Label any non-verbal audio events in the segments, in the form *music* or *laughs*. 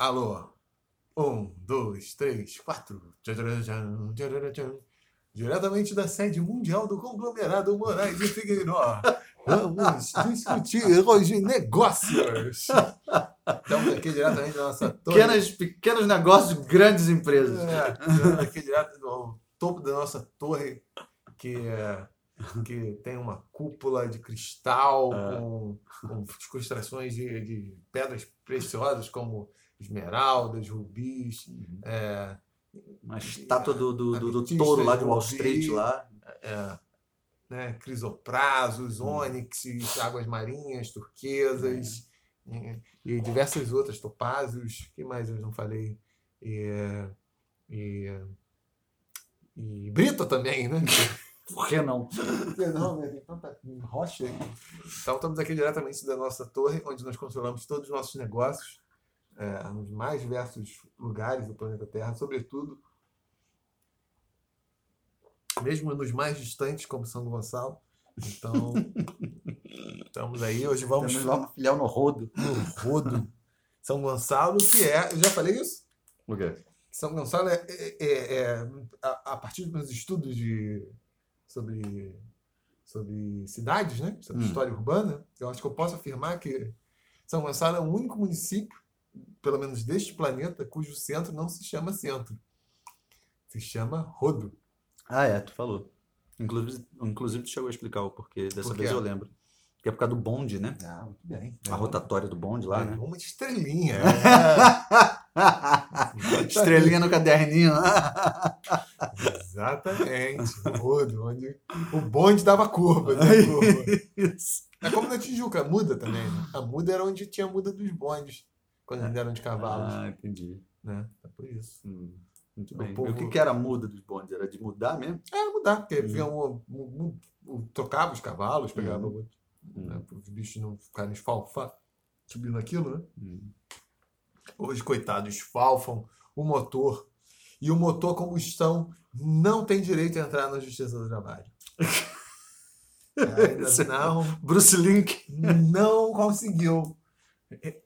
Alô? Um, dois, três, quatro. Diretamente da sede mundial do conglomerado Moraes de Figueiró. Vamos discutir hoje negócios. Estamos aqui diretamente da nossa torre. Pequenas, pequenos negócios, grandes empresas. É, estamos aqui direto do topo da nossa torre, que, é, que tem uma cúpula de cristal É. com, com construções de, de pedras preciosas como esmeraldas, rubis, é, Uma estátua do, do, do, do touro lá de Wall. Street lá. é, né, crisoprasos, Hum. ônixes, águas marinhas, turquesas e, e diversas outras, topázios, que mais eu não falei? E, é, e, e brita também, né? *laughs* Por que não? Não, né? Tem tanta rocha aí. Então estamos aqui diretamente da nossa torre, onde nós controlamos todos os nossos negócios, é, nos mais diversos lugares do planeta Terra, sobretudo, mesmo nos mais distantes, como São Gonçalo. Então, *laughs* estamos aí. Hoje vamos Temos lá uma filial no Rodo. no *laughs* Rodo. São Gonçalo, que é. Eu já falei isso? O quê? São Gonçalo é, é- é- é- a, a partir dos meus estudos de, sobre, sobre cidades, né? sobre Hum. história urbana, eu acho que eu posso afirmar que São Gonçalo é o único município, pelo menos deste planeta, cujo centro não se chama centro. Se chama Rodo. Ah, é, tu falou. Inclusive, inclusive tu chegou a explicar o porquê. Dessa Por vez eu lembro. Que é por causa do bonde, né? Ah, muito bem. A rotatória do bonde lá, né? Uma estrelinha. *laughs* Estrelinha no caderninho. Exatamente. Rodo, onde o bonde dava curva. né? *laughs* Curva. É como na Tijuca, a muda também. Né? A muda era onde tinha a muda dos bondes, quando eles eram de cavalos. Ah, entendi. Né? É por isso. Hum, muito O bem. povo- E O que, que era a muda dos bondes? Era de mudar mesmo? Era mudar, porque Hum. um, um- um- trocava os cavalos, pegava Hum. outro, Hum, né? os bichos não ficarem esfalfados, subindo aquilo, né? hum. Hoje, coitados, esfalfam o motor. E o motor combustão não tem direito a entrar na Justiça do Trabalho. *laughs* Ainda não Bruce Link. não conseguiu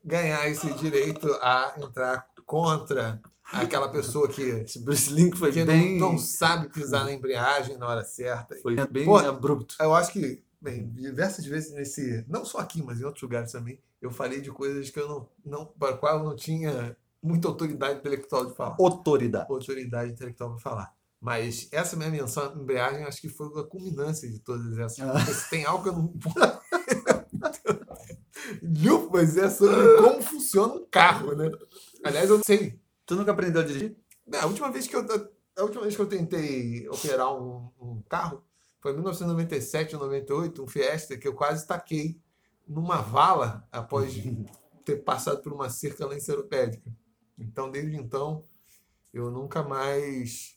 ganhar esse direito a entrar contra aquela pessoa que, Esse Bruce Link foi que bem, não, não sabe pisar na embreagem na hora certa. foi bem Pô, abrupto. Eu acho que, bem, diversas vezes nesse, não só aqui, mas em outros lugares também, eu falei de coisas que eu não, não para qual eu não tinha muita autoridade intelectual de falar. Autoridade. Autoridade intelectual para falar. Mas essa minha menção à embreagem, acho que foi a culminância de todas essas. Ah. Se tem algo que eu não. *laughs* Lufas é sobre como funciona um carro, né? Aliás, eu não sei. Tu nunca aprendeu a dirigir? A última vez que eu, a última vez que eu tentei operar um, um carro foi em 1997 ou 98, um Fiesta, que eu quase taquei numa vala após *laughs* ter passado por uma cerca lenceropédica. Então, desde então, eu nunca mais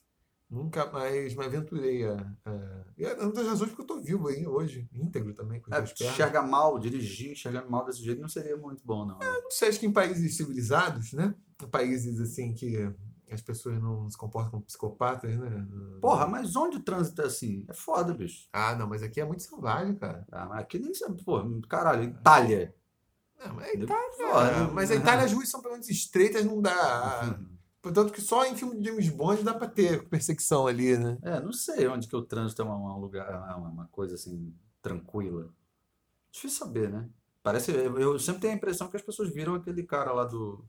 nunca mais me aventurei a, a... E é uma das razões porque eu estou vivo aí hoje, íntegro também, com É, enxergar mal, dirigir, enxergando mal desse jeito não seria muito bom, não. Não sei, acho que em países civilizados, né? Países assim que as pessoas não se comportam como psicopatas, né? Porra, mas onde o trânsito é assim? É foda, bicho. Ah, não, mas aqui é muito selvagem, cara. Ah, mas aqui nem sabe, pô, caralho, Itália. Não, mas Foda, Itália, né? mas a Itália *laughs* as ruas são pelo menos estreitas, não dá. Portanto que só em filme de James Bond dá pra ter perseguição ali, né? É, não sei onde que o trânsito é uma, uma lugar, uma, uma coisa assim, tranquila. Difícil saber, né? Parece, eu, eu sempre tenho a impressão que as pessoas viram aquele cara lá do,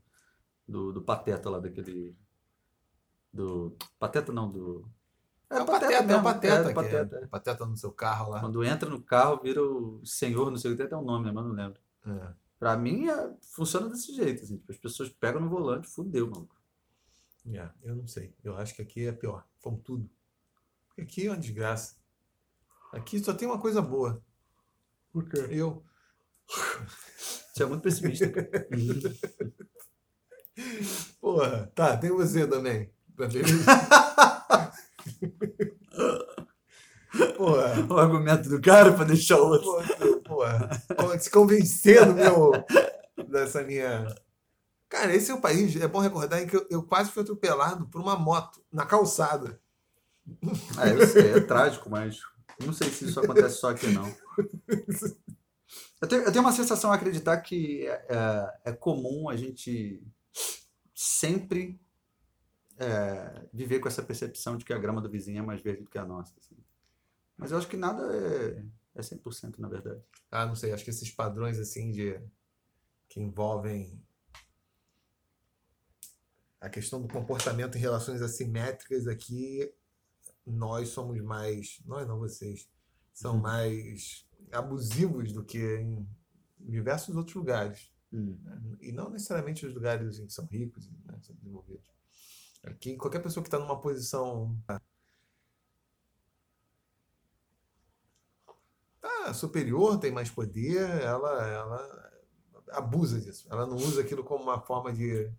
do, do Pateta lá, daquele, do, Pateta não, do... É o Pateta, é o Pateta. é, que é. Pateta. Pateta no seu carro lá. Quando entra no carro, vira o senhor, não sei o que, tem até um nome, né? Mas não lembro. É. Pra mim, é- funciona desse jeito, assim, tipo, as pessoas pegam no volante, fudeu, mano. É, eu não sei. Eu acho que aqui é pior. Fomos tudo. Aqui é uma desgraça. Aqui só tem uma coisa boa. Por quê? Eu. *laughs* Você é muito pessimista. *laughs* Porra, tá, tem você também. *laughs* Porra. o argumento do cara pra deixar o outro. Porra. Porra, Se convencer do meu. dessa minha. Cara, esse é o país. É bom recordar em que eu, eu quase fui atropelado por uma moto na calçada. Ah, eu sei, é trágico, mas não sei se isso acontece só aqui, não. Eu tenho, eu tenho uma sensação a acreditar que é, é- é comum a gente sempre é, viver com essa percepção de que a grama do vizinho é mais verde do que a nossa. assim. Mas eu acho que nada é, é 100% na verdade. Ah, não sei, acho que esses padrões assim de que envolvem a questão do comportamento em relações assimétricas aqui, nós somos mais, nós não vocês, são Uhum. mais abusivos do que em diversos outros lugares. Hum. né? E não necessariamente os lugares assim, que são ricos, né, são desenvolvidos. Aqui, qualquer pessoa que está numa posição tá, superior, tem mais poder, ela, ela abusa disso. Ela não usa aquilo como uma forma de,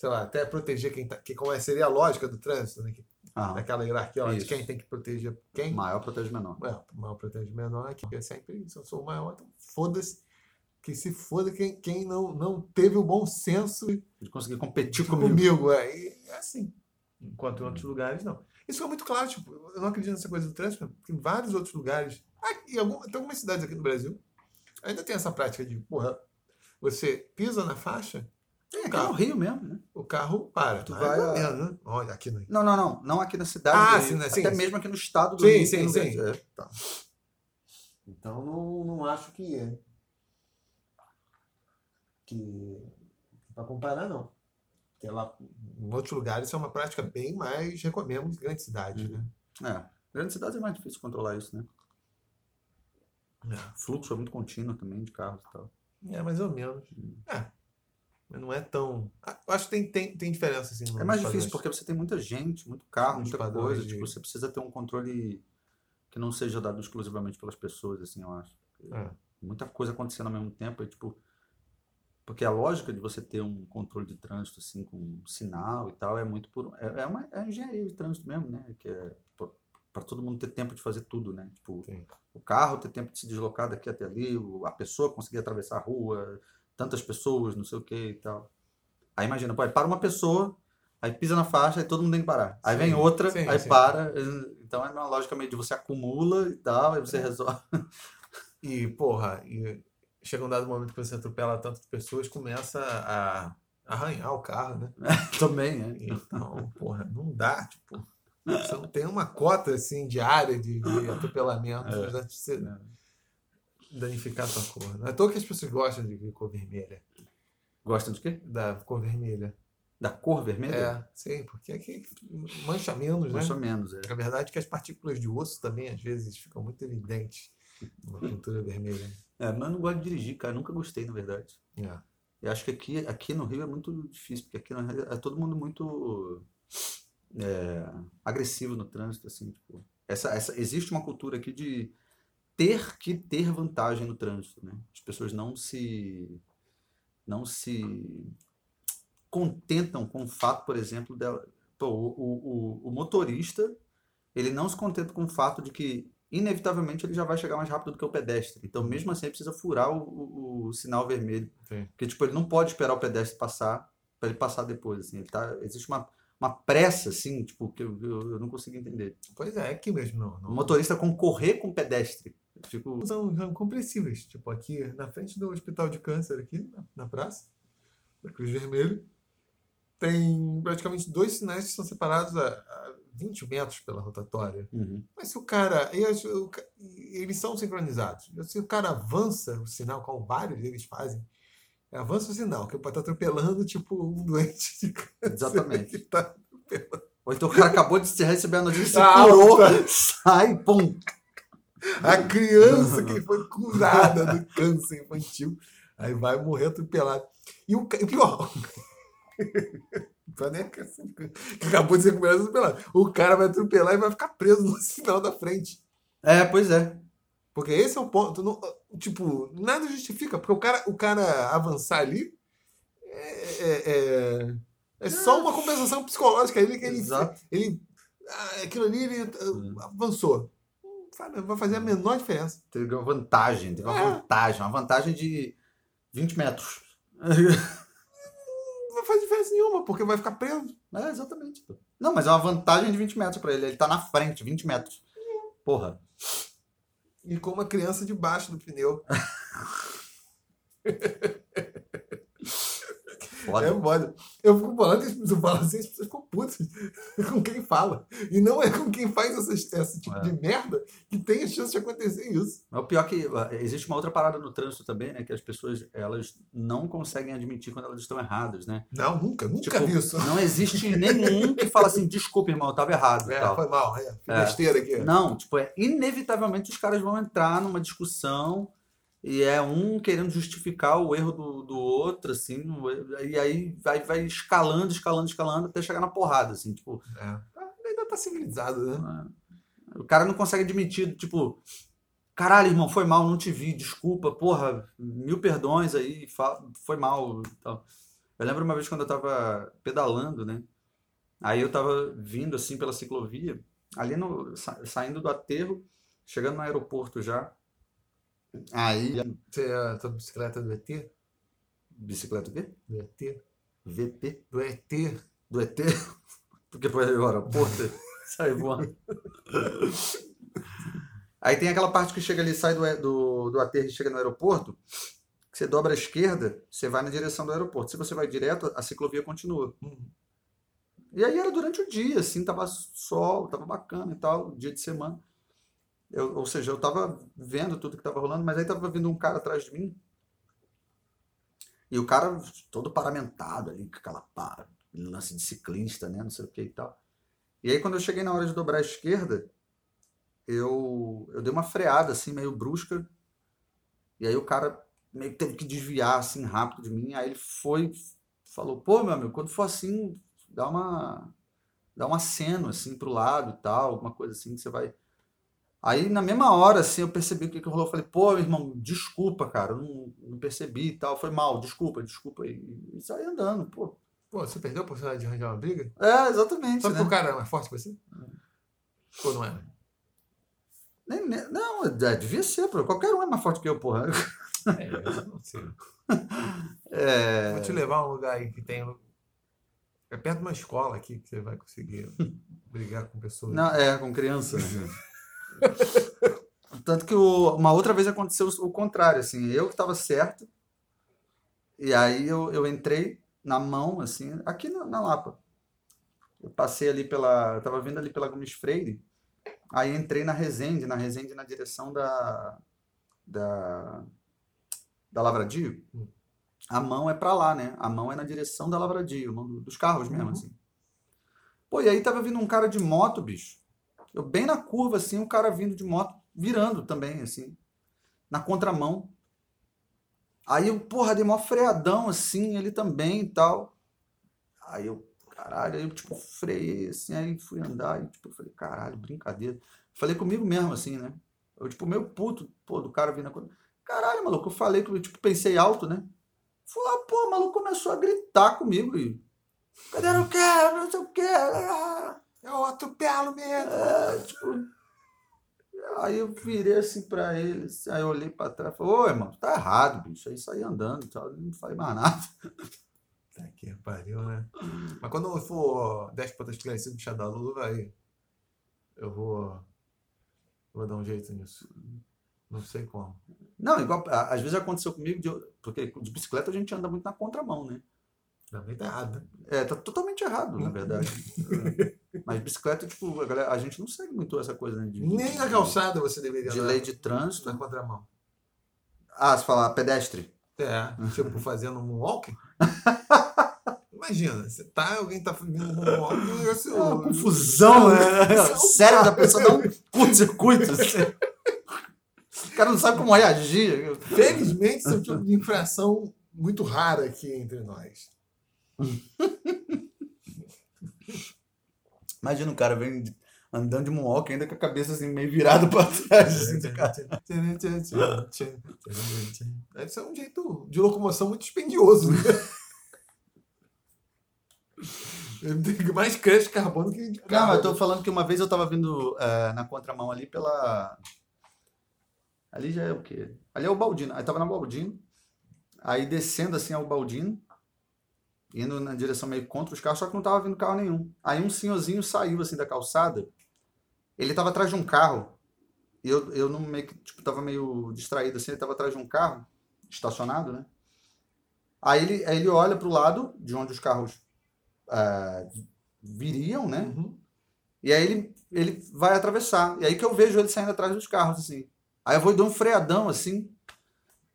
sei lá, até proteger quem tá, que como é, seria a lógica do trânsito, né? Que, Ah, daquela hierarquia lá, de quem tem que proteger quem. maior protege menor. É, o maior protege o menor aqui. É sempre isso. Eu sou o maior, então foda-se. Que se foda quem, quem não, não teve o bom senso De conseguir competir comigo. comigo. é. E é assim. Enquanto em outros lugares, não. Isso é muito claro, tipo, eu não acredito nessa coisa do trânsito, porque em vários outros lugares, aqui, em algum, tem algumas cidades aqui no Brasil, ainda tem essa prática de, porra, você pisa na faixa, É, no Rio mesmo, né? o carro para. Tu vai a- menos, né? Olha, aqui no Não, não, não. Não aqui na cidade. Ah, do Rio. sim, né? Sim, Até sim. mesmo aqui no estado do Sim, Rio. sim, tem sim. lugares- é. Então não, não acho que é. Que. Pra comparar, não. Porque lá, em outros lugares, isso é uma prática bem mais, recomendo, em grandes cidades, né? É. Grandes cidades é mais difícil controlar isso, né? Fluxo é muito contínuo também de carros e tal. É, mais ou menos. É. Mas não é tão. Ah, Eu acho que tem, tem, tem diferença, assim. É mais difícil porque você tem muita gente, muito carro, muita coisa. de- Tipo, você precisa ter um controle que não seja dado exclusivamente pelas pessoas, assim, eu acho. É. Muita coisa acontecendo ao mesmo tempo, é tipo. Porque a lógica de você ter um controle de trânsito, assim, com sinal e tal, é muito por. É, é uma é engenharia de trânsito mesmo, né? Que é para todo mundo ter tempo de fazer tudo, né? Tipo, Sim. o carro ter tempo de se deslocar daqui até ali, a pessoa conseguir atravessar a rua, tantas pessoas, não sei o que e tal. Aí imagina, pô, aí para uma pessoa, aí pisa na faixa e todo mundo tem que parar. Aí Sim, vem outra, sim, aí sim. para. Então é uma lógica meio de você acumula e tal, aí você É. resolve. *laughs* E, porra, e chega um dado momento que você atropela tantas pessoas, começa a arranhar o carro, né? *laughs* Também, né? Então, porra, não dá, tipo. Você não tem uma cota assim diária de, de atropelamento *laughs* É. de você danificar sua cor. Não é à toa que as pessoas gostam de cor vermelha. Gostam de quê? Da cor vermelha. Da cor vermelha? É, sim, porque aqui mancha menos, né? Mais ou menos, é. Na verdade, que as partículas de osso também, às vezes, ficam muito evidentes numa pintura vermelha. É, mas eu não gosto de dirigir, cara. Nunca gostei, na verdade. É. Eu acho que aqui, aqui no Rio é muito difícil, porque aqui no Rio é todo mundo muito é, agressivo no trânsito, assim, tipo, essa, essa, existe uma cultura aqui de ter que ter vantagem no trânsito, né? As pessoas não se não se contentam com o fato, por exemplo, dela, pô, o, o, o- o motorista, ele não se contenta com o fato de que inevitavelmente ele já vai chegar mais rápido do que o pedestre. Então, mesmo assim, ele precisa furar o, o- o sinal vermelho. Sim. Porque, tipo, ele não pode esperar o pedestre passar para ele passar depois, assim. Ele tá, existe uma, uma pressa, assim, tipo, que eu, eu, eu não consigo entender. Pois é, é aqui mesmo. Não, O não. motorista concorrer com o pedestre. Fico... São, são compreensíveis. Tipo, aqui na frente do hospital de câncer, aqui na, na praça, da Cruz Vermelho, tem praticamente dois sinais que são separados a, a 20 metros pela rotatória. Uhum. Mas se o cara. e as- o ca- e Eles são sincronizados. Se o cara avança o sinal, como vários deles fazem, avança o sinal, que pode estar atropelando, tipo, um doente de câncer. Exatamente. tá- Ou então o cara acabou de receber a notícia, se Ah, curou, tá. sai, pum. A criança que foi curada do *laughs* câncer infantil, aí vai morrer atropelado. E o, e o pior. *laughs* Nem que assim, que acabou de ser curado atropelado. O cara vai atropelar e vai ficar preso no *laughs* sinal da frente. É, pois é. Porque esse é o ponto. não- tipo, nada justifica. Porque o cara, o cara avançar ali é, é, é- é só uma compensação psicológica. Ele, ele, Exato. ele, ah, aquilo ali ele ah, avançou. Faz- Não vai fazer a menor diferença. Teve uma vantagem, teve uma É. vantagem, uma vantagem de 20 metros. *laughs* Não vai fazer diferença nenhuma, porque vai ficar preso. É, exatamente. Não, mas é uma vantagem de 20 metros pra ele. Ele tá na frente, 20 metros. Porra. E com uma criança debaixo do pneu. *laughs* foda. É foda. Eu fico falando as pessoas falam assim, as pessoas ficam putas *laughs* com quem fala. E não é com quem faz essa, esse tipo É. de merda que tem a chance de acontecer isso. Mas o pior é que existe uma outra parada no trânsito também, né? Que as pessoas elas não conseguem admitir quando elas estão erradas, né? Não, nunca, nunca Tipo, vi isso. Não existe nenhum que fala assim, desculpa, irmão, eu tava errado. e É, tal. foi mal, é. É. besteira aqui. Não, tipo, é inevitavelmente os caras vão entrar numa discussão e é um querendo justificar o erro do, do outro, assim, e aí vai, vai escalando, escalando, escalando até chegar na porrada, assim, tipo, É. Ah, Ainda tá civilizado, né? o cara não consegue admitir, tipo, caralho, irmão, foi mal, não te vi, desculpa, porra, mil perdões aí, foi mal e tal. Eu lembro uma vez quando eu tava pedalando, né? Aí eu tava vindo assim pela ciclovia, ali no, sa- saindo do aterro, chegando no aeroporto já. Aí, Você é a bicicleta do ET? bicicleta o quê? Do ET? VP Do ET? do ET, *laughs* porque foi o aeroporto, *laughs* sai voando. *laughs* Aí tem aquela parte que chega ali, sai do, do, do aterro e chega no aeroporto, que você dobra à esquerda, você vai na direção do aeroporto. Se você vai direto, a ciclovia continua. Hum. E aí era durante o dia, assim, tava sol, tava bacana e tal, dia de semana. Eu, ou seja, eu tava vendo tudo que tava rolando, mas aí tava vindo um cara atrás de mim. E o cara todo paramentado ali, com aquela pá, lance de ciclista, né, não sei o que e tal. E aí quando eu cheguei na hora de dobrar à esquerda, eu, eu dei uma freada, assim, meio brusca. E aí o cara meio que teve que desviar, assim, rápido de mim. Aí ele foi, falou, pô, meu amigo, quando for assim, dá uma dá um aceno assim pro lado e tal, alguma coisa assim que você vai. Aí na mesma hora assim eu percebi o que que rolou, eu falei, pô, irmão, desculpa, cara, eu não, não percebi e tal, foi mal, desculpa, desculpa e, e saí andando, pô. Pô, você perdeu a oportunidade de arranjar uma briga? É, exatamente, Só né? o cara é mais forte que você? Ou não é? Nem- nem- não, é, devia ser, pô, qualquer um é mais forte que eu, porra. É, eu não sei. *laughs* É, Vou te levar a um lugar aí que tem. É perto de uma escola aqui que você vai conseguir brigar com pessoas. Não, é, com criança. *laughs* Tanto que o- uma outra vez aconteceu o contrário, assim, eu que estava certo, e aí eu, eu entrei na mão, assim, aqui na, na Lapa. Eu passei ali pela. Eu tava vindo ali pela Gomes Freire, aí entrei na Resende, na Resende na direção da. da. da Lavradio. Hum. A mão é pra lá, né? A mão é na direção da Lavradio, dos carros mesmo, Uhum. assim. Pô, e aí tava vindo um cara de moto, bicho. Eu bem na curva, assim, um cara vindo de moto, virando também, assim, na contramão. Aí eu, porra, dei mó freadão, assim, ele também e tal. Aí eu, caralho, aí eu, tipo, freiei, assim, aí fui andar, e, tipo, eu falei, caralho, brincadeira. Falei comigo mesmo, assim, né? Eu, tipo, meio puto, pô, do cara vindo na contra... Caralho, maluco, eu falei, que eu, tipo, pensei alto, né? Falei, ah, pô, o maluco começou a gritar comigo e... Cadê o quê? Não sei o quê. Eu atropelo mesmo. é, tipo. Aí eu virei assim pra ele, assim, aí eu olhei pra trás e falei, ô irmão, tá errado, bicho. Aí saí andando não falei mais nada. *laughs* Tá que pariu, né? Mas quando eu for 10 pontas esclarecido do chá da luva, aí eu vou. Vou dar um jeito nisso. Não sei como. Não, igual, às vezes aconteceu comigo, de, porque de bicicleta a gente anda muito na contramão, né? Também tá errado. É, tá totalmente errado, na verdade. *laughs* É. Mas bicicleta, tipo, a, galera- a gente não segue muito essa coisa, né? De, Nem na calçada você deveria de lei de trânsito. na contramão. Ah, você fala pedestre. É, tipo, *laughs* fazendo um walking. Imagina, você tá, alguém tá fazendo um walking, o negócio. É uma confusão, né? *laughs* O cérebro da pessoa dá um curto-circuito. assim. O cara não sabe como reagir. Felizmente, isso é um tipo de infração muito rara aqui entre nós. *laughs* Imagina um cara vem andando de moonwalk ainda com a cabeça assim meio virada pra trás. Assim. Deve ser um jeito de locomoção muito dispendioso. né? Tem mais crédito de carbono que de Não, carro. mas eu tô falando que uma vez eu tava vindo eh, na contramão ali pela. Ali já é o quê? Ali é o Baldino. Aí tava na Baldino. Aí descendo assim ao Baldino, indo na direção meio contra os carros, só que não tava vindo carro nenhum. Aí um senhorzinho saiu assim da calçada. Ele tava atrás de um carro. Eu, eu não meio que, tipo, tava meio distraído assim, ele tava atrás de um carro, estacionado, né? Aí ele, aí ele olha pro lado de onde os carros é, viriam, né? Uhum. E aí ele, ele vai atravessar. E aí que eu vejo ele saindo atrás dos carros, assim. Aí eu vou e dou um freadão, assim.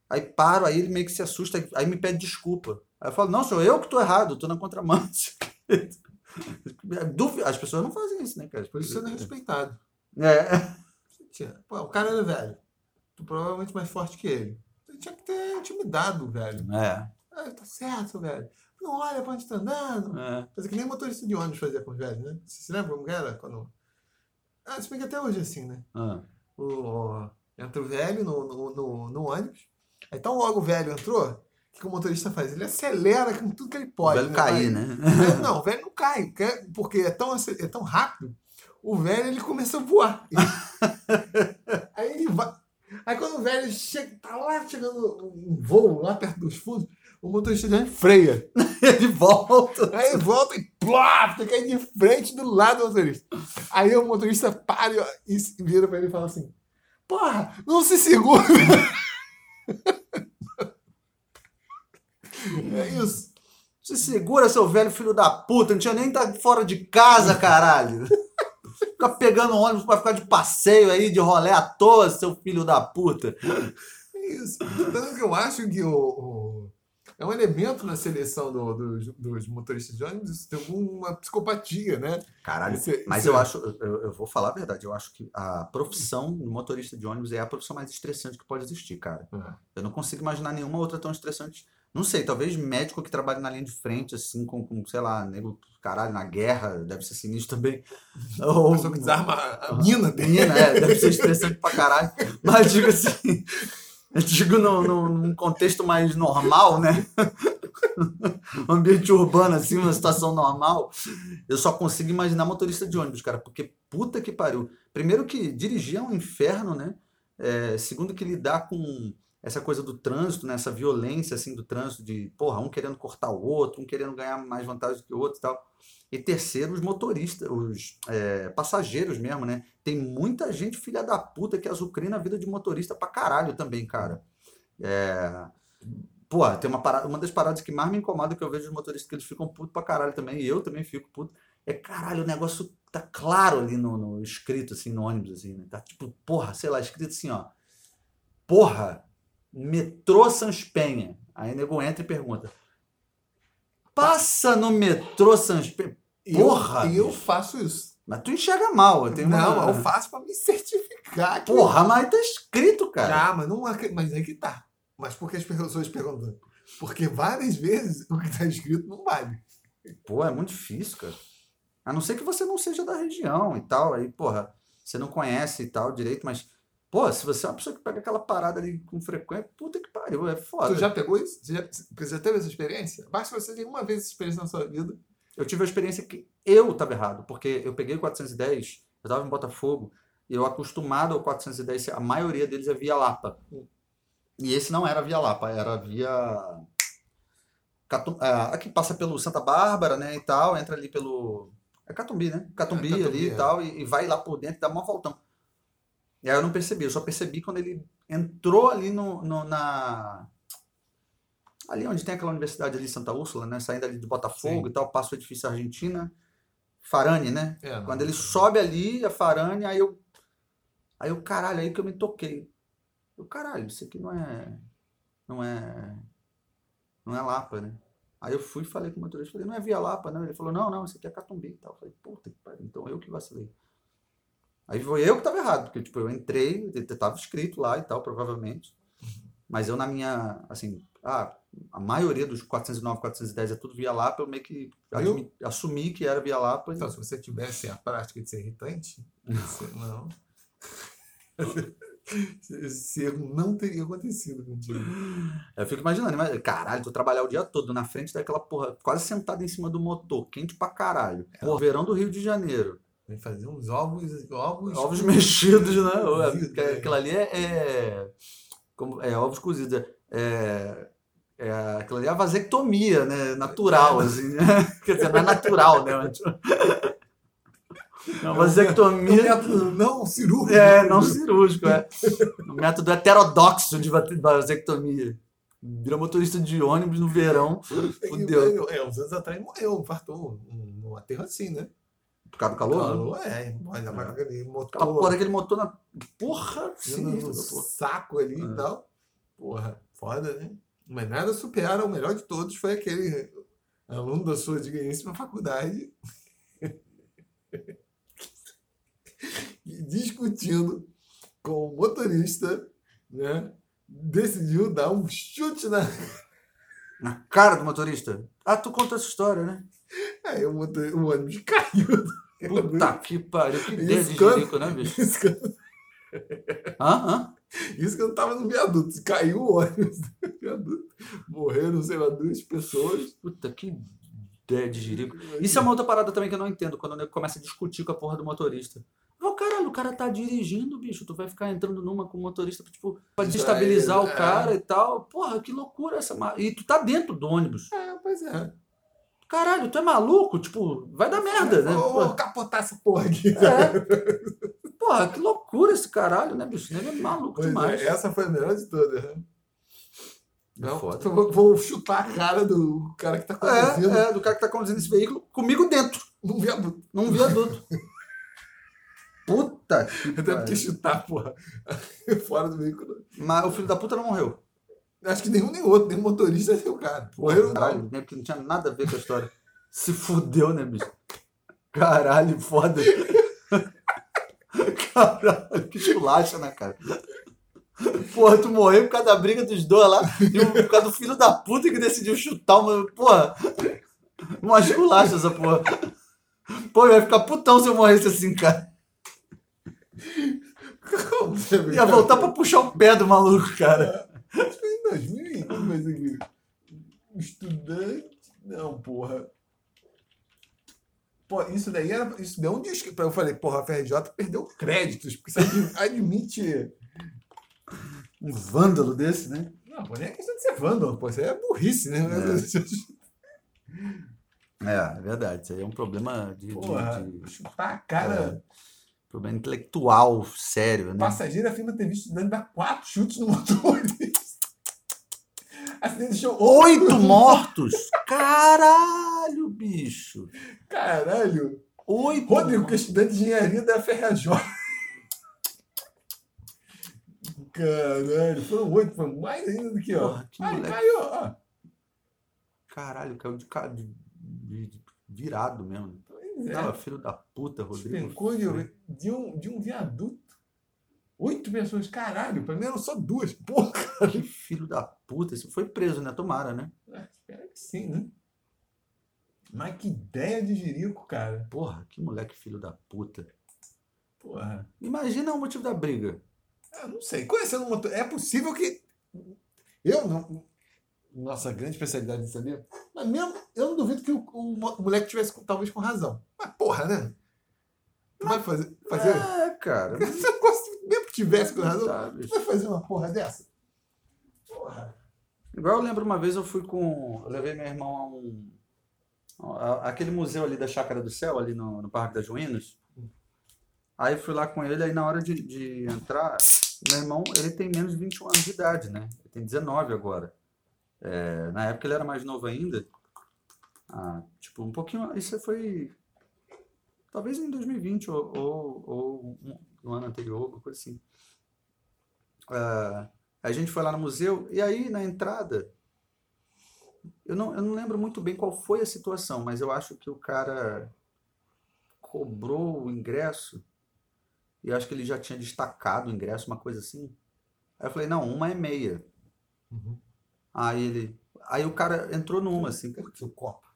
Aí paro, aí ele meio que se assusta, aí me pede desculpa. Aí eu falo, não, sou eu que tô errado, tô na contramão. *laughs* As pessoas não fazem isso, né, cara? Por isso você não é respeitado. É. Pô, o cara era velho. Tu provavelmente mais forte que ele. Você tinha que ter intimidado, velho. É. Ah, tá certo, velho. Não olha pra onde tá andando. é. Fazer que nem motorista de ônibus fazia com os velhos, né? Você se lembra como era? Quando... Ah, se bem que até hoje é assim, né? Ah. O... Entra o velho no, no, no, no ônibus. Aí tão logo o velho entrou, o que, o motorista faz? Ele acelera com tudo que ele O pode. velho né? cair, né? Não, o velho não cai, porque- porque é tão, é tão rápido, o velho ele começa a voar. *laughs* Aí ele vai. Aí quando o velho chega, tá lá chegando em voo, lá perto dos fundos, o motorista já freia. *laughs* Ele volta. Aí volta e plá, fica aí de frente do lado do motorista. Aí o motorista para e e vira pra ele e fala assim: Porra, não se segura! *laughs* É isso. Se segura, seu velho filho da puta. Não tinha nem tá fora de casa, caralho. Fica pegando ônibus pra ficar de passeio aí, de rolé à toa, seu filho da puta. É isso. Tanto que eu acho que o, o- é um elemento na seleção do- dos, dos motoristas de ônibus, tem alguma psicopatia, né? Caralho. Isso é- Mas isso eu é- acho, eu, eu vou falar a verdade, eu acho que a profissão de motorista de ônibus é a profissão mais estressante que pode existir, cara. Eu não consigo imaginar nenhuma outra tão estressante. Não sei, talvez médico que trabalha na linha de frente, assim, com, com sei lá, nego, caralho, na guerra, deve ser sinistro também. *laughs* Ou, pessoa que desarma a mina dele. Menina, é, deve ser estressante pra caralho. Mas digo assim, eu digo no, no- num contexto mais normal, né? *laughs* Um ambiente urbano, assim, uma situação normal, eu só consigo imaginar motorista de ônibus, cara, porque puta que pariu. Primeiro que dirigir é um inferno, né? É, segundo que lidar com essa coisa do trânsito, né? Essa violência, assim, do trânsito, de, porra, um querendo cortar o outro, um querendo ganhar mais vantagem do que o outro e tal. E terceiro, os motoristas, os é, passageiros mesmo, né? Tem muita gente filha da puta que azucrina a vida de motorista pra caralho também, cara. É... Pô, tem uma, parada, uma das paradas que mais me incomoda que eu vejo os motoristas que eles ficam putos pra caralho também, e eu também fico puto. É caralho, o negócio tá claro ali no, no escrito, assim, no ônibus, assim, né? Tá tipo, porra, sei lá, escrito assim, ó. Porra, metrô Sans Penha. Aí o nego entra e pergunta. Passa no metrô Sans Penha. Porra, eu, e eu bicho. faço isso. Mas tu enxerga mal. Eu tenho não, uma... eu faço pra me certificar. Que... Porra, mas tá escrito, cara. Ah, mas não mas é que tá. Mas por que as pessoas perguntam? Porque várias vezes o que tá escrito não vale. Pô, é muito difícil, cara. A não ser que você não seja da região e tal. Aí, porra, você não conhece e tal direito, mas, pô, se você é uma pessoa que pega aquela parada ali com frequência, puta que pariu, é foda. Tu já pegou isso? Você já, você teve essa experiência? Basta você ter uma vez essa experiência na sua vida. Eu tive a experiência que eu tava errado, porque eu peguei o 410, eu tava em Botafogo, e eu acostumado ao 410, a maioria deles é via Lapa. E esse não era via Lapa, era via. Catu... ah, aqui passa pelo Santa Bárbara, né, e tal, entra ali pelo. É Catumbi, né? Catumbi, É, Catumbi, ali é. e tal, e, e vai lá por dentro e dá uma voltão. E aí eu não percebi, eu só percebi quando ele entrou ali no, no- na. Ali onde tem aquela universidade ali, Santa Úrsula, né? Saindo ali de Botafogo Sim. e tal, passa o edifício Argentina. Farane, né? É. Quando ele sobe ali, a Farane, aí eu. Aí eu, caralho, aí que eu me toquei. Eu, caralho, isso aqui não é. Não é. Não é Lapa, né? Aí eu fui e falei com o motorista, falei, não é via Lapa, não. Ele falou, não, não, isso aqui é Catumbi e tal. Eu falei, puta que pariu, então eu que vacilei. Aí foi eu que tava errado, porque tipo, eu entrei, tava escrito lá e tal, provavelmente. Mas eu na minha, assim, ah, a maioria dos 409, 410 é tudo via Lapa, eu meio que admi- assumi que era via Lapa. e- Então, se você tivesse a prática de ser irritante, você não. *laughs* Esse erro não teria acontecido contigo. Eu fico imaginando, mas, caralho, tu trabalhar o dia todo na frente daquela porra, quase sentado em cima do motor, quente pra caralho. Pô, verão do Rio de Janeiro. Vem fazer uns ovos, ovos, Ovos *laughs* mexidos, né? Cozido, É, é. Aquilo ali é, é, como, é ovos cozidos. É, é, aquilo ali é a vasectomia, né? Natural, assim. né? *laughs* Quer dizer, não é natural, né? *laughs* É uma Um vasectomia. método não cirúrgico. É, não cirúrgico, é. O método heterodoxo de va- vasectomia. Vira motorista de ônibus no verão. Fudeu. É, uns anos atrás morreu, infartou um, um aterro assim, né? Por causa do calor? né? Calor, é, olha, É. aquele motor. Aquela porra daquele motor na. Porra! Sinistro, saco ali É. e tal. Porra, foda, né? Mas nada supera, o melhor de todos foi aquele aluno da sua digníssima faculdade *laughs* discutindo com o motorista, né? Decidiu dar um chute na. *laughs* Na cara do motorista. Ah, tu conta essa história, né? Aí o, motor... o ônibus caiu. Puta que pariu. Que ideia de jirico, né, bicho? Isso que, eu... Hã? Isso que eu não tava no viaduto. Caiu o ônibus do viaduto. Morreram, sei lá, duas pessoas. Puta que ideia de jirico. Isso é uma outra parada também que eu não entendo, quando o nego começa a discutir com a porra do motorista. Ô, caralho, o cara tá dirigindo, bicho. Tu vai ficar entrando numa com o motorista, tipo, pra desestabilizar o É. cara e tal. Porra, que loucura essa. E tu tá dentro do ônibus. É, pois é. Caralho, tu é maluco? Tipo, vai dar merda, né? Vou, capotar essa porra aqui. É. Porra, que loucura esse caralho, né, bicho? Ele é maluco Pois demais. é, essa foi a melhor de todas. né? Não, foda. vou, vou chutar a cara do cara que tá conduzindo É, é, do cara que tá conduzindo esse veículo comigo dentro, num viaduto. num viaduto. Puta que Até porque pariu. chutar, porra, *laughs* fora do veículo. Mas o filho da puta não morreu. Acho que nenhum nem outro, nem o motorista, nem o cara. Morreram Caralho, não. né? Porque não tinha nada a ver com a história. Se fudeu, né, bicho? Caralho, foda. *laughs* Caralho, que chulacha, né, cara? Porra, tu morreu por causa da briga dos dois lá e por causa do filho da puta que decidiu chutar uma. Porra, uma chulacha essa porra. Pô, eu ia ficar putão se eu morresse assim, cara. Como Ia voltar pra puxar o pé do maluco, cara. Que foi em 2000 e como vai ser aqui? Estudante. Não, porra. Pô, isso daí era. Isso deu um disco. Eu falei, porra, a FRJ perdeu créditos, porque você admi- admite. Um vândalo desse, né? Não, pô, nem é questão de ser vândalo, pô. Isso aí é burrice, né? É, *laughs* é verdade. Isso aí é um problema de- de- Porra, de chutar a cara. Problema intelectual sério, né? Passageiro afirma ter visto estudante dar quatro chutes no motorista. Acidente oito. Oito mortos! Caralho, bicho! Caralho. Oito Rodrigo, que é estudante de engenharia da FRJ. Caralho, foram oito, foi mais ainda do que, ó. Porra, moleque. caiu, ó. Caralho, caiu de, de- de- virado mesmo. Pois é. Tava filho da puta, Rodrigo. Despencou de, de, um, de um viaduto. Oito pessoas, caralho. Pra mim eram só duas. Porra, Que filho da puta. Esse foi preso, né? Tomara, né? Ah, Espero que sim, né? Mas que ideia de jirico, cara. Porra, que moleque filho da puta. Porra. Imagina o motivo da briga. Eu não sei. Conhecendo um motor. É possível que. Eu não. Nossa, grande especialidade de saber. Mas mesmo, eu não duvido que o, o o moleque tivesse talvez com razão. Mas porra, né? Tu vai fazer. fazer... É, cara. *laughs* Que tivesse com razão, Tá, tu vai fazer uma porra dessa? Porra. Igual eu lembro uma vez eu fui com. Eu levei meu irmão a um. a- aquele museu ali da Chácara do Céu, ali no, no Parque das Ruínas. Aí fui lá com ele, aí na hora de, de entrar, meu irmão, ele tem menos de 21 anos de idade, né? Ele tem 19 agora. É, na época ele era mais novo ainda. Ah, tipo, um pouquinho. Isso foi. Talvez em 2020 ou, ou, ou no ano anterior, alguma coisa assim. Ah, a gente foi lá no museu e aí na entrada, eu não, eu não lembro muito bem qual foi a situação, mas eu acho que o cara cobrou o ingresso e eu acho que ele já tinha destacado o ingresso, uma coisa assim. Aí eu falei, não, uma é meia. Uhum. Aí ele, aí o cara entrou numa assim, Seu copo.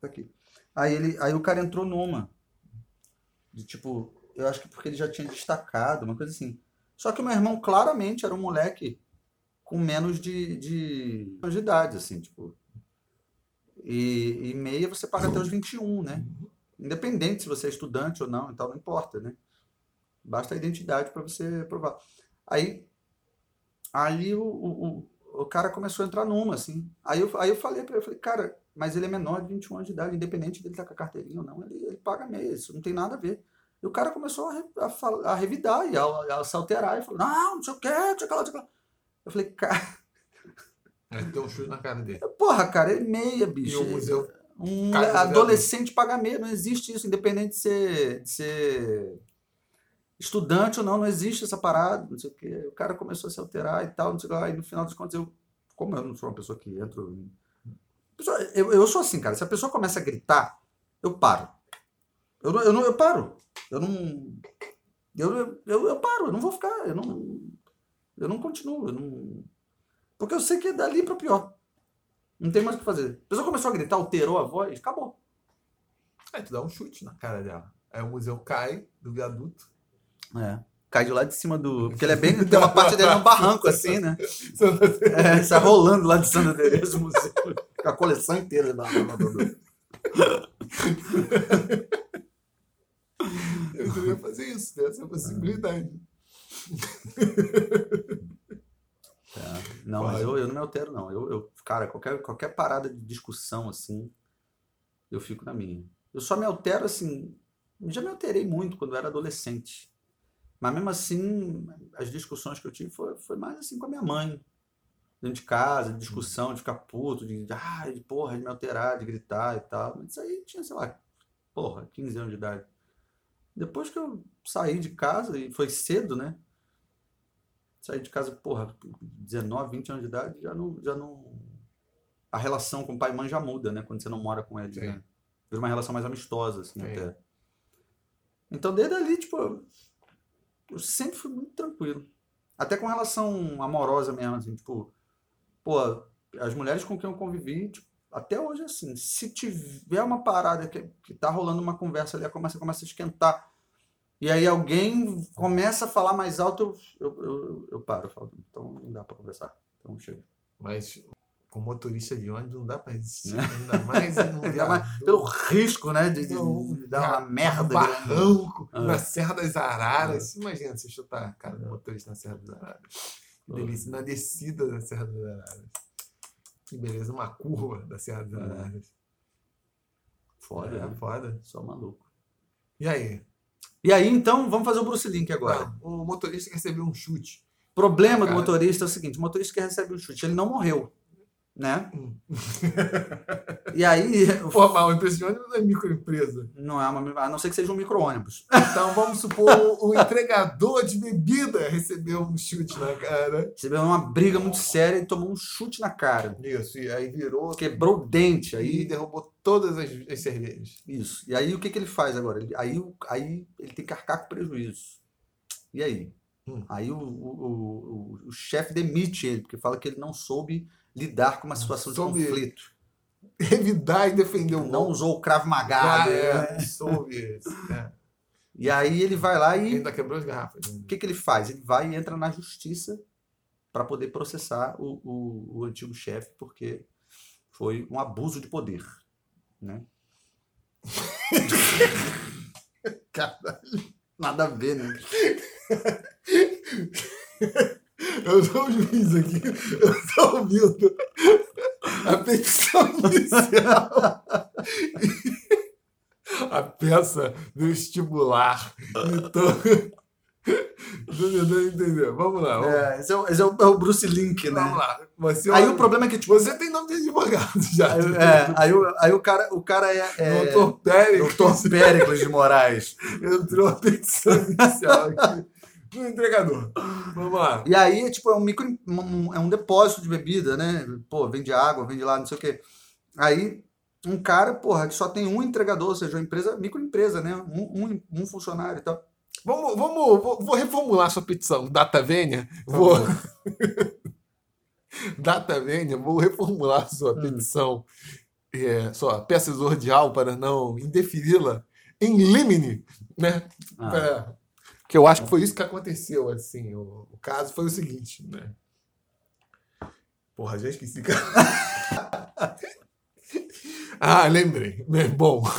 Tá aqui. Aí ele, aí o cara entrou numa. De tipo, eu acho que porque ele já tinha destacado, uma coisa assim. Só que o meu irmão claramente era um moleque com menos de, de, de idade, assim, tipo. E, e meia você paga até os 21, né? Independente se você é estudante ou não, então não importa, né? Basta a identidade para você provar. Aí, aí o, o, o, cara começou a entrar numa, assim. Aí eu, aí eu falei para ele, eu falei, cara, mas ele é menor de 21 anos de idade, independente dele estar com a carteirinha ou não, ele, ele paga meia, isso não tem nada a ver. E o cara começou a, a, a revidar e a, a se alterar e falou, não, não sei o que, não sei o que lá, não sei o que lá. Eu falei, cara, *laughs* Aí deu um chute na cara dele. Porra, cara, é meia, E bicho. o museu. Um adolescente paga meia, não existe isso, independente de ser, de ser estudante ou não, não existe essa parada, não sei o quê. O cara começou a se alterar e tal, não sei o que lá, e no final das contas eu, como eu não sou uma pessoa que Pessoa- Eu, eu sou assim, cara, se a pessoa começa a gritar, eu paro. Eu, eu, não, eu paro. Eu não. Eu, eu, eu, paro, eu não vou ficar, eu não. Eu não continuo, eu não. Porque eu sei que é dali para pior. Não tem mais o que fazer. A pessoa começou a gritar, alterou a voz, acabou. Aí tu dá um chute na cara dela. Aí o museu cai do viaduto. É. Cai de lá de cima do. Porque ele é bem. *laughs* Tem uma parte dele num barranco, assim, né? É, sai rolando lá de Santa Teresa o museu. *laughs* Com a coleção inteira da. *laughs* Eu queria fazer isso, ter essa possibilidade. Não, mas eu, eu não me altero, não. Eu, eu, cara, qualquer, qualquer parada de discussão, assim, eu fico na minha. Eu só me altero, assim. Já me alterei muito quando eu era adolescente. Mas mesmo assim, as discussões que eu tive foi, foi mais assim com a minha mãe. Dentro de casa, de discussão, de ficar puto, de, de, ah, de porra, de me alterar, de gritar e tal. Mas isso aí tinha, sei lá, porra, 15 anos de idade. Depois que eu saí de casa, e foi cedo, né? Saí de casa, porra, 19, 20 anos de idade, já não, já não. A relação com o pai e mãe já muda, né? Quando você não mora com eles, Sim. né? Vira uma relação mais amistosa, assim, Sim. até. Então, desde ali, tipo, eu sempre fui muito tranquilo. Até com relação amorosa mesmo, assim, tipo, pô, as mulheres com quem eu convivi, tipo, até hoje assim, se tiver uma parada que, que tá rolando uma conversa ali, começa, começa a esquentar, e aí alguém começa a falar mais alto, eu, eu, eu, eu paro, eu falo, então não dá pra conversar, então chega. Mas com motorista de ônibus não dá pra resistir. Né? *laughs* Ainda mais um Ainda mais Pelo risco, né, de, de- dar uma um merda. grande. barranco, Ah. na Serra das Araras. Imagina você chutar a cara do motorista na Serra das Araras. Que Ah. delícia. Na descida da Serra das Araras. Que beleza, uma curva da Serra das É. Araras. Foda, É, né? foda. Só maluco. E aí? E aí, então, vamos fazer o Bruce Link agora. Não, o motorista recebeu um chute. problema do motorista é o seguinte: o motorista que recebe o chute, ele não morreu. Né? Hum. *laughs* E aí, *laughs* Pô, mas uma empresa de ônibus não é microempresa. não é uma, a não ser que seja um micro-ônibus. Então vamos supor o, o entregador de bebida recebeu um chute na cara. Recebeu uma briga muito séria e tomou um chute na cara. Isso, e aí virou Quebrou o dente. aí Aí, derrubou todas as, as cervejas. isso. E aí, o que, que ele faz agora? Ele- aí, aí ele tem que arcar com prejuízo. E aí? Hum. Aí o, o, o, o- chefe demite ele, porque fala que ele não soube lidar com uma situação de soube conflito. *laughs* Revidar e defender o Não usou o cravo Ah, magado. é, né? soube isso. É. E aí ele vai lá e Ainda quebrou as garrafas. O que, que ele faz? Ele vai e entra na justiça para poder processar o, o, o antigo chefe, porque foi um abuso de poder. Né? *laughs* Caralho. Nada a ver, né? Eu sou o juiz aqui, eu estou ouvindo a petição inicial. A peça. Então, *laughs* tô tentando entender. Vamos lá. Vamos, É, esse é, o, esse é o- é o Bruce Link, vamos né? lá. Você, Aí o problema é que, tipo, você tem nome de advogado já. aí, *laughs* é, aí, o, aí o cara, o cara é, é Doutor Pérez Dr. Péricles de Moraes. entrou a petição inicial aqui *laughs* no entregador. Vamos lá. E aí, tipo, é um micro, um- é um depósito de bebida, né? Pô, vende água, vende lá, não sei o quê. Aí, um cara, porra, que só tem um entregador, ou seja, uma empresa, microempresa, né? Um, um, um funcionário e tal. Vamos, vamos, vou, vou reformular sua petição. Data Vênia. Vou. *laughs* Data Vênia, vou reformular sua Hum. petição. É, sua peça exordial para não indeferi-la em limine, né? Ah, É, que eu acho que foi isso que aconteceu, assim. O, o caso foi o seguinte, né? Porra, já esqueci. *laughs* ah, lembrei. Bom, *laughs*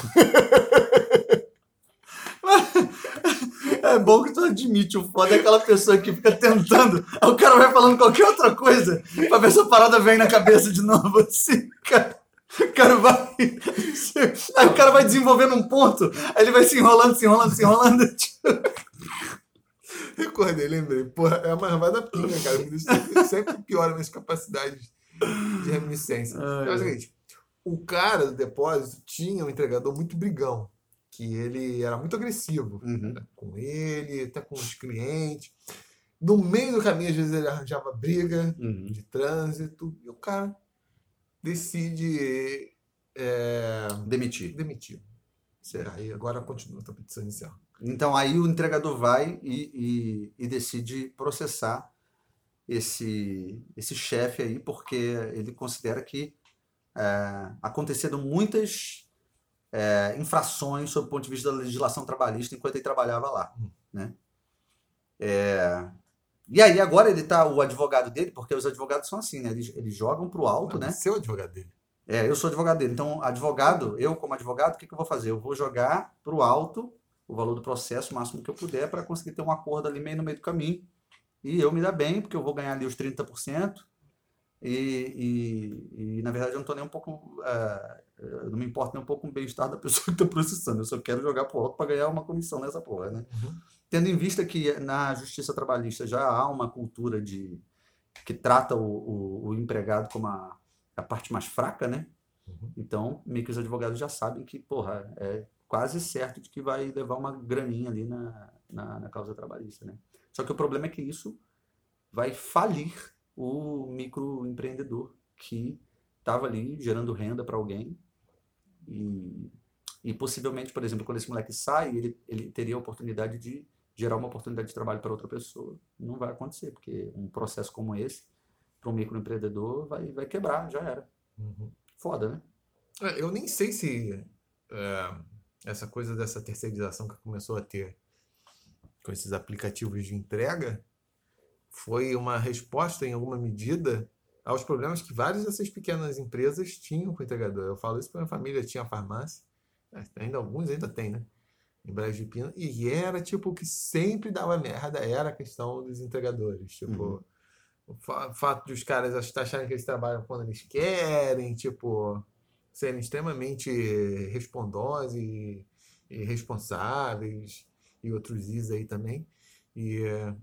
É bom que tu admite, o foda é aquela pessoa que fica tentando, aí o cara vai falando qualquer outra coisa pra ver se a parada vem na cabeça de novo, assim, cara. O cara vai. *laughs* Aí o cara vai desenvolvendo um ponto, aí ele vai se enrolando, se enrolando, se enrolando. *laughs* tipo, recordei, lembrei. Porra, é a marvada pinga, cara. Isso sempre- piora minhas capacidades de reminiscência. Então, é o seguinte, o cara do depósito tinha um entregador muito brigão, que ele era muito agressivo Uhum. né, com ele, até com os clientes. No meio do caminho, às vezes, ele arranjava briga Uhum. de trânsito e o cara decide é, Demitir. demitir. Certo. Aí agora continua a tua petição inicial. Então aí o entregador vai e, e- e decide processar esse, esse chefe aí, porque ele considera que é, aconteceram muitas é, infrações sob o ponto de vista da legislação trabalhista enquanto ele trabalhava lá. Hum. Né? É, e aí agora ele tá, o advogado dele, porque os advogados são assim, né? Eles, eles jogam pro alto, né? Seu advogado dele. É, eu sou advogado dele. Então, advogado, eu como advogado, o que, que eu vou fazer? Eu vou jogar para o alto o valor do processo, o máximo que eu puder, para conseguir ter um acordo ali meio no meio do caminho. E eu me dar bem, porque eu vou ganhar ali os 30%. E, e, e na verdade, eu não estou nem um pouco. eu não me importo nem um pouco com o bem-estar da *laughs* pessoa que está processando. Eu só quero jogar pro alto para ganhar uma comissão nessa porra, né? Uhum. Tendo em vista que na justiça trabalhista já há uma cultura de que trata o, o, o empregado como a, a parte mais fraca, né? Uhum. Então, meio que os advogados já sabem que, porra, é quase certo de que vai levar uma graninha ali na, na, na causa trabalhista, né? Só que o problema é que isso vai falir o microempreendedor que estava ali gerando renda para alguém e, e possivelmente, por exemplo, quando esse moleque sai, ele, ele teria a oportunidade de gerar uma oportunidade de trabalho para outra pessoa. Não vai acontecer, porque um processo como esse, para um microempreendedor, vai, vai quebrar, já era. Uhum. Foda, né? É, Eu nem sei se é, essa coisa dessa terceirização que começou a ter com esses aplicativos de entrega foi uma resposta, em alguma medida, aos problemas que várias dessas pequenas empresas tinham com o entregador. Eu falo isso porque minha família tinha farmácia, ainda alguns ainda tem, né? Em Brejo de Pina, e era tipo o que sempre dava merda era a questão dos entregadores. Tipo, Uhum. o fa- fato de os caras ach- acharem que eles trabalham quando eles querem, tipo, serem extremamente respondosos e, e responsáveis, e outros is aí também. E, eh,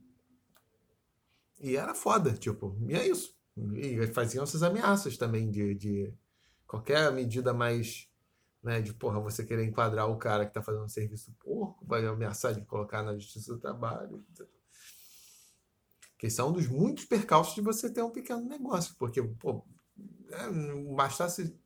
e era foda, tipo, e é isso. E faziam essas ameaças também de, de qualquer medida mais, né, de porra, você querer enquadrar o cara que tá fazendo um serviço porco, vai ameaçar de colocar na justiça do trabalho. Que são um dos muitos percalços de você ter um pequeno negócio, porque, pô, é, bastasse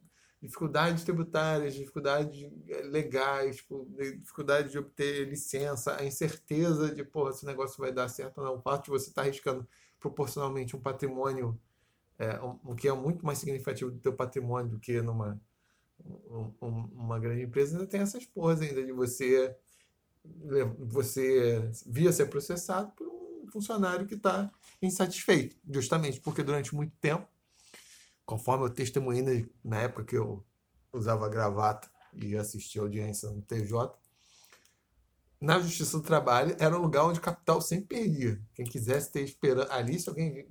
dificuldades tributárias, dificuldades eh, legais, tipo, dificuldade de obter licença, a incerteza de, porra, se o negócio vai dar certo ou não, o fato de você estar arriscando proporcionalmente um patrimônio, é, o que é muito mais significativo do teu patrimônio do que numa um- um- uma grande empresa, ainda tem essas porras ainda de você você via ser processado por um funcionário que está insatisfeito, justamente porque durante muito tempo, conforme eu testemunhei na- na época que eu usava gravata e assistia audiência no TJ, na Justiça do Trabalho era um lugar onde o capital sempre perdia. Quem quisesse ter esperança ali, se alguém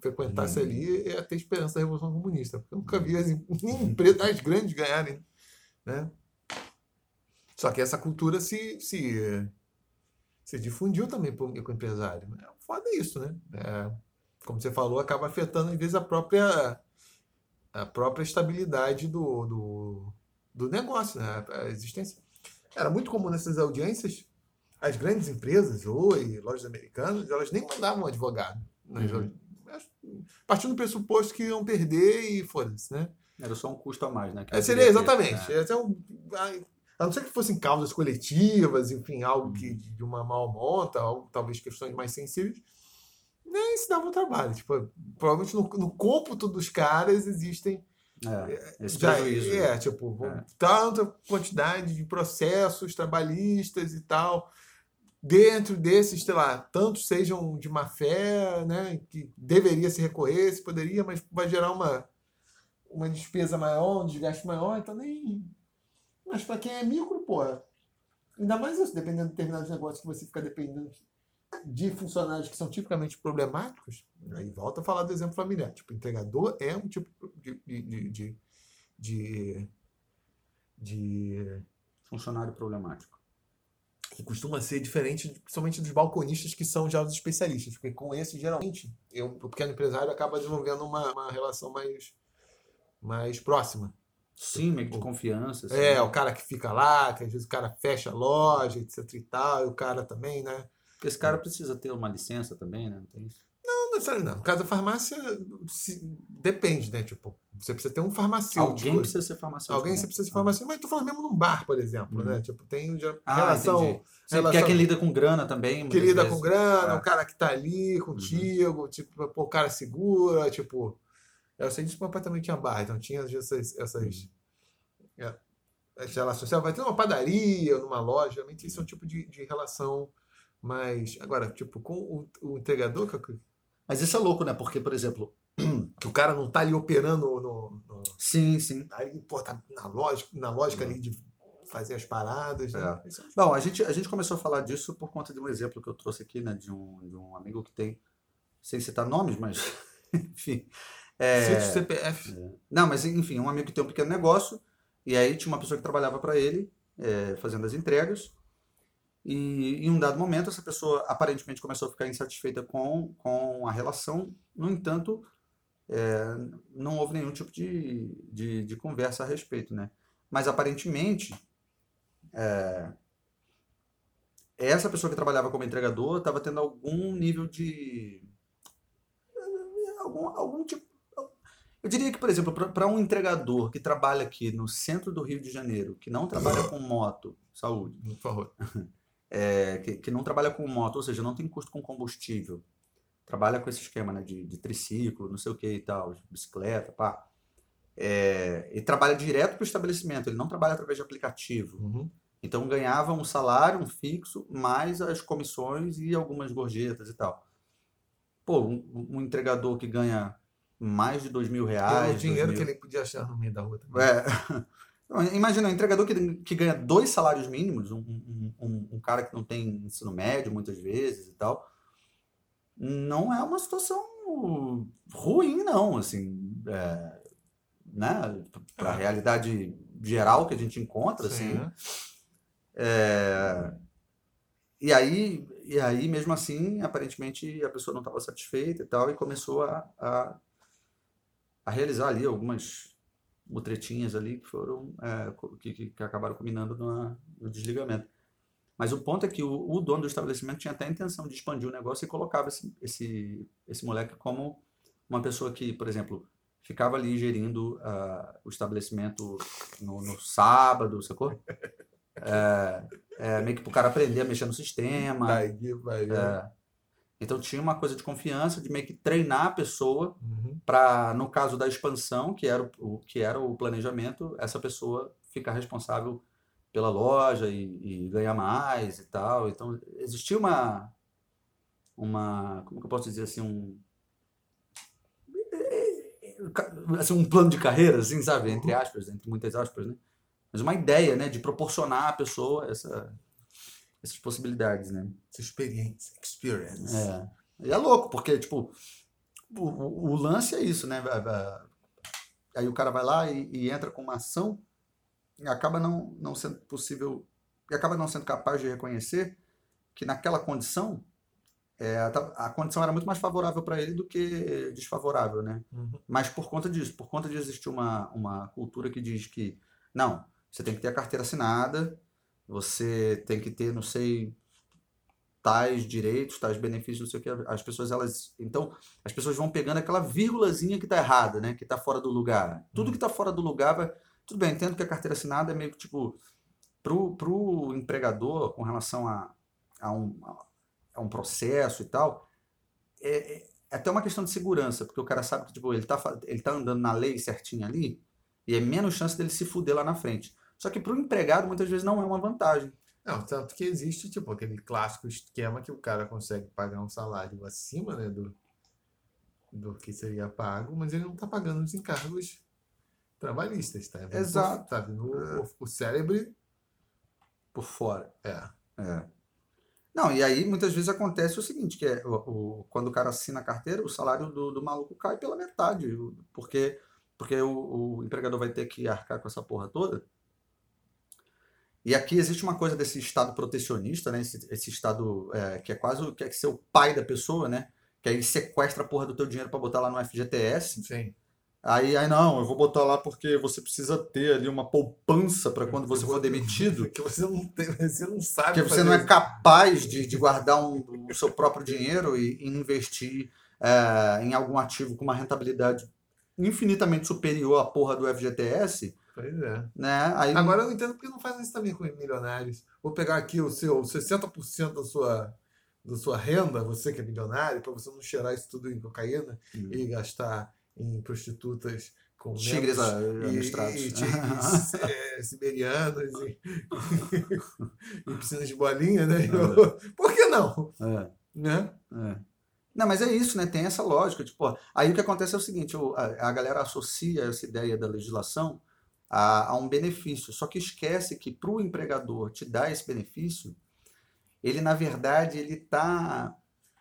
frequentasse Hum. ali, ia ter esperança da Revolução Comunista. Porque eu nunca vi as, em- nem empresas as grandes ganharem. Né? Só que essa cultura se, se, se difundiu também para o microempresário. É foda isso, né? É, como você falou, acaba afetando, às vezes, a própria, a própria estabilidade do, do, do negócio, né? A existência. Era muito comum nessas audiências, as grandes empresas, Oi, lojas americanas, elas nem mandavam advogado. nas Uhum. audi- Partindo do pressuposto que iam perder e foda-se, né? Era só um custo a mais, né? É, seria exatamente. É. Esse é um- a não ser que fossem causas coletivas, enfim, algo Uhum. que de uma mal monta, algo, talvez questões mais sensíveis, nem se dava trabalho. Tipo, provavelmente no, no cômputo dos caras existem É, esse já prejuízo. é, tipo, vão- É. tanta quantidade de processos trabalhistas e tal. Dentro desses, sei lá, tantos sejam de má fé, né? Que deveria se recorrer, se poderia, mas vai gerar uma, uma despesa maior, um desgaste maior, então nem. Mas para quem é micro, porra. Ainda mais isso, dependendo de determinados negócios que você fica dependendo de funcionários que são tipicamente problemáticos, aí volta a falar do exemplo familiar. Tipo, entregador é um tipo de, de, de, de, de, Funcionário problemático. que costuma ser diferente, principalmente dos balconistas que são já os especialistas, porque com esse, geralmente, eu, o pequeno empresário acaba desenvolvendo uma, uma relação mais, mais próxima. Sim, meio de confiança. Assim, É, né? o cara que fica lá, que às vezes o cara fecha a loja, etc e tal, e o cara também, né? Porque esse cara precisa ter uma licença também, né? Não tem isso. Não não. No caso da farmácia, se- depende, né? Tipo, você precisa ter um farmacêutico. Alguém precisa ser farmacêutico. Alguém né? precisa de farmacêutico. Mas tô falando mesmo num bar, por exemplo, né? Tipo, tem já Ah, relação... entendi. Sim, relação- Porque é quem lida com grana também. que lida vezes. com grana, É. Uhum. o cara que tá ali contigo, tipo, pô, o cara segura, tipo. Eu sei disso completamente tinha bar, então tinha essas. essas é, as relações. Você vai ter numa padaria, numa loja, realmente isso é um tipo de, de relação mais. Agora, tipo, com o, o entregador, que, que Mas isso é louco, né? Porque, por exemplo. *clears throat* o cara não tá ali operando no. no Sim, sim. ali, pô, tá na lógica, na lógica ali de fazer as paradas. Né? Isso é- Bom, a gente, a gente começou a falar disso por conta de um exemplo que eu trouxe aqui, né? De um, de um amigo que tem. Sem citar nomes, mas. *laughs* enfim. É, CPF. Não, mas enfim, um amigo que tem um pequeno negócio, e aí tinha uma pessoa que trabalhava para ele, é, fazendo as entregas, e em um dado momento essa pessoa aparentemente começou a ficar insatisfeita com, com a relação, no entanto, é, não houve nenhum tipo de, de, de conversa a respeito, né? Mas aparentemente, é, essa pessoa que trabalhava como entregador estava tendo algum nível de. algum, algum tipo. Eu diria que, por exemplo, para um entregador que trabalha aqui no centro do Rio de Janeiro, que não trabalha com moto, saúde, Por favor. *laughs* é, que, que não trabalha com moto, ou seja, não tem custo com combustível, trabalha com esse esquema né, de, de triciclo, não sei o que e tal, de bicicleta, pá. É, ele trabalha direto para o estabelecimento, ele não trabalha através de aplicativo. Uhum. Então ganhava um salário, um fixo, mais as comissões e algumas gorjetas e tal. Pô, um, um entregador que ganha mais de dois mil reais. Pelo dinheiro dois que mil- ele podia achar no meio da rua também. É. *laughs* Imagina, um entregador que, que ganha dois salários mínimos, um, um, um- um cara que não tem ensino médio muitas vezes e tal, não é uma situação ruim, não, assim, é, né? Para a É. realidade geral que a gente encontra, assim, né? é, e aí, e aí, mesmo assim, aparentemente a pessoa não estava satisfeita e tal, e começou a, a, a realizar ali algumas mutretinhas ali que foram, é, que, que, que acabaram culminando no, no desligamento. Mas o ponto é que o, o dono do estabelecimento tinha até a intenção de expandir o negócio e colocava esse, esse, esse moleque como uma pessoa que, por exemplo, ficava ali gerindo ah, o estabelecimento no, no sábado, sacou? *laughs* É, meio que pro cara aprender a mexer no sistema. Daí vai. é. Então tinha uma coisa de confiança, de meio que treinar a pessoa Uhum. para, no caso da expansão, que era o, que era o planejamento, essa pessoa ficar responsável pela loja e, e ganhar mais e tal. Então existia uma, uma, como que eu posso dizer assim, um assim, um plano de carreira, assim, sabe? Entre aspas, entre muitas aspas, né? Mas uma ideia, né, de proporcionar à pessoa essa, essas possibilidades, né? Essa experiência. Experience. É. E é louco, porque, tipo, o, o- o lance é isso, né? Aí o cara vai lá e, e entra com uma ação e acaba não, não sendo possível, e acaba não sendo capaz de reconhecer que naquela condição, é, a, a condição era muito mais favorável para ele do que desfavorável, né? Uhum. Mas por conta disso, por conta de existir uma, uma cultura que diz que, não, você tem que ter a carteira assinada, você tem que ter, não sei, tais direitos, tais benefícios, não sei o que. As pessoas, elas. Então, as pessoas vão pegando aquela vírgulazinha que tá errada, né? Que tá fora do lugar. Tudo que tá fora do lugar vai. Tudo bem, entendo que a carteira assinada é meio que tipo. Pro, pro empregador, com relação a, a, um, a um processo e tal, é, é até uma questão de segurança, porque o cara sabe que tipo, ele, tá, ele tá andando na lei certinho ali, e é menos chance dele se fuder lá na frente. Só que para o empregado, muitas vezes, não é uma vantagem. Não, tanto que existe, tipo, aquele clássico esquema que o cara consegue pagar um salário acima, né, do, do que seria pago, mas ele não está pagando os encargos trabalhistas, tá? Exato. Tá vindo o, o cérebro, Por fora. é. É. Não, e aí muitas vezes acontece o seguinte, que é o, o- quando o cara assina a carteira, o salário do, do maluco cai pela metade, porque, porque o, o empregador vai ter que arcar com essa porra toda. E aqui existe uma coisa desse Estado protecionista, né? Esse, esse Estado é, que é quase o- quer ser o pai da pessoa, né? Que aí sequestra a porra do teu dinheiro para botar lá no FGTS. Sim. Aí, aí não, eu vou botar lá porque você precisa ter ali uma poupança para quando você for demitido. *laughs* Que você não, tem, você não sabe. Porque você não é capaz de, de guardar um- o seu próprio dinheiro e, e investir é, em algum ativo com uma rentabilidade infinitamente superior à porra do FGTS, Pois é. né? Aí, Agora eu entendo porque não fazem isso também com milionários. Vou pegar aqui o seu 60% da sua, da sua renda, você que é milionário, para você não cheirar isso tudo em cocaína Hum. e gastar em prostitutas com tigres e, e tigres é, siberianos e, e piscinas de bolinha, né? *laughs* Por que não? É. Né? É. Não, mas é isso, né? Tem essa lógica. Tipo, ó, aí o que acontece é o seguinte: a, a galera associa essa ideia da legislação a, a um benefício, só que esquece que para o empregador te dar esse benefício, ele na verdade ele está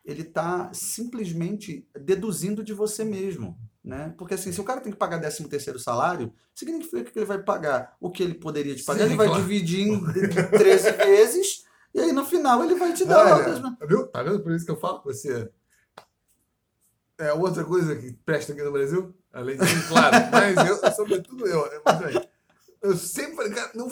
ele tá simplesmente deduzindo de você mesmo. Né? Porque assim, se o cara tem que pagar 13 terceiro salário, significa que ele vai pagar o que ele poderia te pagar, Sim, ele vai claro. dividir em 13 *laughs* vezes, e aí no final ele vai te dar. Olha, o- Tá viu? Tá vendo? Por isso que eu falo com você. É outra coisa que presta aqui no Brasil, além de, claro, mas eu, sobretudo eu, mas, aí, eu sempre falei, cara, não,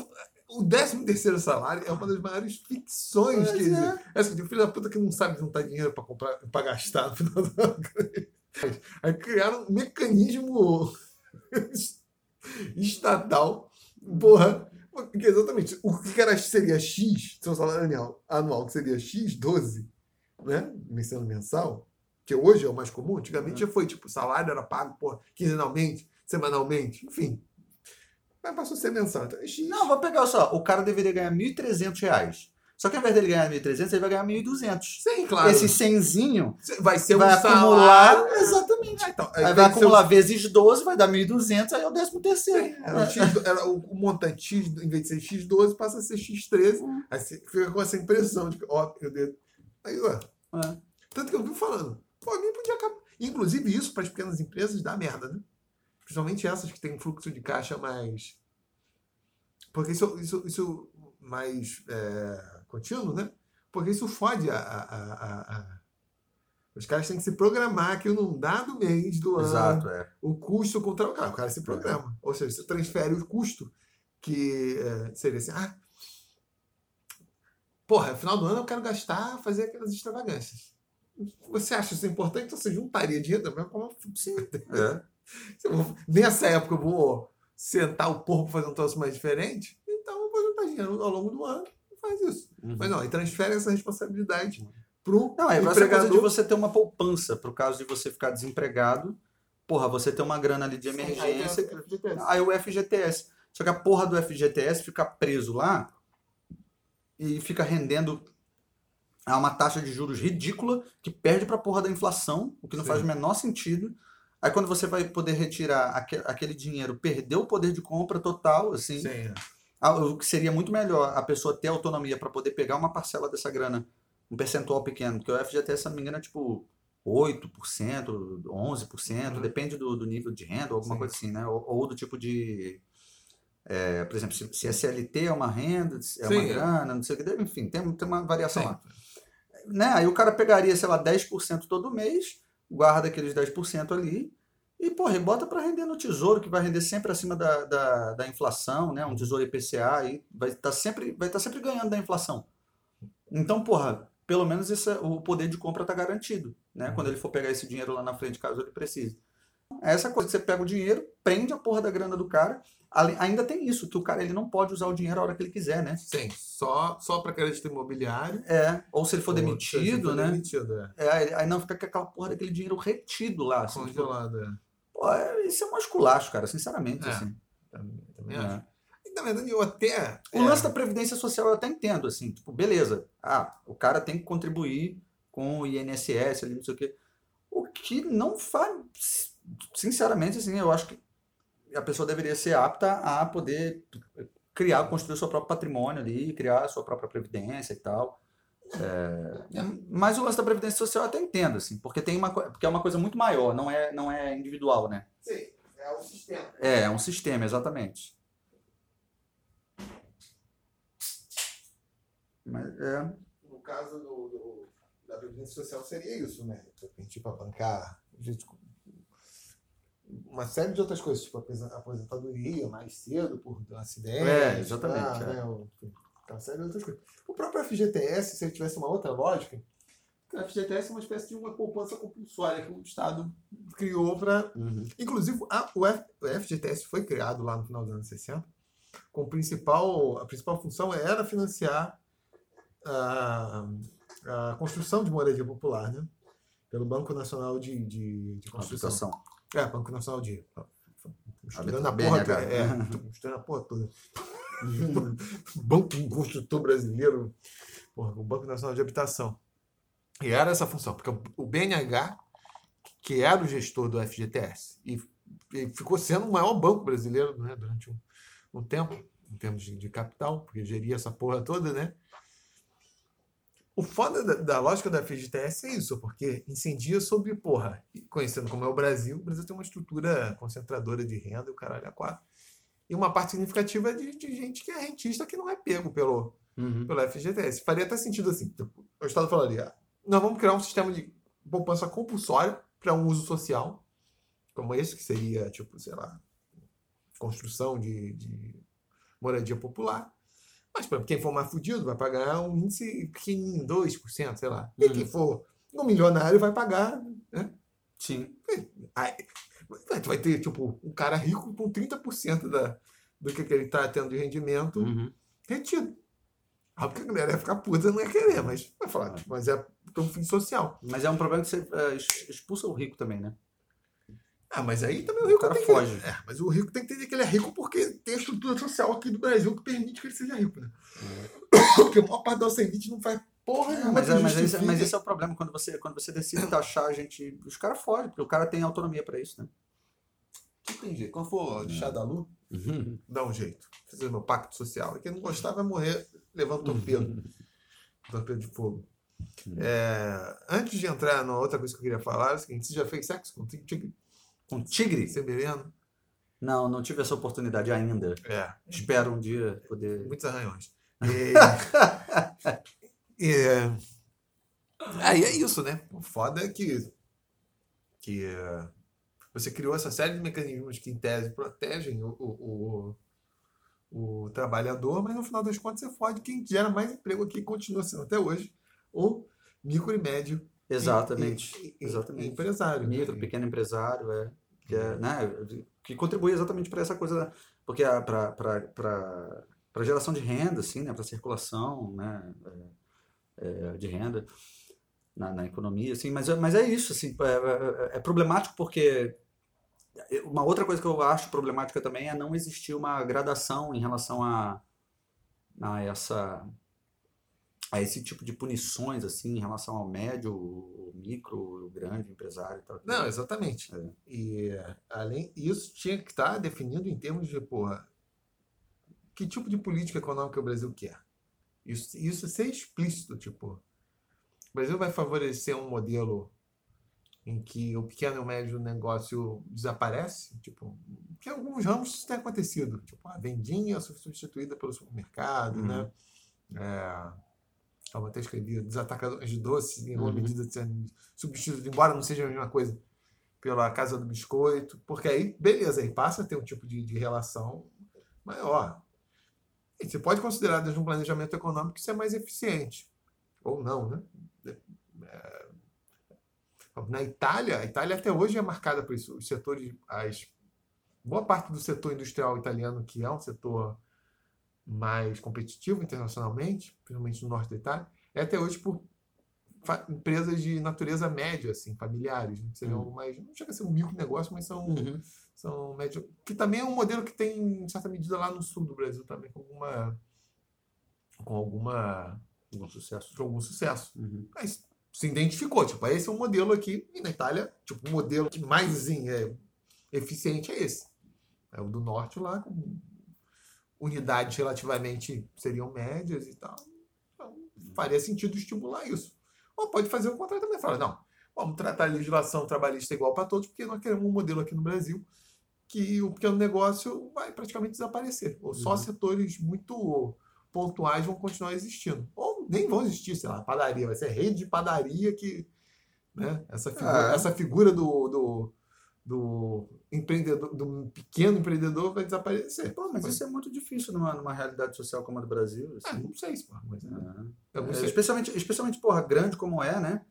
o 13 terceiro salário é uma das maiores ficções que Pois existe. é. É assim, o filho da puta que não sabe juntar dinheiro para comprar, para gastar no final do ano. *laughs* Aí criaram um mecanismo estatal, porra, porque exatamente o que era, seria X, seu salário anual, anual, que seria X, 12, né? Sendo mensal, que hoje é o mais comum, antigamente já foi, tipo, o salário era pago porra, quinzenalmente, semanalmente, enfim. Mas passou a ser mensal. Então é X. Não, vou pegar só. O cara deveria ganhar 1.300 reais. Só que ao invés dele ganhar 1.300, ele vai ganhar 1.200. Sim, claro. Esse 100zinho vai ser vai um acumular. salário. Exatamente. Ah, então, Aí vai vai acumular vezes 12, vai dar 1.200, aí é o 13 terceiro. Era o, X, era o, o montante X, em vez de ser X12, passa a ser X13. Hum. Aí você fica com essa impressão de que, ó, meu Deus. Aí, ué. É. Tanto que eu vi falando, pô, nem podia acabar. Inclusive, isso para as pequenas empresas dá merda, né? Principalmente essas que têm um fluxo de caixa mais. Porque isso, isso, isso mais é, contínuo, né? Porque isso fode a, a- a- a- Os caras têm que se programar que num dado mês do ano Exato, é. o custo contra o cara. O cara se programa. Ou seja, você transfere o custo, que é, seria assim, ah, porra, no final do ano eu quero gastar, fazer aquelas extravagâncias. Você acha isso importante? Então você juntaria dinheiro também como Sim. *laughs* É. Nessa época eu vou sentar o porco para fazer um troço mais diferente, então eu vou juntar dinheiro ao longo do ano e faz isso. Mas não, e transfere essa responsabilidade pro Não, é empregador. de você ter uma poupança pro caso de você ficar desempregado. Porra, você ter uma grana ali de emergência. Aí o FGTS. Só que a porra do FGTS fica preso lá e fica rendendo a uma taxa de juros ridícula que perde pra porra da inflação, o que não Sim. faz o menor sentido. Aí quando você vai poder retirar aque- aquele dinheiro, perdeu o poder de compra total, assim. Sim, O que seria muito melhor a pessoa ter autonomia para poder pegar uma parcela dessa grana, um percentual pequeno, porque o FGTS, se não me engano, é tipo 8%, 11%, Uhum. depende do, do nível de renda, ou alguma Sim. coisa assim, né? Ou, ou do tipo de. é, por exemplo, se, se é CLT é uma renda, é uma Sim, é. grana, não sei o que, enfim, tem, tem uma variação Sim. lá. Né? Aí o cara pegaria, sei lá, 10% todo mês, guarda aqueles 10% ali, e, porra, e bota para render no tesouro, que vai render sempre acima da, da, da inflação, né? Um tesouro IPCA aí vai estar sempre, vai estar sempre ganhando da inflação. Então, porra, pelo menos esse, o poder de compra está garantido, né? Quando ele for pegar esse dinheiro lá na frente, caso ele precise. É essa coisa que você pega o dinheiro, prende a porra da grana do cara. Ainda tem isso, que o cara ele não pode usar o dinheiro a hora que ele quiser, né? Sim, só, só para crédito imobiliário. É, ou se ele for se ele demitido, for né? Demitido, é. É, aí- não fica com aquela porra daquele dinheiro retido lá. Assim, tipo, Congelado, é. pô, é, isso é um esculacho, cara, sinceramente. É. Assim, Também, também É. acho. Na verdade, eu até. O é, lance da Previdência Social eu até entendo, assim, tipo, beleza. Ah, o cara tem que contribuir com o INSS ali, não sei o quê. O que não faz. Sinceramente, assim, eu acho que a pessoa deveria ser apta a poder criar, construir o seu próprio patrimônio ali, criar a sua própria previdência e tal. É, mas o lance da Previdência Social eu até entendo, assim, porque tem uma, porque é uma coisa muito maior, não é, não é individual, né? Sim, é o sistema. É, é um sistema, exatamente. Mas, é. No caso do, do- da Previdência Social seria isso, né? De repente, para bancar uma série de outras coisas, tipo aposentadoria mais cedo por acidente. É, exatamente, ah, é. né, o- Uma série de outras coisas. O próprio FGTS, se ele tivesse uma outra lógica, o FGTS é uma espécie de uma poupança compulsória que o Estado criou para Uhum. Inclusive, a- o, F- o FGTS foi criado lá no final dos anos 60, com principal, a principal função era financiar a, a construção de moradia popular, né? Pelo Banco Nacional de, de, de Construção. Habitação. É, Banco Nacional de. Estudando Habita- a porra, toda- é, estudando a porra toda. Banco Construtor Brasileiro, porra, o Banco Nacional de Habitação. E era essa função, porque o BNH, que era o gestor do FGTS, e, e ficou sendo o maior banco brasileiro né, durante um, um tempo, em termos de, de capital, porque geria essa porra toda, né? O foda da, da lógica da FGTS é isso, porque incendia sobre, porra, e conhecendo como é o Brasil, o Brasil tem uma estrutura concentradora de renda, e o caralho é quatro. E uma parte significativa é de, de gente que é rentista que não é pego pelo, Uhum. pelo FGTS. Faria até sentido assim. tipo, o Estado falaria: "Ah, nós vamos criar um sistema de poupança compulsória para um uso social, como esse, que seria, tipo, sei lá, construção de, de moradia popular. Mas para quem for mais fudido vai pagar um índice pequenininho, 2%, sei lá. E Uhum. quem for um milionário vai pagar. Né? Sim. Aí, vai- ter, tipo, um cara rico com 30% da, do que, que ele está tendo de rendimento Uhum. retido. Óbvio que a galera ia ficar puta, não ia querer, mas vai falar, mas é por um fim social. Mas é um problema que você ex- expulsa o rico também, né? Ah, mas aí também o rico cara tem foge. que. É, mas o rico tem que entender que ele é rico porque tem a estrutura social aqui do Brasil que permite que ele seja rico, né? *coughs* Porque a maior parte nossa elite não faz porra É, nenhuma. mas, é, mas, esse, justifique. mas esse é o problema quando você, quando você decide taxar a gente. Os caras fogem, porque o cara tem autonomia pra isso, né? Jeito. Quando for chá da lua, dá um jeito. Fazer meu pacto social. E quem não gostar vai morrer levando torpedo. torpedo de fogo. É, antes de entrar na outra coisa que eu queria falar, é o seguinte: você já fez sexo com tigre? Com tigre? Você bebendo? Não, não tive essa oportunidade ainda. É. Espero um dia poder. Muitos arranhões. *laughs* E, e, aí é isso, né? O foda é que, que eh, você criou essa série de mecanismos que, em tese, protegem o, o, o, o trabalhador, mas no final das contas você fode quem gera mais emprego aqui, continua sendo até hoje, o micro e médio Exatamente. e- e- exatamente. empresário. né? Micro, pequeno empresário, é. Que, é, né, que contribui exatamente para essa coisa, porque para a geração de renda, assim, né, para circulação né, é, é, de renda na, na economia, assim, mas, é- mas é isso, assim, é, é- é problemático porque uma outra coisa que eu acho problemática também é não existir uma gradação em relação a, a essa a esse tipo de punições assim em relação ao médio, o micro, o grande empresário e tal. Não, exatamente. É. E além isso tinha que estar definido em termos de, porra, que tipo de política econômica o Brasil quer. Isso, isso ser explícito, tipo, o Brasil vai favorecer um modelo em que o pequeno e o médio negócio desaparece, tipo, que em alguns ramos isso tem acontecido, tipo, a vendinha substituída pelo supermercado, Uhum. né? É, eu até escrevi desatacadores de doces, em alguma Uhum. medida sendo substituído, embora não seja a mesma coisa, pela Casa do Biscoito, porque aí, beleza, aí passa a ter um tipo de, de relação maior. E você pode considerar, desde um planejamento econômico, que isso é mais eficiente. Ou não, né? É, Na Itália, a Itália até hoje é marcada por isso. Os setores, as, boa parte do setor industrial italiano, que é um setor mais competitivo internacionalmente, principalmente no norte da Itália, é até hoje por empresas de natureza média, assim, familiares, né? que seriam mais, não chega a ser um micro negócio, mas são, Uhum. são médio, que também é um modelo que tem, em certa medida, lá no sul do Brasil também, com alguma, com alguma, Com sucesso. com algum sucesso. Uhum. Mas se identificou, tipo, esse é um modelo aqui, e na Itália, tipo, o modelo que mais, assim, é eficiente é esse. É o do norte lá, com unidades relativamente seriam médias e tal. Então, faria sentido estimular isso. Ou pode fazer o contrário também. Fala, não, vamos tratar a legislação trabalhista igual para todos, porque nós queremos um modelo aqui no Brasil que o pequeno negócio vai praticamente desaparecer. Ou só Uhum. setores muito pontuais vão continuar existindo. Ou nem vão existir, sei lá, padaria, vai ser rede de padaria que. Né? Essa figura, É. essa figura do, do, do empreendedor, do pequeno empreendedor vai desaparecer. Pô, mas isso é muito difícil numa, numa realidade social como a do Brasil. Ah, Assim. não sei se, mas, né? É. É, sei. especialmente, especialmente, porra, grande como é, né?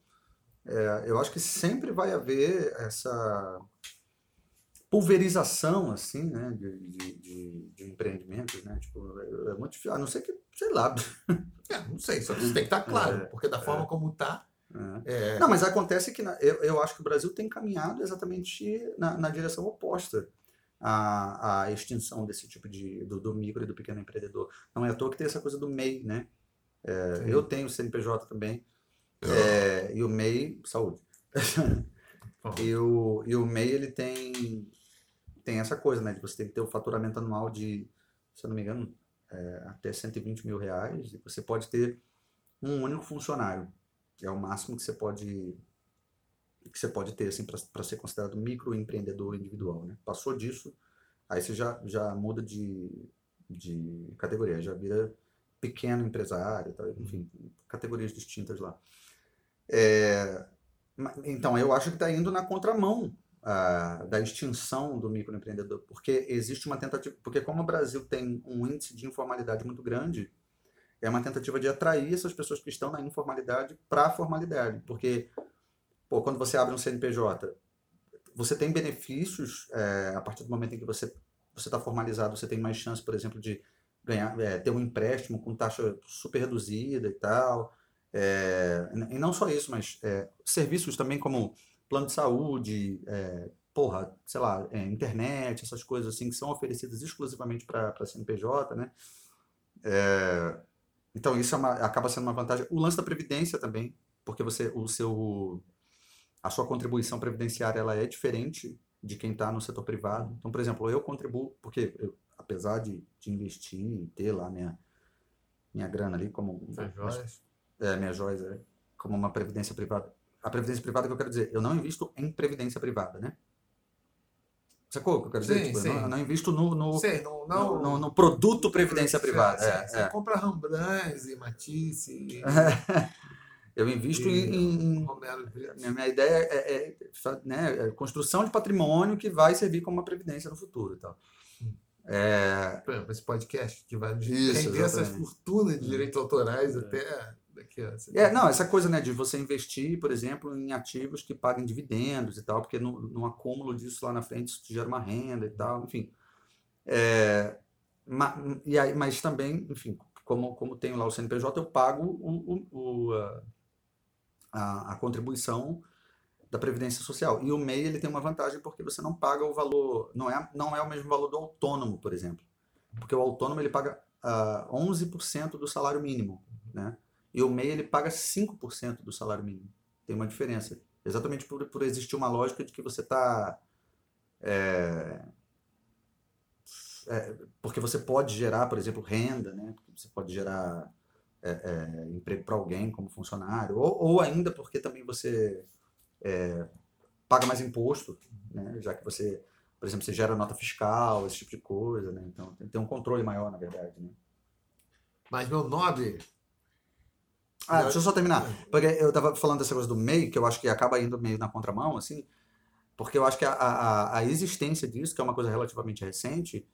É, eu acho que sempre vai haver essa pulverização, assim, né? De, de, de, de empreendimentos, né? Tipo, é, é muito difícil. A não ser que, sei lá. É, não sei, só que isso tem que estar claro, É, porque da forma como está. É. É, Não, mas acontece que na- eu, eu acho que o Brasil tem caminhado exatamente na, na direção oposta à, à extinção desse tipo de do, do micro e do pequeno empreendedor. Não é à toa que tem essa coisa do MEI, né? É, eu tenho o CNPJ também. É, e o MEI, saúde. *laughs* E, o, e o MEI ele tem tem essa coisa, né? De você tem que ter o faturamento anual de, se eu não me engano, é, até 120 mil reais. E você pode ter um único funcionário. É o máximo que você pode que você pode ter assim para ser considerado microempreendedor individual, né? Passou disso, aí você já, já muda de, de categoria, já vira pequeno empresário, tal, enfim, categorias distintas lá. É, então, eu acho que está indo na contramão ah, da extinção do microempreendedor, porque existe uma tentativa, porque como o Brasil tem um índice de informalidade muito grande, é uma tentativa de atrair essas pessoas que estão na informalidade para a formalidade, porque pô, quando você abre um CNPJ, você tem benefícios é, a partir do momento em que você está formalizado, você tem mais chance, por exemplo, de ganhar, é, ter um empréstimo com taxa super reduzida e tal. É, e não só isso, mas é, serviços também como plano de saúde, é, porra, sei lá, é, internet, essas coisas assim que são oferecidas exclusivamente para CNPJ, né? É, então isso é uma- acaba sendo uma vantagem. O lance da previdência também, porque você, o seu, a sua contribuição previdenciária ela é diferente de quem está no setor privado. Então, por exemplo, eu contribuo, porque eu, apesar de, de investir e ter lá minha, minha grana ali como Essas joias. é, minhas joias é, como uma previdência privada. A previdência privada que eu quero dizer, eu não invisto em previdência privada, né? Sacou o que eu quero dizer? Sim, Tipo, eu sim. não, não invisto no, no, Sei, não, no, não, no- no produto previdência privada. Você, é, você é. compra Rembrandt e Matisse *laughs* Eu invisto e em, em- minha, minha ideia é, é, fa- né, é construção de patrimônio que vai servir como uma previdência no futuro e tal. É, Por exemplo, esse podcast que vai Isso, render essas exatamente. fortunas de direitos autorais até daqui a... é, não, essa coisa né, de você investir, por exemplo, em ativos que paguem dividendos e tal, porque no, no acúmulo disso lá na frente isso gera uma renda e tal, enfim. É, ma- e aí, mas também, enfim, como, como tenho lá o CNPJ, eu pago o, o- o, a, a, contribuição da Previdência Social. E o MEI ele tem uma vantagem porque você não paga o valor, não é, não é o mesmo valor do autônomo, por exemplo. Porque o autônomo ele paga ah, 11% do salário mínimo, né? E o MEI ele paga 5% do salário mínimo. Tem uma diferença. Exatamente por, por existir uma lógica de que você está porque você pode gerar, por exemplo, renda, né? Você pode gerar é, é, emprego para alguém como funcionário, ou, ou ainda porque também você é, paga mais imposto, né? Já que você, por exemplo, você gera nota fiscal, esse tipo de coisa, né? Então tem, tem um controle maior, na verdade, né? Mas, meu nobre, Ah, deixa eu só terminar. Porque eu tava falando dessa coisa do MEI, que eu acho que acaba indo meio na contramão, assim, porque eu acho que a, a, a existência disso, que é uma coisa relativamente recente,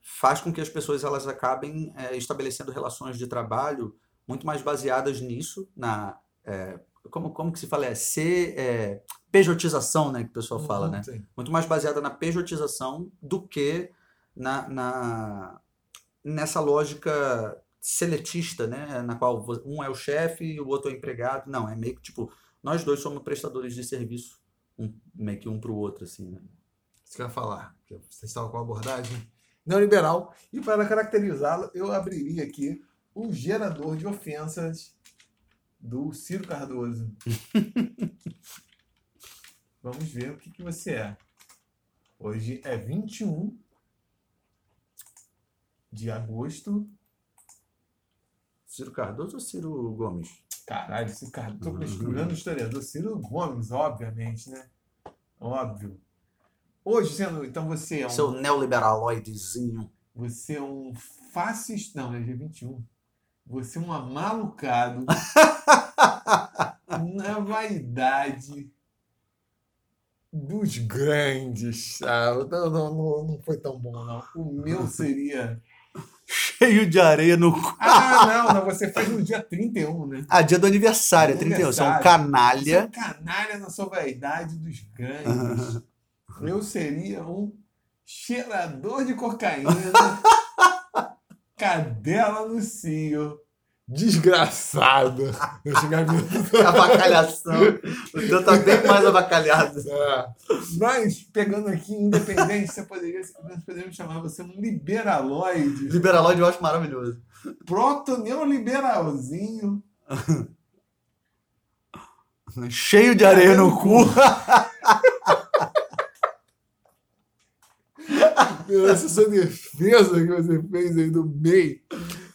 faz com que as pessoas elas acabem é, estabelecendo relações de trabalho muito mais baseadas nisso, na é, como, como que se fala? É ser é, pejotização, né, que o pessoal fala, né? Sim. muito mais baseada na pejotização do que na, na- nessa lógica seletista, né? Na qual um é o chefe e o outro é o empregado. Não, é meio que tipo, nós dois somos prestadores de serviço, um- meio que um para o outro, assim, né? Isso que eu ia falar. que Vocês estavam com a abordagem neoliberal. E para caracterizá-lo, eu abriria aqui o gerador de ofensas do Ciro Cardoso. *laughs* Vamos ver o que, que você é. Hoje é 21 de agosto. Ciro Cardoso ou Ciro Gomes? Caralho, esse cara. Tô procurando o historiador Ciro Gomes, obviamente, né? Óbvio. Hoje, sendo. Então você é um. Seu neoliberaloidezinho. Você é um fascista. Não, é dia 21. você é um amalucado *laughs* na vaidade dos grandes? Não, não, não, não foi tão bom, não. O meu *laughs* seria. Cheio de areia no cu. Ah, não, não, você fez no dia 31, né? Ah, dia do aniversário, 31. Você é um canalha. Você é um canalha na sua vaidade dos grandes. Eu seria um cheirador de cocaína, *laughs* cadela no cio, desgraçado. Eu chegava Abacalhação. O teu tá bem mais abacalhado. *laughs* É. Mas, pegando aqui, independente, você poderia, nós poderíamos chamar você um liberaloide, Liberaloide eu acho maravilhoso. proto-neoliberalzinho. *laughs* Cheio de areia no cu. *laughs* Essa defesa que você fez aí do meio.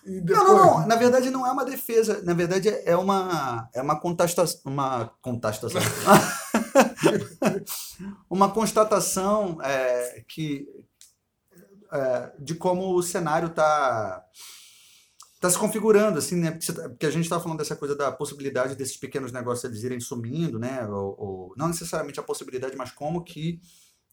E Não, não, não. Na verdade, não é uma defesa. Na verdade, é uma, é uma contestação. Uma contestação. *laughs* uma constatação é, que, é, de como o cenário está tá se configurando, assim, né? Porque, tá- a gente está falando dessa coisa da possibilidade desses pequenos negócios eles irem sumindo, né? Ou, ou- não necessariamente a possibilidade, mas como que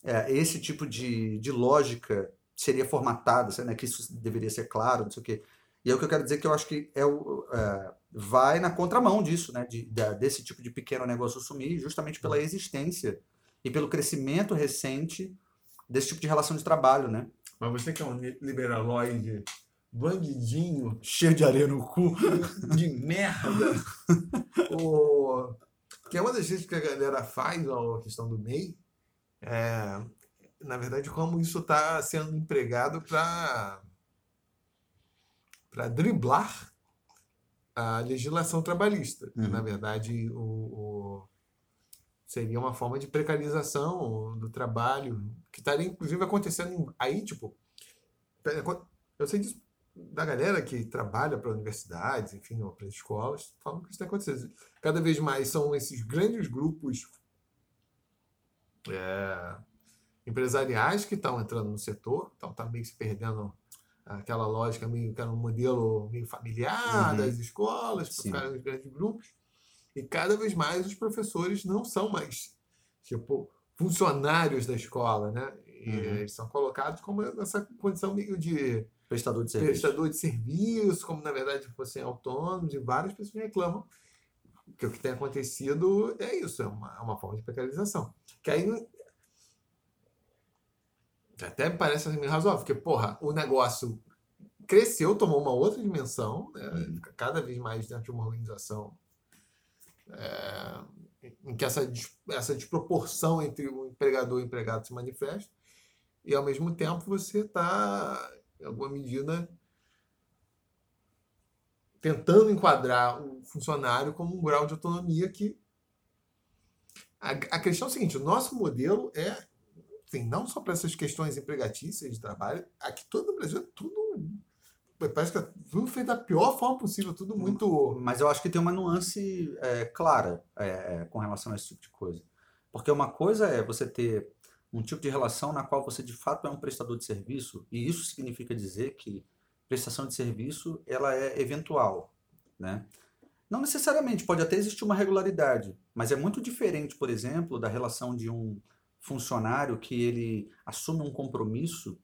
é, esse tipo de, de lógica seria formatada, né? Que isso deveria ser claro, não sei o quê. E é o que eu quero dizer que eu acho que é o, é, vai na contramão disso, né? De, da- desse tipo de pequeno negócio sumir, justamente pela existência e pelo crescimento recente desse tipo de relação de trabalho, né? Mas você que é um liberaloide bandidinho, Cheio de areia no cu. *laughs* de merda. *laughs* o... Que é uma das vezes que a galera faz a questão do MEI. É, na verdade, como isso está sendo empregado para para driblar a legislação trabalhista. Uhum. Na verdade, o, o- seria uma forma de precarização do trabalho, que estaria inclusive acontecendo aí, tipo, eu sei disso da galera que trabalha para universidades, enfim, ou para escolas, falam que isso está acontecendo. Cada vez mais são esses grandes grupos é, empresariais que estão entrando no setor, então está meio se perdendo aquela lógica meio que era um modelo meio familiar Uhum. das escolas, para os grandes grupos. E cada vez mais os professores não são mais tipo funcionários da escola, né? E Uhum. eles são colocados como nessa condição meio de Prestador de serviço. prestador de serviço, como na verdade fossem autônomos, e várias pessoas reclamam que o que tem acontecido é isso, é uma, é uma forma de precarização. Que aí até parece assim, razoável, porque, porra, o negócio cresceu, tomou uma outra dimensão, né? Fica cada vez mais dentro de uma organização é, em que essa, essa desproporção entre o empregador e o empregado se manifesta, e ao mesmo tempo você está, em alguma medida, tentando enquadrar o funcionário como um grau de autonomia que. A, a questão é a seguinte: o nosso modelo é, não só para essas questões empregatícias de trabalho, aqui todo o Brasil é tudo. Parece que é tudo feito da pior forma possível, tudo muito. Mas eu acho que tem uma nuance é, clara é, é, com relação a esse tipo de coisa. Porque uma coisa é você ter um tipo de relação na qual você de fato é um prestador de serviço, e isso significa dizer que prestação de serviço ela é eventual, né? Não necessariamente, pode até existir uma regularidade, mas é muito diferente, por exemplo, da relação de um funcionário que ele assume um compromisso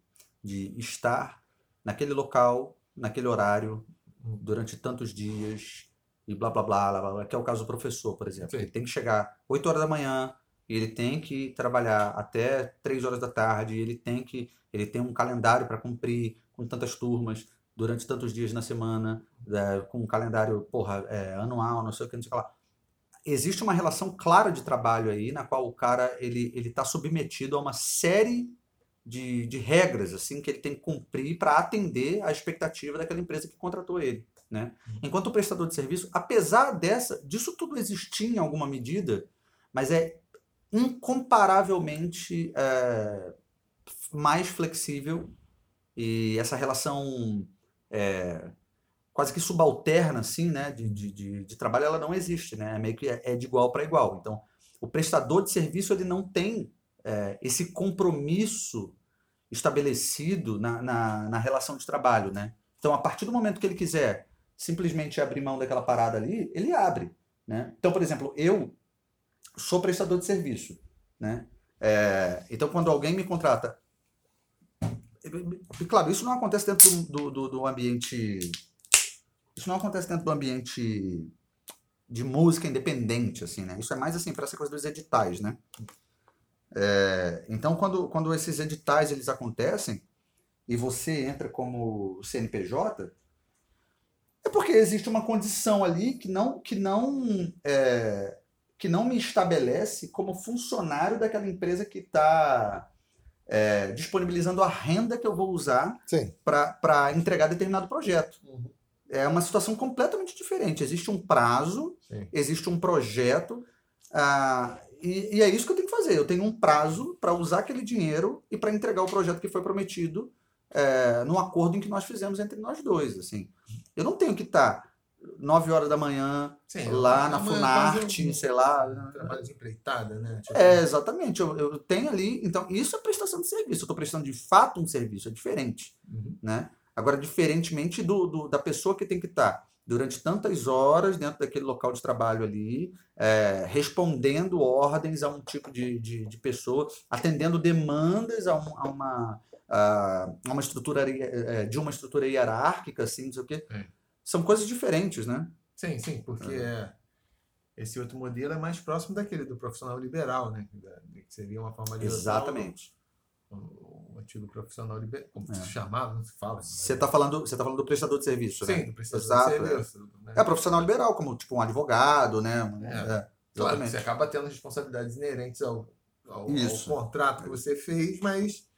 de estar naquele local, naquele horário, durante tantos dias e blá blá blá, blá, blá, que é o caso do professor, por exemplo. Sim. Ele tem que chegar 8 horas da manhã, e ele tem que trabalhar até 3 horas da tarde, e ele tem que ele tem um calendário para cumprir com tantas turmas durante tantos dias na semana, é, com um calendário, porra, é, anual, não sei o que, não sei o que lá. Existe uma relação clara de trabalho aí, na qual o cara ele ele está submetido a uma série de, de regras assim que ele tem que cumprir para atender à expectativa daquela empresa que contratou ele, né? Enquanto o prestador de serviço, apesar dessa disso tudo existir em alguma medida, mas é incomparavelmente é, mais flexível e essa relação é, quase que subalterna assim, né, de, de, de, de trabalho, ela não existe, né? É meio que é, é de igual para igual. Então, o prestador de serviço ele não tem é, esse compromisso estabelecido na, na, na relação de trabalho, né? Então, a partir do momento que ele quiser simplesmente abrir mão daquela parada ali, ele abre. Né? Então, por exemplo, eu sou prestador de serviço. Né? É, então, quando alguém me contrata. E, claro, isso não acontece dentro do, do, do ambiente. Isso não acontece dentro do ambiente de música independente, assim, né? Isso é mais assim para essa coisa dos editais, né? É, então, quando, quando esses editais eles acontecem e você entra como CNPJ, é porque existe uma condição ali que não que não é, que não me estabelece como funcionário daquela empresa que está é, disponibilizando a renda que eu vou usar para entregar determinado projeto. Uhum. É uma situação completamente diferente. Existe um prazo, Sim. existe um projeto, ah, e, e, é isso que eu tenho que fazer. Eu tenho um prazo para usar aquele dinheiro e para entregar o projeto que foi prometido é, no acordo em que nós fizemos entre nós dois. Assim. Eu não tenho que estar tá 9 horas da manhã Sim, lá na Funarte, um, sei lá. Trabalho de empreitada, né? Tipo... É, exatamente. Eu, eu tenho ali. Então, isso é prestação de serviço. Eu estou prestando de fato um serviço, é diferente. Uhum. Né? Agora, diferentemente do, do, da pessoa que tem que estar durante tantas horas dentro daquele local de trabalho ali, é, respondendo ordens a um tipo de, de, de pessoa, atendendo demandas a, um, a uma a uma estrutura é, de uma estrutura hierárquica, assim, não sei o quê. É. São coisas diferentes, né? Sim, sim, porque é. esse outro modelo é mais próximo daquele do profissional liberal, né? Que seria uma forma de Exatamente. O, antigo profissional liberal, como é. se chamava, não se fala. Você está falando, você tá falando do prestador de serviço, sim, né? do prestador Exato, de serviço. É. Né? é profissional liberal, como tipo um advogado, né? É. é claro, você acaba tendo responsabilidades inerentes ao, ao, ao contrato que você fez, mas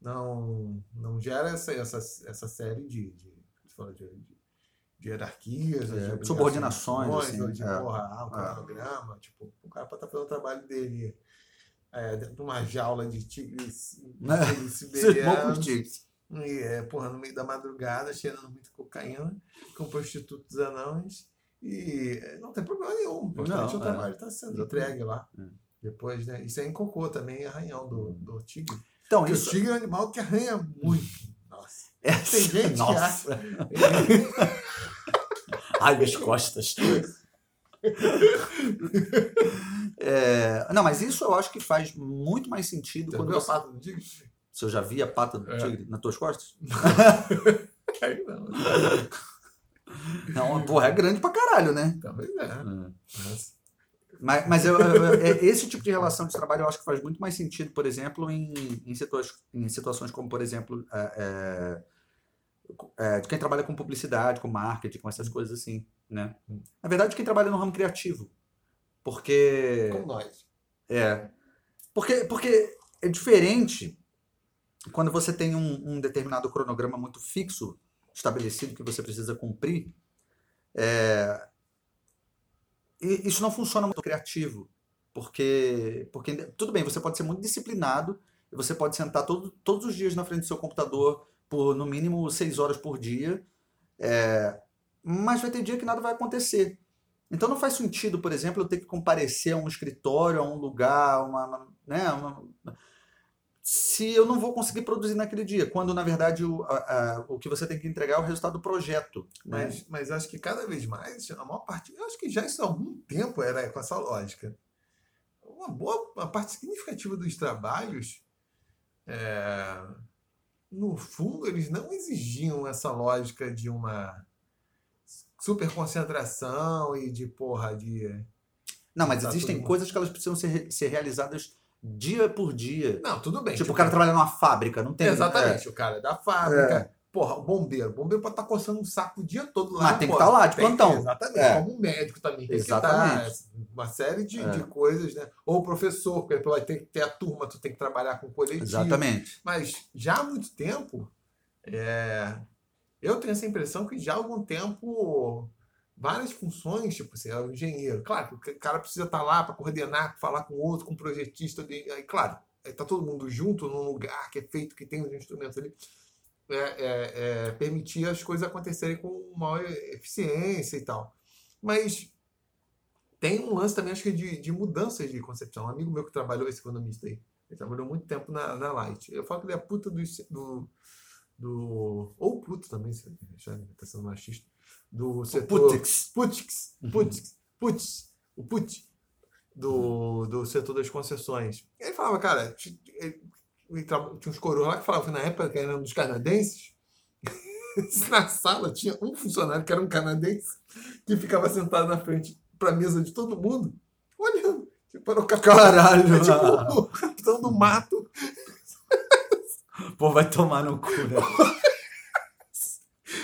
não, não gera essa, essa, essa série de, de, de, de hierarquias, é, de subordinações, assim, de é, porra, ah, o cronograma, é. tipo, o cara pode estar fazendo o trabalho dele é, dentro de uma jaula de tigres *laughs* é. siberianos. E, é, porra, no meio da madrugada, cheirando muito cocaína, com prostitutos anões. E é, não tem problema nenhum. O importante o trabalho está sendo entregue lá. Depois, né? Isso é em cocô também, arranhão do, do tigre. Então, Porque isso... o tigre é um animal que arranha muito. Nossa. É, Tem gente *laughs* nossa. que acha. *laughs* Ai, minhas costas. *laughs* É, não, mas isso eu acho que faz muito mais sentido você quando você... a pata do tigre? Se eu já vi a pata do é. tigre nas tuas costas? *laughs* Aí não. Não, porra, é grande pra caralho, né? Talvez é. é. Mas, mas eu, eu, é, esse tipo de relação de trabalho eu acho que faz muito mais sentido, por exemplo, em, em, situações, em situações como, por exemplo, é, é, de quem trabalha com publicidade, com marketing, com essas coisas assim, né? Na verdade, quem trabalha no ramo criativo. Porque... Como nós. É. Porque, porque é diferente quando você tem um, um determinado cronograma muito fixo, estabelecido, que você precisa cumprir. É, e isso não funciona muito criativo, porque, porque tudo bem, você pode ser muito disciplinado, você pode sentar todo, todos os dias na frente do seu computador por no mínimo seis horas por dia, é, mas vai ter dia que nada vai acontecer. Então não faz sentido, por exemplo, eu ter que comparecer a um escritório, a um lugar, uma, uma né, uma, se eu não vou conseguir produzir naquele dia, quando na verdade o, a, a, o que você tem que entregar é o resultado do projeto. Né? Mas, mas acho que cada vez mais, a maior parte, eu acho que já isso há algum tempo era com essa lógica. Uma boa, uma parte significativa dos trabalhos, é, no fundo, eles não exigiam essa lógica de uma super concentração e de porra de. Não, mas existem coisas que elas precisam ser, ser realizadas dia por dia. Não, tudo bem. Tipo, tipo o cara trabalha numa fábrica, não tem. Exatamente, é. o cara é da fábrica. É. Porra, o bombeiro. O bombeiro pode estar tá coçando um saco o dia todo lá. Mas tem que estar tá lá, de plantão. exatamente. É. Como um médico também. Tem exatamente. Que estar, uma série de, é. de coisas, né? Ou o professor, porque vai ter que ter a turma, tu tem que trabalhar com coletivo. Exatamente. Mas já há muito tempo, é... eu tenho essa impressão que já há algum tempo várias funções, tipo, você é um engenheiro. Claro que o cara precisa estar lá para coordenar, falar com outro, com um projetista. De, aí, claro, está todo mundo junto num lugar que é feito, que tem os instrumentos ali. É, é, é, permitir as coisas acontecerem com maior eficiência e tal. Mas tem um lance também, acho que, de, de mudanças de concepção. Um amigo meu que trabalhou, esse economista aí, ele trabalhou muito tempo na, na Light. Eu falo que ele é puta do, do, do ou puto também, se já está sendo machista do setor. Putix. Putix. Putix. Putix. O Put do, do setor das concessões. Ele falava, cara, ele- ele tinha uns coroas lá que falavam que na época que eram dos canadenses. *laughs* na sala tinha um funcionário que era um canadense que ficava sentado na frente para a mesa de todo mundo, olhando. Tipo, era o capitão, Caralho, *laughs* tipo, o capitão do mato. *laughs* Pô, vai tomar no cu, né? *laughs*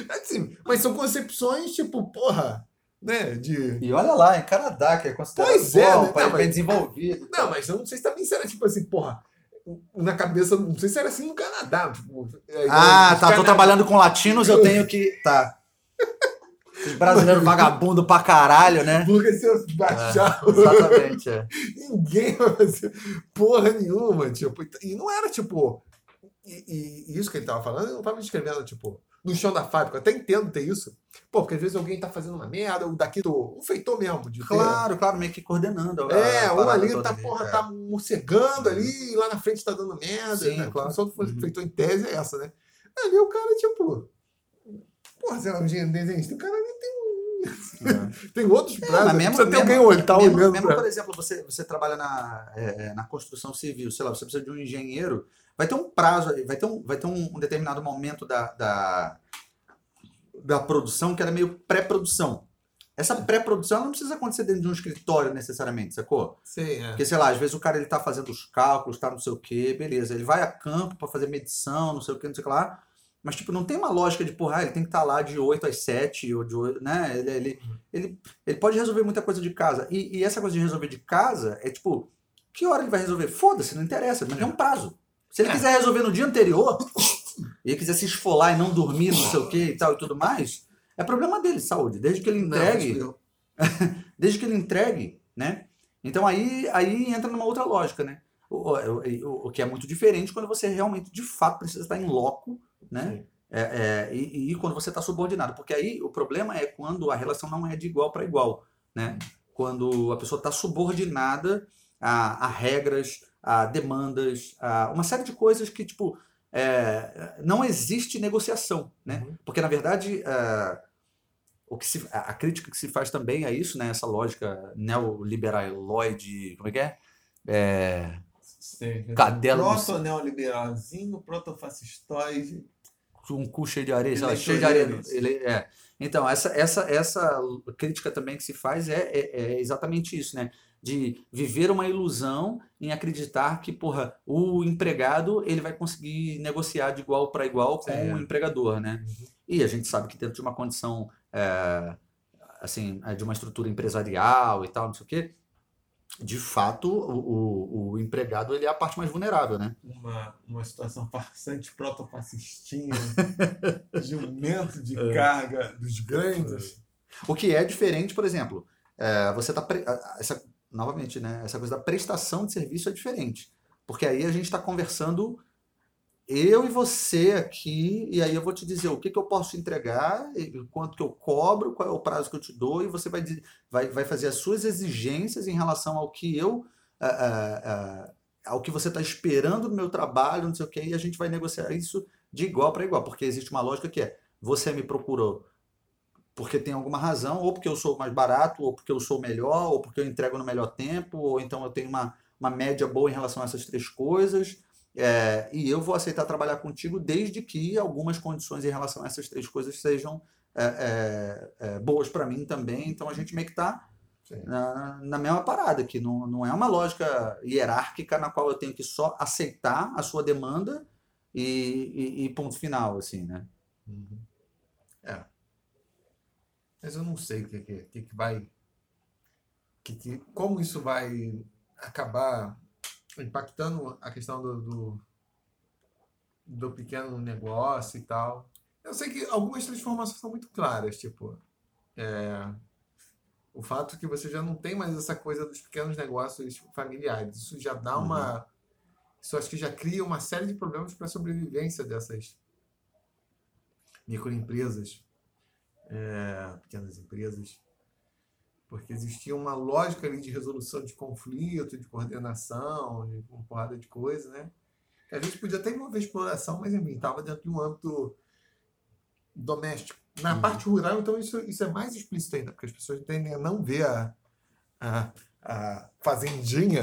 Assim, mas são concepções, tipo, porra, né? De. E olha lá, em Canadá, que é considerado Pois é, um né? país Não, bem mas- desenvolvido. Não, mas eu não sei se também se era tipo assim, porra. Na cabeça, não sei se era assim no Canadá. Tipo, é Ah, tá. Tô cana- trabalhando com latinos, eu tenho que. Tá. Os brasileiros *laughs* vagabundo pra caralho, né? Porque se eu baixar, Exatamente, é. ninguém vai fazer porra nenhuma, tipo. E não era tipo. E, e- isso que ele tava falando, eu não tava descrevendo, tipo, no chão da fábrica. Eu até entendo ter isso. Pô, porque às vezes alguém tá fazendo uma merda, o daqui do. Um feitor mesmo. De ter- Claro, claro, meio que coordenando. É, um ali tá, ali, porra, é. tá morcegando ali, e lá na frente tá dando merda. Sim, né? claro. A função do Uhum. feitor em tese é essa, né? Ali o cara, tipo. Porra, sei lá, um desenhista, o cara nem tem. É. *laughs* Tem outros É, prazos. né? mesmo, Precisa ter mesmo, alguém olhar, tá mesmo, olhando. mesmo, pra- por exemplo, você, você trabalha na, é, é, na construção civil, sei lá, você precisa de um engenheiro, vai ter um prazo, vai ter um, vai ter um, um determinado momento da, da, da produção que era meio pré-produção. Essa pré-produção ela não precisa acontecer dentro de um escritório necessariamente, sacou? Sim, é. Porque, sei lá, às vezes o cara ele tá fazendo os cálculos, tá não sei o quê, beleza. Ele vai a campo para fazer medição, não sei o quê, não sei o que lá. Mas, tipo, não tem uma lógica de, porra, ah, ele tem que estar lá de 8 às 7, ou de 8, né? Ele, ele, ele, ele pode resolver muita coisa de casa. E, e essa coisa de resolver de casa é, tipo, que hora ele vai resolver? Foda-se, não interessa, mas tem um prazo. Se ele É. quiser resolver no dia anterior, e ele quiser se esfolar e não dormir, não sei o quê e tal e tudo mais, é problema dele, saúde. Desde que ele Não, entregue eu- *laughs* desde que ele entregue, né? Então aí, aí entra numa outra lógica, né? O, o, o- o que é muito diferente quando você realmente, de fato, precisa estar em loco, né? É, é, e, e quando você está subordinado. Porque aí o problema é quando a relação não é de igual para igual, né? Quando a pessoa está subordinada a, a regras, a demandas, a uma série de coisas que, tipo, é, não existe negociação, né? Uhum. Porque, na verdade, é, o que se, a, crítica que se faz também a isso, né? Essa lógica neoliberaloide, como é que é? É. Cadela no- Proto-neoliberalzinho, proto-fascistoide. um cu cheio de areia, lá, é cheio de areia. Ele, é. Então, essa, essa, essa crítica também que se faz é, é, é exatamente isso, né? De viver uma ilusão em acreditar que, porra, o empregado ele vai conseguir negociar de igual para igual com Sim. o empregador, né? Uhum. E a gente sabe que dentro de uma condição, é, assim, é, de uma estrutura empresarial e tal, não sei o quê, de fato, o, o, o empregado ele é a parte mais vulnerável, né? uma, uma situação farsante proto-fascistinha, *laughs* jumento de É. carga dos grandes. O que é diferente, por exemplo, é, você tá pre- essa novamente, né, essa coisa da prestação de serviço é diferente, porque aí a gente está conversando eu e você aqui, e aí eu vou te dizer o que, que eu posso te entregar, quanto que eu cobro, qual é o prazo que eu te dou, e você vai, vai, vai fazer as suas exigências em relação ao que eu ah, ah, ah, ao que você está esperando do meu trabalho, não sei o que, e a gente vai negociar isso de igual para igual, porque existe uma lógica que é você me procurou porque tem alguma razão, ou porque eu sou mais barato, ou porque eu sou melhor, ou porque eu entrego no melhor tempo, ou então eu tenho uma, uma média boa em relação a essas três coisas, é, e eu vou aceitar trabalhar contigo desde que algumas condições em relação a essas três coisas sejam é, é, é, boas para mim também. Então a gente meio que está na, na mesma parada, que não, não é uma lógica hierárquica na qual eu tenho que só aceitar a sua demanda e, e- e ponto final, assim, né? É. Mas eu não sei o que, que, que, que vai. Que, que, como isso vai acabar impactando a questão do, do, do pequeno negócio e tal. Eu sei que algumas transformações são muito claras, tipo. é, o fato que você já não tem mais essa coisa dos pequenos negócios familiares. Isso já dá uma. Isso acho que já cria uma série de problemas para a sobrevivência dessas microempresas, é, pequenas empresas, porque existia uma lógica ali de resolução de conflito, de coordenação, de uma porrada de coisa, né? A gente podia até envolver exploração, mas enfim, estava dentro de um âmbito doméstico. Na Uhum. parte rural, então, isso, isso é mais explícito ainda, porque as pessoas tendem a não ver a, a, a fazendinha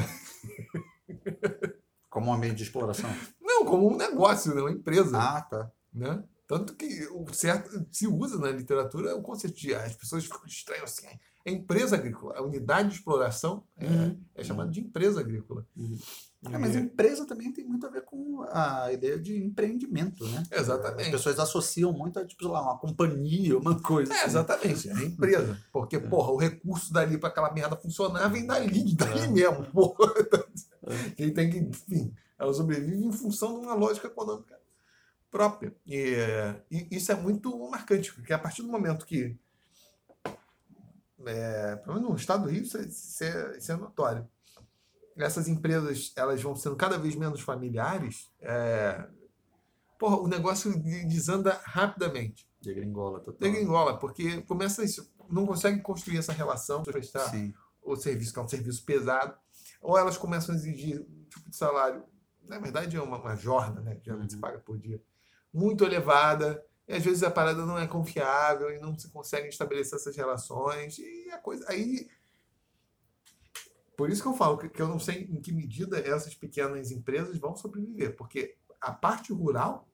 Como um ambiente de exploração. não como um negócio, né? uma empresa. Ah, tá. né? Tanto que o certo se usa na literatura o conceito de as pessoas ficam estranhas assim. É empresa agrícola. A unidade de exploração é, Uhum. é chamada de empresa agrícola. Uhum. É, mas empresa também tem muito a ver com a ideia de empreendimento, né? Exatamente. As pessoas associam muito a, tipo, sei lá, uma companhia, uma coisa. É, assim. exatamente, é empresa. Porque, porra, o recurso dali para aquela merda funcionar vem dali, dali mesmo, porra. Quem tem que, enfim, ela sobrevive em função de uma lógica econômica própria. E, é, e isso é muito marcante, porque a partir do momento que, é, pelo menos no estado do Rio, isso é, isso é- isso é notório. Essas empresas elas vão sendo cada vez menos familiares, é, porra, o negócio de- desanda rapidamente. De gringola, total. Degringola, porque começa isso, não consegue construir essa relação para prestar Sim. o serviço, que é um serviço pesado, ou elas começam a exigir um tipo de salário, na verdade é uma, uma jorna, né, geralmente se Uhum. paga por dia, muito elevada, e às vezes a parada não é confiável e não se conseguem estabelecer essas relações, e a coisa. Aí. Por isso que eu falo que, eu não sei em que medida essas pequenas empresas vão sobreviver, porque a parte rural,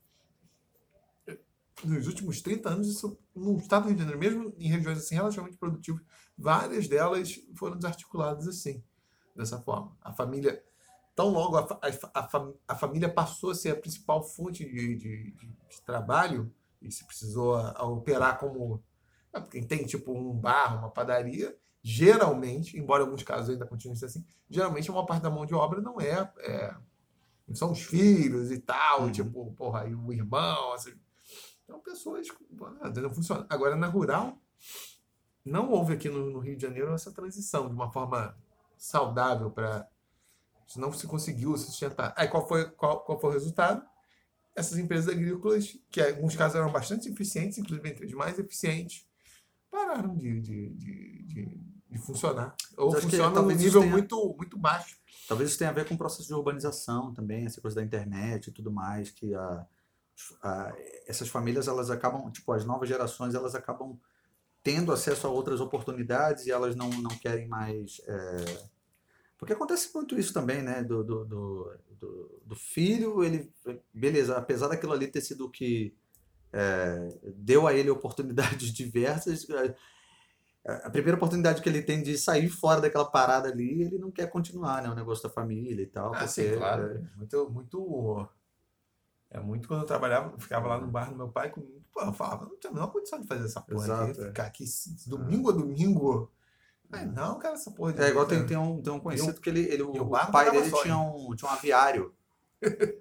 nos últimos 30 anos, isso, no estado do Rio de Janeiro, mesmo em regiões assim relativamente produtivas, várias delas foram desarticuladas assim, dessa forma. A família, tão logo a, a, a, a família passou a ser a principal fonte de, de- de- trabalho e se precisou a, operar como ah, quem tem tipo um bar, uma padaria, geralmente, embora em alguns casos ainda continue sendo assim, geralmente uma parte da mão de obra não é, é não são os filhos e tal, Uhum. tipo, porra, aí o irmão, assim. Então, pessoas. ah, Não funciona. Agora, na rural, não houve aqui no, no Rio de Janeiro essa transição de uma forma saudável para. Não se conseguiu sustentar. Aí, qual foi, qual, qual foi o resultado? Essas empresas agrícolas, que em alguns casos eram bastante eficientes, inclusive entre as mais eficientes, pararam de, de, de, de, de funcionar. Ou funcionam num nível tenha- muito, muito baixo. Talvez isso tenha a ver com o processo de urbanização também, essa coisa da internet e tudo mais, que a, a- essas famílias, elas acabam, tipo, as novas gerações, elas acabam tendo acesso a outras oportunidades e elas não, não querem mais... é, Porque acontece muito isso também, né, do, do, do, do- do filho, ele, beleza, apesar daquilo ali ter sido o que é, deu a ele oportunidades *laughs* diversas, a primeira oportunidade que ele tem de sair fora daquela parada ali, ele não quer continuar, né? O negócio da família e tal. Ah, porque, sim, claro. é, Muito, muito. É muito quando eu trabalhava, ficava lá no bar do meu pai, com, pô, eu falava, não tinha a menor condição de fazer essa porra Exato, aqui. é. Ficar aqui se- domingo a domingo. Mas não, cara, essa porra de. É igual tem, tem, um, tem um conhecido que ele, ele o o, pai dele só, tinha um, tinha um aviário.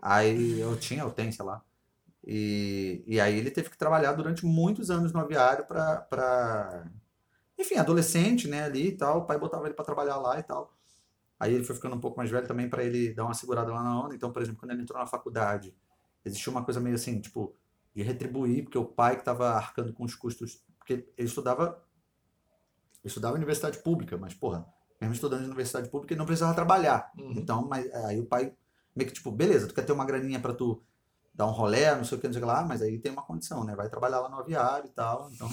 aí eu tinha, eu tenho, sei lá. E, e aí ele teve que trabalhar durante muitos anos no aviário pra, pra... Enfim, adolescente, né, ali e tal. O pai botava ele pra trabalhar lá e tal. Aí ele foi ficando um pouco mais velho também pra ele dar uma segurada lá na onda. Então, por exemplo, quando ele entrou na faculdade, existia uma coisa meio assim, tipo, de retribuir, porque o pai que estava arcando com os custos, porque ele estudava ele estudava em universidade pública, mas, porra, mesmo estudando em universidade pública, ele não precisava trabalhar. Uhum. Então, mas é, aí o pai meio que tipo, beleza, tu quer ter uma graninha pra tu dar um rolé, não sei o que, não sei o que lá, mas aí tem uma condição, né? Vai trabalhar lá no aviário e tal. Então,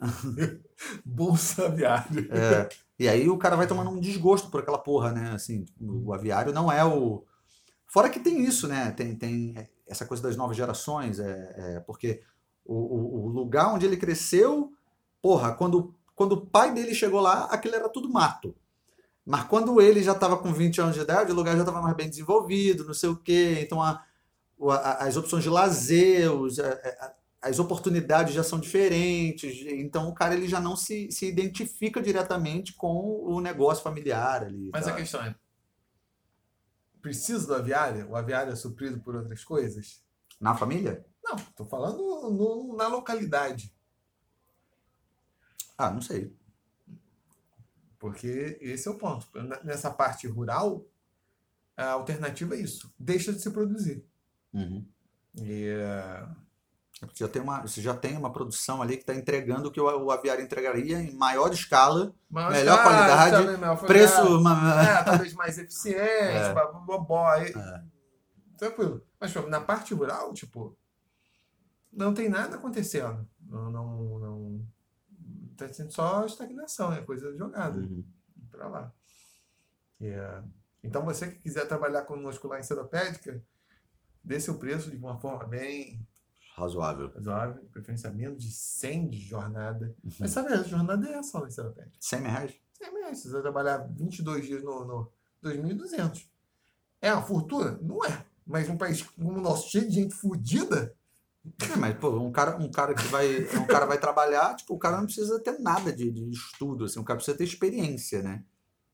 *laughs* Bolsa aviário. é, e aí o cara vai tomando um desgosto por aquela porra, né? Assim, o aviário não é o. Fora que tem isso, né? Tem, tem essa coisa das novas gerações, é, é, porque o, o, o lugar onde ele cresceu, porra, quando, quando o pai dele chegou lá, aquilo era tudo mato. Mas quando ele já estava com 20 anos de idade, o lugar já estava mais bem desenvolvido, não sei o quê. Então a, a- as opções de lazer, os, a- as oportunidades já são diferentes. Então o cara ele já não se, se identifica diretamente com o negócio familiar ali. Mas tá? a questão é: precisa do aviário? O aviário é suprido por outras coisas? Na família? Não, estou falando no- na localidade. Ah, não sei. Porque esse é o ponto. Nessa parte rural, a alternativa é isso: deixa de se produzir. Uhum. E, eh, É porque já tem uma, você já tem uma produção ali que está entregando o que o, aviário entregaria em maior escala, mas, Melhor ah, qualidade, também, melhor preço. uma- É, talvez mais eficiente, *laughs* É. blá, blá, blá, É. Tranquilo. Mas na parte rural, tipo, não tem nada acontecendo. Não, não, tá sendo só estagnação, é coisa jogada Uhum. para lá. É, Então, você que quiser trabalhar conosco lá em Seropédica, dê seu preço de uma forma bem Razoável. razoável, de preferência menos de 100 de jornada. Uhum. Mas sabe, a jornada é essa lá em Seropédica. 100 reais? 100 reais, você vai trabalhar 22 dias no, no 2.200. É uma fortuna? Não é. Mas um país como o nosso, cheio de gente fodida, É, mas, pô, um cara, um cara que vai, um cara vai trabalhar, tipo, o cara não precisa ter nada de, de estudo, assim, o cara precisa ter experiência, né?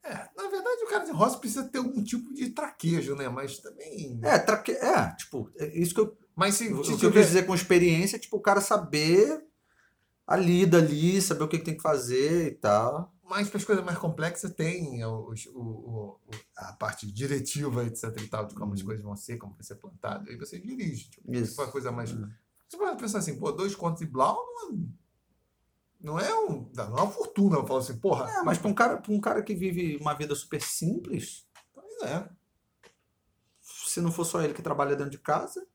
é, na verdade o cara de roça precisa ter algum tipo de traquejo, né? Mas também... É, traque... é tipo, é isso que eu, Mas se, o se que eu quis dizer com experiência, é, tipo, o cara saber a lida ali, saber o que, que tem que fazer e tal. Mas para as coisas mais complexas tem os- o, o- a parte diretiva, etc e tal, de como as Uhum. coisas vão ser, como vai ser plantado. Aí você dirige. Tipo, Isso. uma coisa mais... Uhum. Você pode pensar assim, pô, dois contos e blau não é, não é, um, não é uma fortuna. Eu falo assim, porra, É, mas para um, cara, pra um cara que vive uma vida super simples, pois é. se não for só ele que trabalha dentro de casa,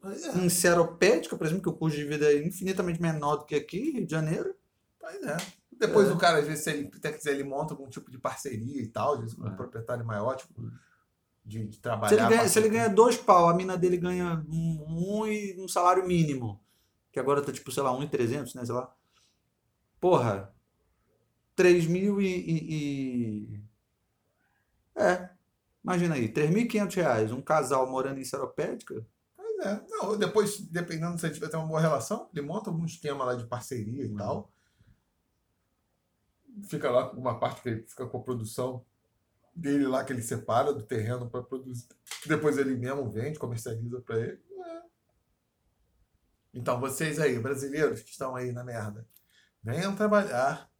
Pois é. em Seropédica, por exemplo, que o custo de vida é infinitamente menor do que aqui, Rio de Janeiro, Pois é. Depois É. o cara, às vezes, se ele até quiser, ele monta algum tipo de parceria e tal, às vezes com um É. proprietário maior, tipo, de, de trabalhar. Se ele, ganha, se ele ganha dois pau, a mina dele ganha um, um e um salário mínimo, que agora tá tipo, sei lá, um e trezentos, né, sei lá. Porra, três mil e, e- e- É, imagina aí, três mil e quinhentos reais, um casal morando em Seropédica, Pois é. Não, depois, dependendo se ele tiver uma boa relação, ele monta algum esquema lá de parceria e Uhum. tal. Fica lá com uma parte que ele fica com a produção dele lá, que ele separa do terreno para produzir. Depois ele mesmo vende, comercializa para ele. É. Então, vocês aí, brasileiros que estão aí na merda, venham trabalhar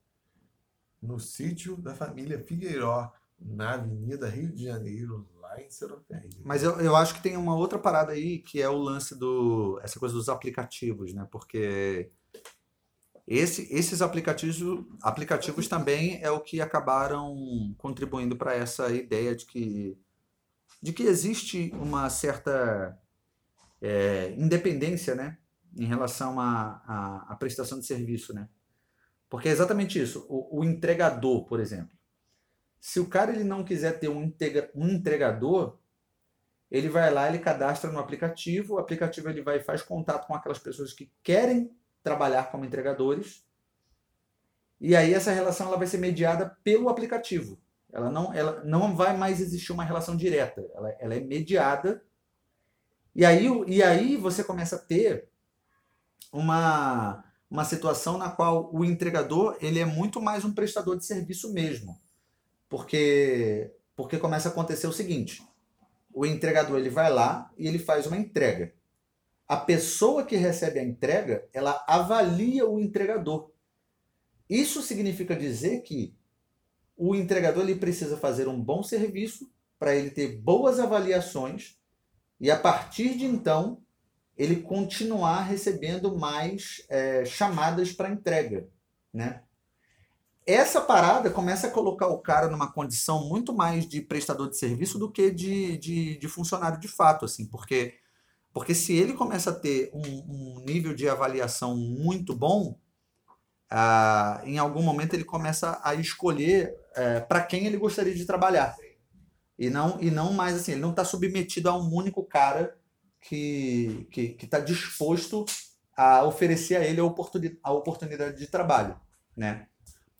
no sítio da família Figueiró, na Avenida Rio de Janeiro, lá em Seropédica. Mas eu, eu acho que tem uma outra parada aí que é o lance do essa coisa dos aplicativos, né? Porque esse, esses aplicativos, aplicativos também é o que acabaram contribuindo para essa ideia de que de que existe uma certa é, independência, né? Em relação à à- à prestação de serviço, né? Porque é exatamente isso. O, o entregador, por exemplo. Se o cara ele não quiser ter um, integra- um entregador, ele vai lá, ele cadastra no aplicativo, o aplicativo ele vai faz contato com aquelas pessoas que querem trabalhar como entregadores. E aí essa relação ela vai ser mediada pelo aplicativo. Ela não, ela não vai mais existir uma relação direta, ela, ela é mediada. E aí, e aí você começa a ter uma, uma situação na qual o entregador ele é muito mais um prestador de serviço mesmo. Porque, porque começa a acontecer o seguinte: o entregador ele vai lá e ele faz uma entrega. A pessoa que recebe a entrega, ela avalia o entregador. Isso significa dizer que o entregador ele precisa fazer um bom serviço para ele ter boas avaliações e a partir de então ele continuar recebendo mais eh, chamadas para entrega, né? Essa parada começa a colocar o cara numa condição muito mais de prestador de serviço do que de, de, de funcionário de fato, assim, porque, porque se ele começa a ter um, um nível de avaliação muito bom, ah, em algum momento ele começa a escolher para quem ele gostaria de trabalhar. E não, e não mais assim, ele não está submetido a um único cara que está que, que tá disposto a oferecer a ele a, a oportunidade de trabalho, né?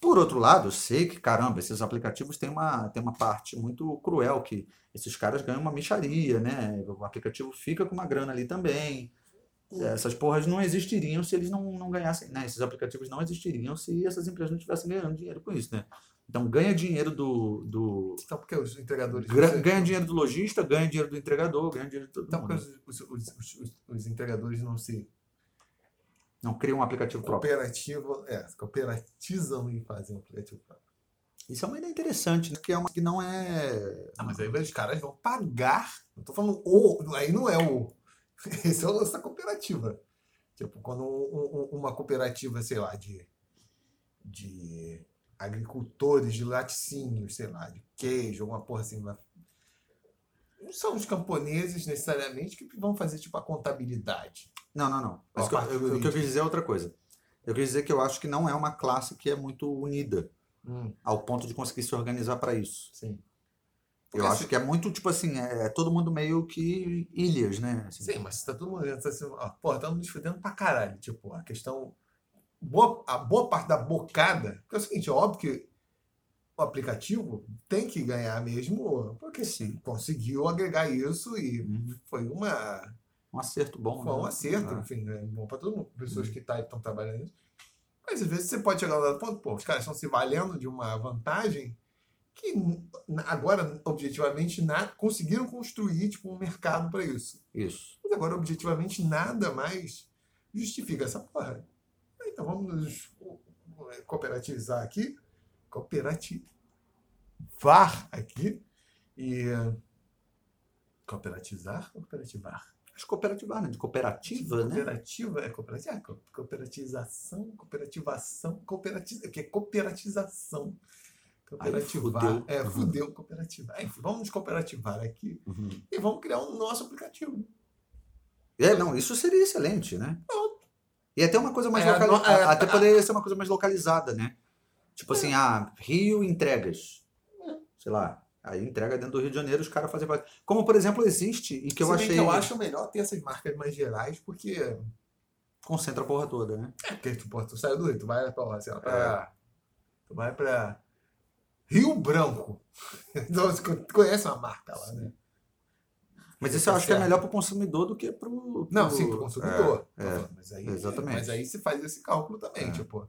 Por outro lado, eu sei que, caramba, esses aplicativos têm uma, têm uma parte muito cruel, que esses caras ganham uma micharia, né? O aplicativo fica com uma grana ali também. Essas porras não existiriam se eles não, não ganhassem, né? Esses aplicativos não existiriam se essas empresas não estivessem ganhando dinheiro com isso, né? Então ganha dinheiro do, do Então, porque os entregadores. ganha dinheiro do lojista, ganha dinheiro do entregador, ganha dinheiro de todo Então, porque mundo. os, os, os, os, os entregadores não se Não cria um aplicativo próprio. cooperativo, é, cooperatizam e fazem um aplicativo próprio. Isso é uma ideia interessante, né? Que é uma que não é. Ah, mas aí os caras vão pagar. Não tô falando o. Aí não é o. *laughs* Esse é o lance da cooperativa. Tipo, quando um- um- uma cooperativa, sei lá, de, de agricultores de laticínios, sei lá, de queijo, alguma porra assim. Não são os camponeses necessariamente que vão fazer tipo a contabilidade. Não, não, não. Ó, Mas o que eu- eu- o que eu quis dizer é outra coisa. Eu quis dizer que eu acho que não é uma classe que é muito unida, Hum, ao ponto de conseguir se organizar para isso. sim. Eu Porque acho se- que é muito, tipo assim, é, é todo mundo meio que ilhas, né? Assim, Sim, mas se tá todo mundo tá assim, ó, pô, estamos nos fudendo pra caralho. Tipo, a questão. Boa, a boa parte da bocada. Porque é o seguinte, é óbvio que o aplicativo tem que ganhar mesmo, porque Sim. conseguiu agregar isso e Uhum. foi uma. Um acerto bom. Foi um né? acerto, Ah, enfim, é bom para todo mundo, pessoas Uhum. que tá, estão trabalhando nisso. Mas às vezes você pode chegar lá no ponto, pô, os caras estão se valendo de uma vantagem que agora, objetivamente, na, conseguiram construir tipo, um mercado para isso. Isso. Mas agora, objetivamente, nada mais justifica essa porra. Então vamos nos cooperativizar aqui, cooperativar aqui e. eh, Cooperatizar ou cooperativar? Acho cooperativa, né? De cooperativa, né? Cooperativa é cooperativa. Ah, co- cooperatização, cooperativação, cooperatiza, que é cooperatização. Cooperativar. fudeu. É, fudeu, cooperativar. Enfim, vamos cooperativar aqui Uhum. e vamos criar um nosso aplicativo. É, não, isso seria excelente, né? E até uma coisa mais É, localizada. é, até poderia ser uma coisa mais localizada, né? Tipo assim, ah, Rio entregas. É. Sei lá. Aí entrega dentro do Rio de Janeiro, os caras fazem. Como, por exemplo, existe, e que eu Se achei. que eu acho melhor ter essas marcas mais gerais, porque. Concentra a porra toda, né? É, porque tu, pô, tu sai do Rio, tu vai pra, sei lá, É. pra. Tu vai pra. Rio Branco. *laughs* Então, co- conhece uma marca lá, né? Mas isso Tá eu acho que é melhor pro consumidor do que pro. Não, pro- sim, pro consumidor. É, é. mas, aí, exatamente. mas aí você faz esse cálculo também, É. tipo.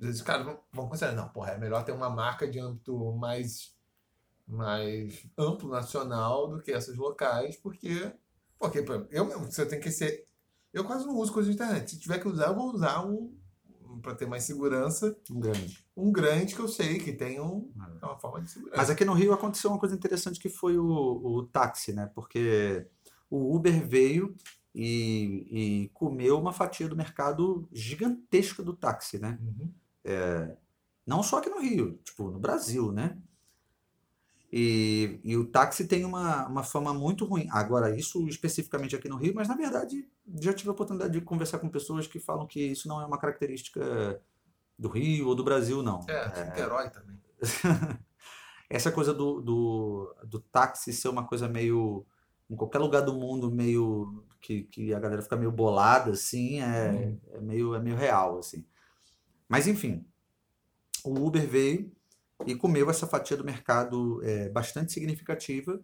Às vezes os caras vão, vão considerar, não, porra, é melhor ter uma marca de âmbito mais, mais amplo, nacional, do que essas locais, porque. Porque, eu mesmo, você tem que ser. Eu quase não uso coisa de internet. Se tiver que usar, eu vou usar um. Para ter mais segurança, Um grande. um grande que eu sei que tem um, é uma forma de segurança. Mas aqui no Rio aconteceu uma coisa interessante que foi o, o táxi, né? Porque o Uber veio e, e comeu uma fatia do mercado gigantesca do táxi, né? Uhum. Não só aqui no Rio, tipo, no Brasil, né? E, e o táxi tem uma, uma fama muito ruim. Agora, isso especificamente aqui no Rio, mas na verdade já tive a oportunidade de conversar com pessoas que falam que isso não é uma característica do Rio ou do Brasil, não. É, Niterói também. *laughs* essa coisa do, do, do táxi ser uma coisa meio. Em qualquer lugar do mundo, meio. que, que a galera fica meio bolada, assim, é, Hum. é, meio, é meio real, assim. Mas, enfim, o Uber veio e comeu essa fatia do mercado é, bastante significativa,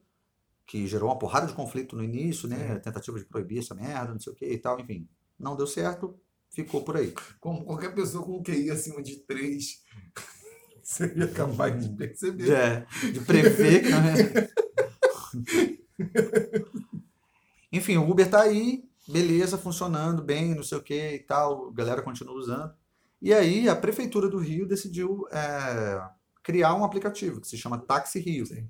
que gerou uma porrada de conflito no início, né? Tentativa de proibir essa merda, não sei o que e tal, enfim. Não deu certo, ficou por aí. Como qualquer pessoa com QI acima de 3 seria capaz de perceber. É, de prever que não é. Enfim, o Uber tá aí, beleza, funcionando bem, não sei o que e tal, a galera continua usando. E aí a Prefeitura do Rio decidiu é, criar um aplicativo que se chama Táxi Rio. Sim.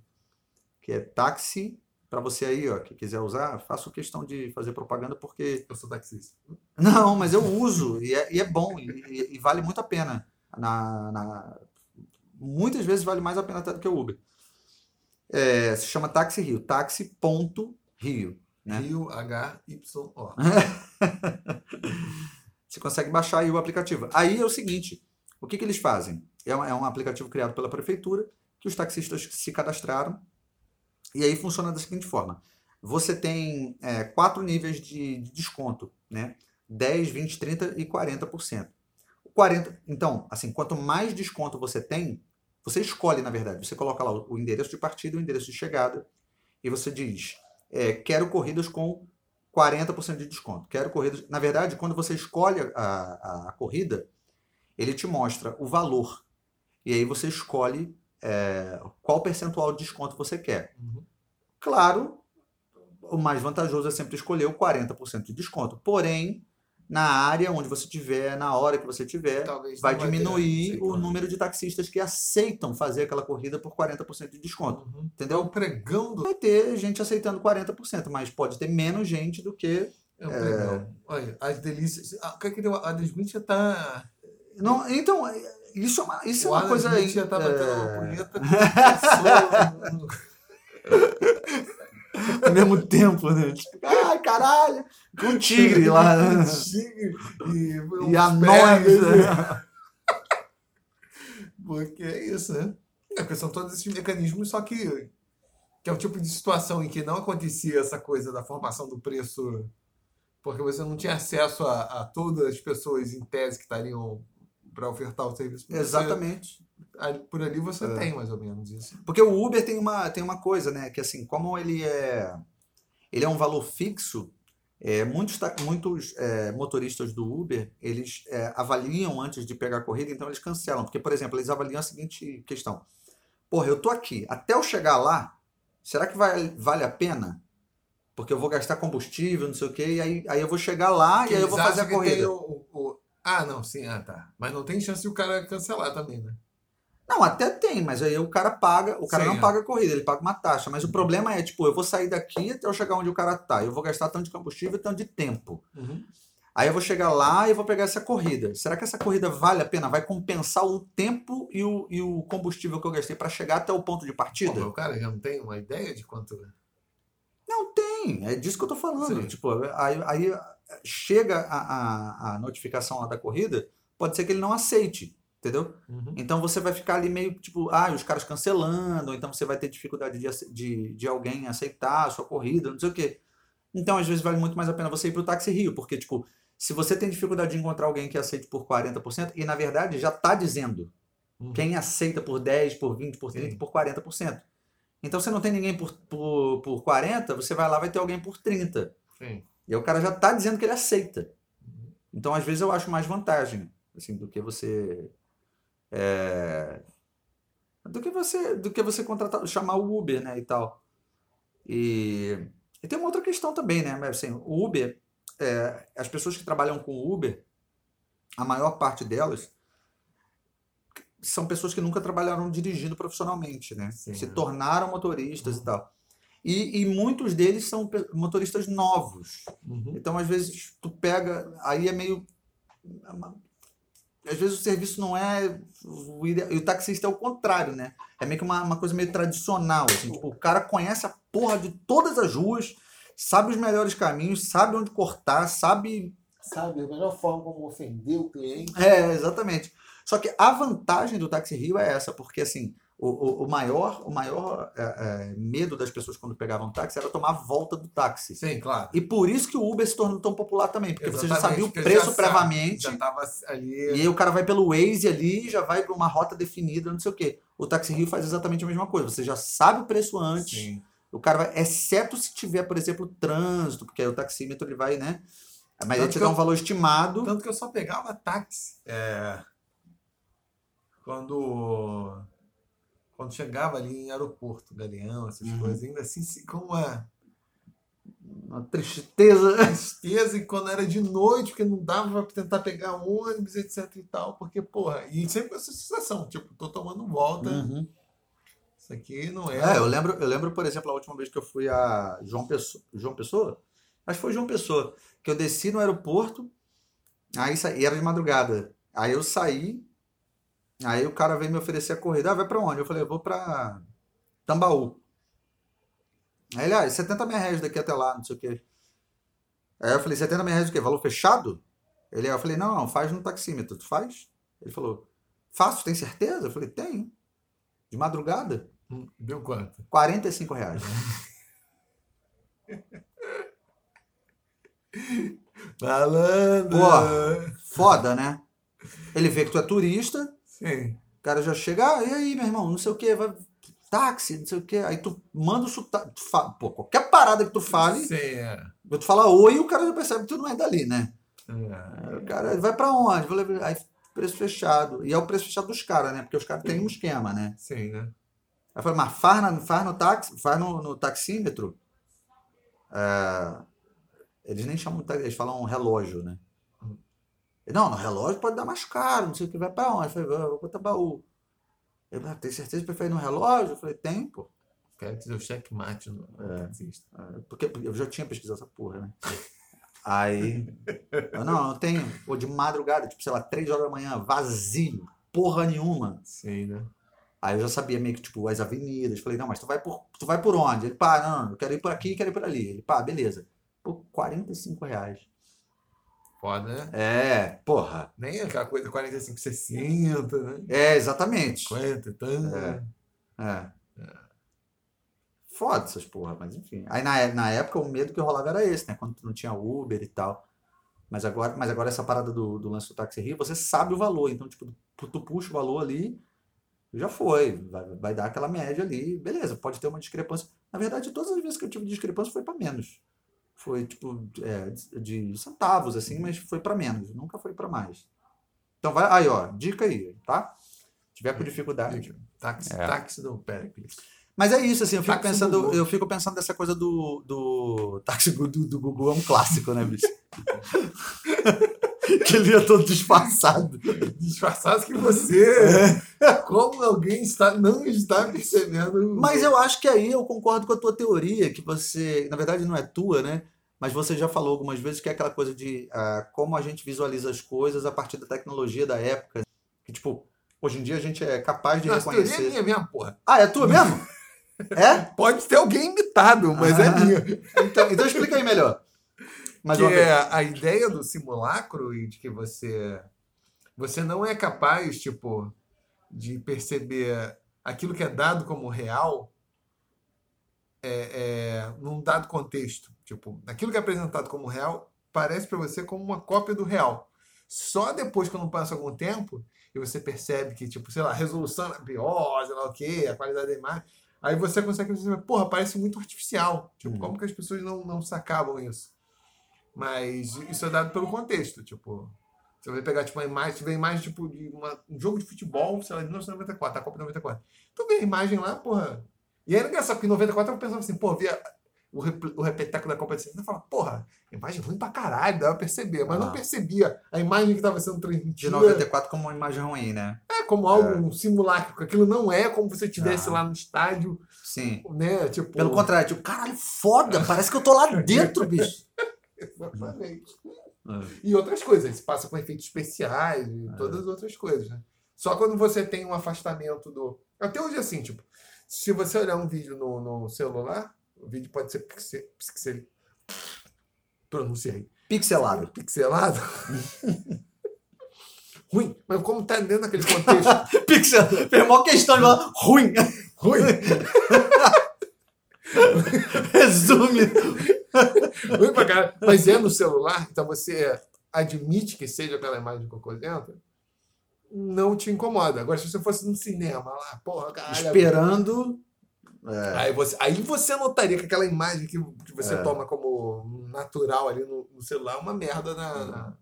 Que é táxi, para você aí, ó, que quiser usar, faço questão de fazer propaganda porque. Eu sou taxista. Não, mas eu uso e é, e é bom e, e- vale muito a pena. Na, na- Muitas vezes vale mais a pena até do que o Uber. É, se chama Táxi Rio, táxi.rio. Né? Rio H-Y-O. *laughs* Você consegue baixar aí o aplicativo. Aí é o seguinte, o que, que eles fazem? É um, é um aplicativo criado pela prefeitura, que os taxistas se cadastraram, e aí funciona da seguinte forma. Você tem é, quatro níveis de, de desconto, né? 10, 20, 30 e 40%. O 40, então, assim, quanto mais desconto você tem, você escolhe, na verdade, você coloca lá o, endereço de partida o endereço de chegada, e você diz, é, quero corridas com 40% de desconto. Quero corridas. Na verdade, quando você escolhe a, a, a corrida, ele te mostra o valor. E aí você escolhe é, qual percentual de desconto você quer. Uhum. Claro, o mais vantajoso é sempre escolher o 40% de desconto. Porém, na área onde você tiver, na hora que você tiver, Talvez vai ter, diminuir sei o como. número de taxistas que aceitam fazer aquela corrida por 40% de desconto. Uhum. Entendeu? É um pregão do. Vai ter gente aceitando 40%, mas pode ter menos gente do que É um pregão. Olha, as delícias. Ah, é deu? A Adam Smith já tá. Não, então, isso é uma, isso é o uma coisa Smith já tá batendo é, uma punheta ao mesmo tempo, né? Tipo, *laughs* ai, caralho! Com um tigre lá. Né? tigre e, E anões. né? Porque é isso, né? É, porque são todos esses mecanismos, só que, que é um tipo de situação em que não acontecia essa coisa da formação do preço, porque você não tinha acesso a, a todas as pessoas em tese que estariam para ofertar o serviço. Você- Exatamente. ali- por ali você É. tem mais ou menos isso. Porque o Uber tem uma, tem uma coisa, né? Que assim, como ele é, ele é um valor fixo, é, muitos, muitos é, motoristas do Uber, eles é, avaliam antes de pegar a corrida, então eles cancelam. Porque, por exemplo, eles avaliam a seguinte questão. Porra, eu tô aqui, até eu chegar lá, será que vai, vale a pena? Porque eu vou gastar combustível, não sei o quê, e aí, aí eu vou chegar lá e aí eu vou fazer a corrida. o- o- Ah, não, sim, ah, tá. Mas não tem chance de o cara cancelar também, né? Não, até tem, mas aí o cara paga, o cara Sim, não é. paga a corrida, ele paga uma taxa. Mas o problema é, tipo, eu vou sair daqui até eu chegar onde o cara tá. Eu vou gastar tanto de combustível e tanto de tempo. Aí eu vou chegar lá e vou pegar essa corrida. Será que essa corrida vale a pena? Vai compensar o tempo e o, e o combustível que eu gastei para chegar até o ponto de partida? o cara já não tem uma ideia de quanto. Não tem, é disso que eu tô falando. Sim. Tipo, aí, aí chega a, a, a notificação lá da corrida, pode ser que ele não aceite, entendeu? Então você vai ficar ali meio tipo, ah, os caras cancelando, então você vai ter dificuldade de, de, de alguém aceitar a sua corrida, não sei o quê. Então, às vezes, vale muito mais a pena você ir pro Táxi Rio, porque, tipo, se você tem dificuldade de encontrar alguém que aceite por 40%, e na verdade já tá dizendo Uhum. quem aceita por 10, por 20, por 30, Sim. por 40%. Então, se não tem ninguém por, por, por 40, você vai lá vai ter alguém por 30. Sim. E aí o cara já tá dizendo que ele aceita. Então, às vezes, eu acho mais vantagem, assim, do que você. é, do que você. Do que você contratar, chamar o Uber, né? E tal. E, e tem uma outra questão também, né? Mas, assim, o Uber, é, as pessoas que trabalham com o Uber, a maior parte delas são pessoas que nunca trabalharam dirigindo profissionalmente, né? Sim, Se né? tornaram motoristas e tal. E, e muitos deles são motoristas novos. Uhum. Então, às vezes, tu pega, aí é meio. Às vezes o serviço não é. O, e o taxista é o contrário, né? É meio que uma, uma coisa meio tradicional. Assim, tipo, o cara conhece a porra de todas as ruas, sabe os melhores caminhos, sabe onde cortar, sabe. Sabe, a melhor forma como ofender o cliente. É, exatamente. Só que a vantagem do Táxi Rio é essa, porque assim. O, o, o maior, o maior é, é, medo das pessoas quando pegavam táxi era tomar a volta do táxi. Sim, claro. E por isso que o Uber se tornou tão popular também, porque você já Exatamente, sabia o preço previamente. Já tava ali. E aí o cara vai pelo Waze ali, já vai para uma rota definida, não sei o quê. O Táxi Rio faz exatamente a mesma coisa. Você já sabe o preço antes. Sim. O cara vai, exceto se tiver, por exemplo, trânsito, porque aí o taxímetro ele vai, né? Mas ele Tanto te que dá um valor estimado. Tanto que eu só pegava táxi. É, quando, quando chegava ali em aeroporto, Galeão, essas Uhum. coisas, ainda assim, com uma Uma tristeza. *laughs* tristeza, e quando era de noite, porque não dava pra tentar pegar ônibus, etc e tal, porque, porra, e sempre com essa sensação, tipo, tô tomando volta, Uhum. isso aqui não é. É, eu lembro, eu lembro, por exemplo, a última vez que eu fui a João Pessoa, João Pessoa? Acho que foi João Pessoa, que eu desci no aeroporto, aí sa- e era de madrugada. Aí eu saí, aí o cara veio me oferecer a corrida. Ah, vai pra onde? Eu falei, eu vou pra Tambaú. Aí ele, ah, 70 mil reais daqui até lá, não sei o quê. Aí eu falei, 70 mil reais o quê? Valor fechado? Ele, eu falei, não, não, faz no taxímetro. Tu faz? Ele falou, faço, tem certeza? Eu falei, tenho. De madrugada? Hum, Deu quanto? 45 reais. *laughs* Malandro! Porra. Foda, né? Ele vê que tu é turista, Sim. o cara já chega, ah, e aí, meu irmão, não sei o que, vai táxi, não sei o que. Aí tu manda o sotaque, fa- pô, qualquer parada que tu fale, Sim, é. tu fala oi, o cara já percebe que tu não é dali, né? É. O cara vai pra onde? Aí preço fechado. E é o preço fechado dos caras, né? Porque os caras têm um esquema, né? Sim, né? Aí eu falei, mas faz, na- faz no táxi, faz no, no taxímetro. É, eles nem chamam de táxi, eles falam relógio, né? Não, no relógio pode dar mais caro, não sei o que, vai pra onde? Eu falei, "Ah, vou pra Tabaú. Ele, "Ah, tem certeza que prefere no relógio? Eu falei, tem, pô. Quero te dar o checkmate no É. É, Porque eu já tinha pesquisado essa porra, né? Aí, eu, não, eu tenho, pô, de madrugada, tipo, sei lá, três horas da manhã, vazio, porra nenhuma. Sim, né? Aí eu já sabia meio que, tipo, as avenidas. Falei, não, mas tu vai por, tu vai por onde? Ele, pá, não, não, eu quero ir por aqui, quero ir por ali. Ele, pá, beleza. Por 45 reais. Foda, né? É, porra. Nem aquela coisa 45, 60, né? É, exatamente. 50 e tanto. É. É. Foda essas porra, mas enfim. Aí na, na época o medo que rolava era esse, né? Quando tu não tinha Uber e tal. Mas agora, mas agora essa parada do, do lance do táxi Rio, você sabe o valor. Então, tipo, tu, tu puxa o valor ali, já foi. Vai, vai dar aquela média ali. Beleza, pode ter uma discrepância. Na verdade, todas as vezes que eu tive discrepância foi para menos. Foi, tipo, é, de centavos, assim, mas foi para menos. Nunca foi para mais. Então, vai. Aí, ó, dica aí, tá? Se tiver com dificuldade. Táxi, É. táxi do Pericles. Mas é isso, assim, eu fico Táxi pensando, eu fico pensando dessa coisa do, do táxi do, do Gugu é um clássico, né, bicho? *laughs* *laughs* que ele ia todo disfarçado. Disfarçado que você. Como alguém está, não está percebendo. Mas eu acho que aí eu concordo com a tua teoria, que você, na verdade não é tua, né? Mas você já falou algumas vezes que é aquela coisa de ah, como a gente visualiza as coisas a partir da tecnologia da época. Que, tipo, hoje em dia a gente é capaz de Nossa, teoria é reconhecer. minha, minha porra. Ah, é tua mesmo? *laughs* é? Pode ter alguém imitado, mas é Ah. minha. Então, então explica aí melhor. Mas que é a ideia do simulacro e de que você você não é capaz, tipo, de perceber aquilo que é dado como real é, é, num dado contexto. Tipo, aquilo que é apresentado como real parece para você como uma cópia do real. Só depois, quando passa algum tempo, e você percebe que, tipo, sei lá, a resolução é pior, sei lá o quê, a qualidade da imagem, aí você consegue perceber, porra, parece muito artificial. Tipo, Uhum. como que as pessoas não, não sacavam isso? Mas isso é dado pelo contexto, tipo. Você vai pegar tipo, uma imagem, você vê a imagem tipo, de uma- um jogo de futebol, sei lá, de 1994, a Copa de 94. Tu vê a imagem lá, porra. E era engraçado, porque em 94 eu pensava assim, pô, via o, rep- o repeteco da Copa de 60 e falava, porra, imagem ruim pra caralho, dava pra perceber, mas Ah. não percebia a imagem que estava sendo De transmitida 94 como uma imagem ruim, né? é como algo um simulacro, aquilo não é como se você estivesse Ah. lá no estádio, Sim. né? Tipo, Pelo contrário, tipo, caralho, foda, parece que eu tô lá dentro, bicho. *laughs* Exatamente. É. E outras coisas, se passa com efeitos especiais e É. todas as outras coisas, né? Só quando você tem um afastamento do. Até hoje, assim, tipo, se você olhar um vídeo no, no celular, o vídeo pode ser pixel. pixel pronunciei. Pixelado. Pixelado. *laughs* Ruim, mas como tá dentro daquele contexto *laughs* Pixel. Fez maior questão de falar ruim. ruim, *laughs* *laughs* Resume. ruim pra caralho, mas é no celular, então você admite que seja aquela imagem cocôzenta, não te incomoda. Agora, se você fosse no cinema lá, porra, caralho. Esperando. É. Aí você, aí você notaria que aquela imagem que, que você É. toma como natural ali no, no celular é uma merda na, na-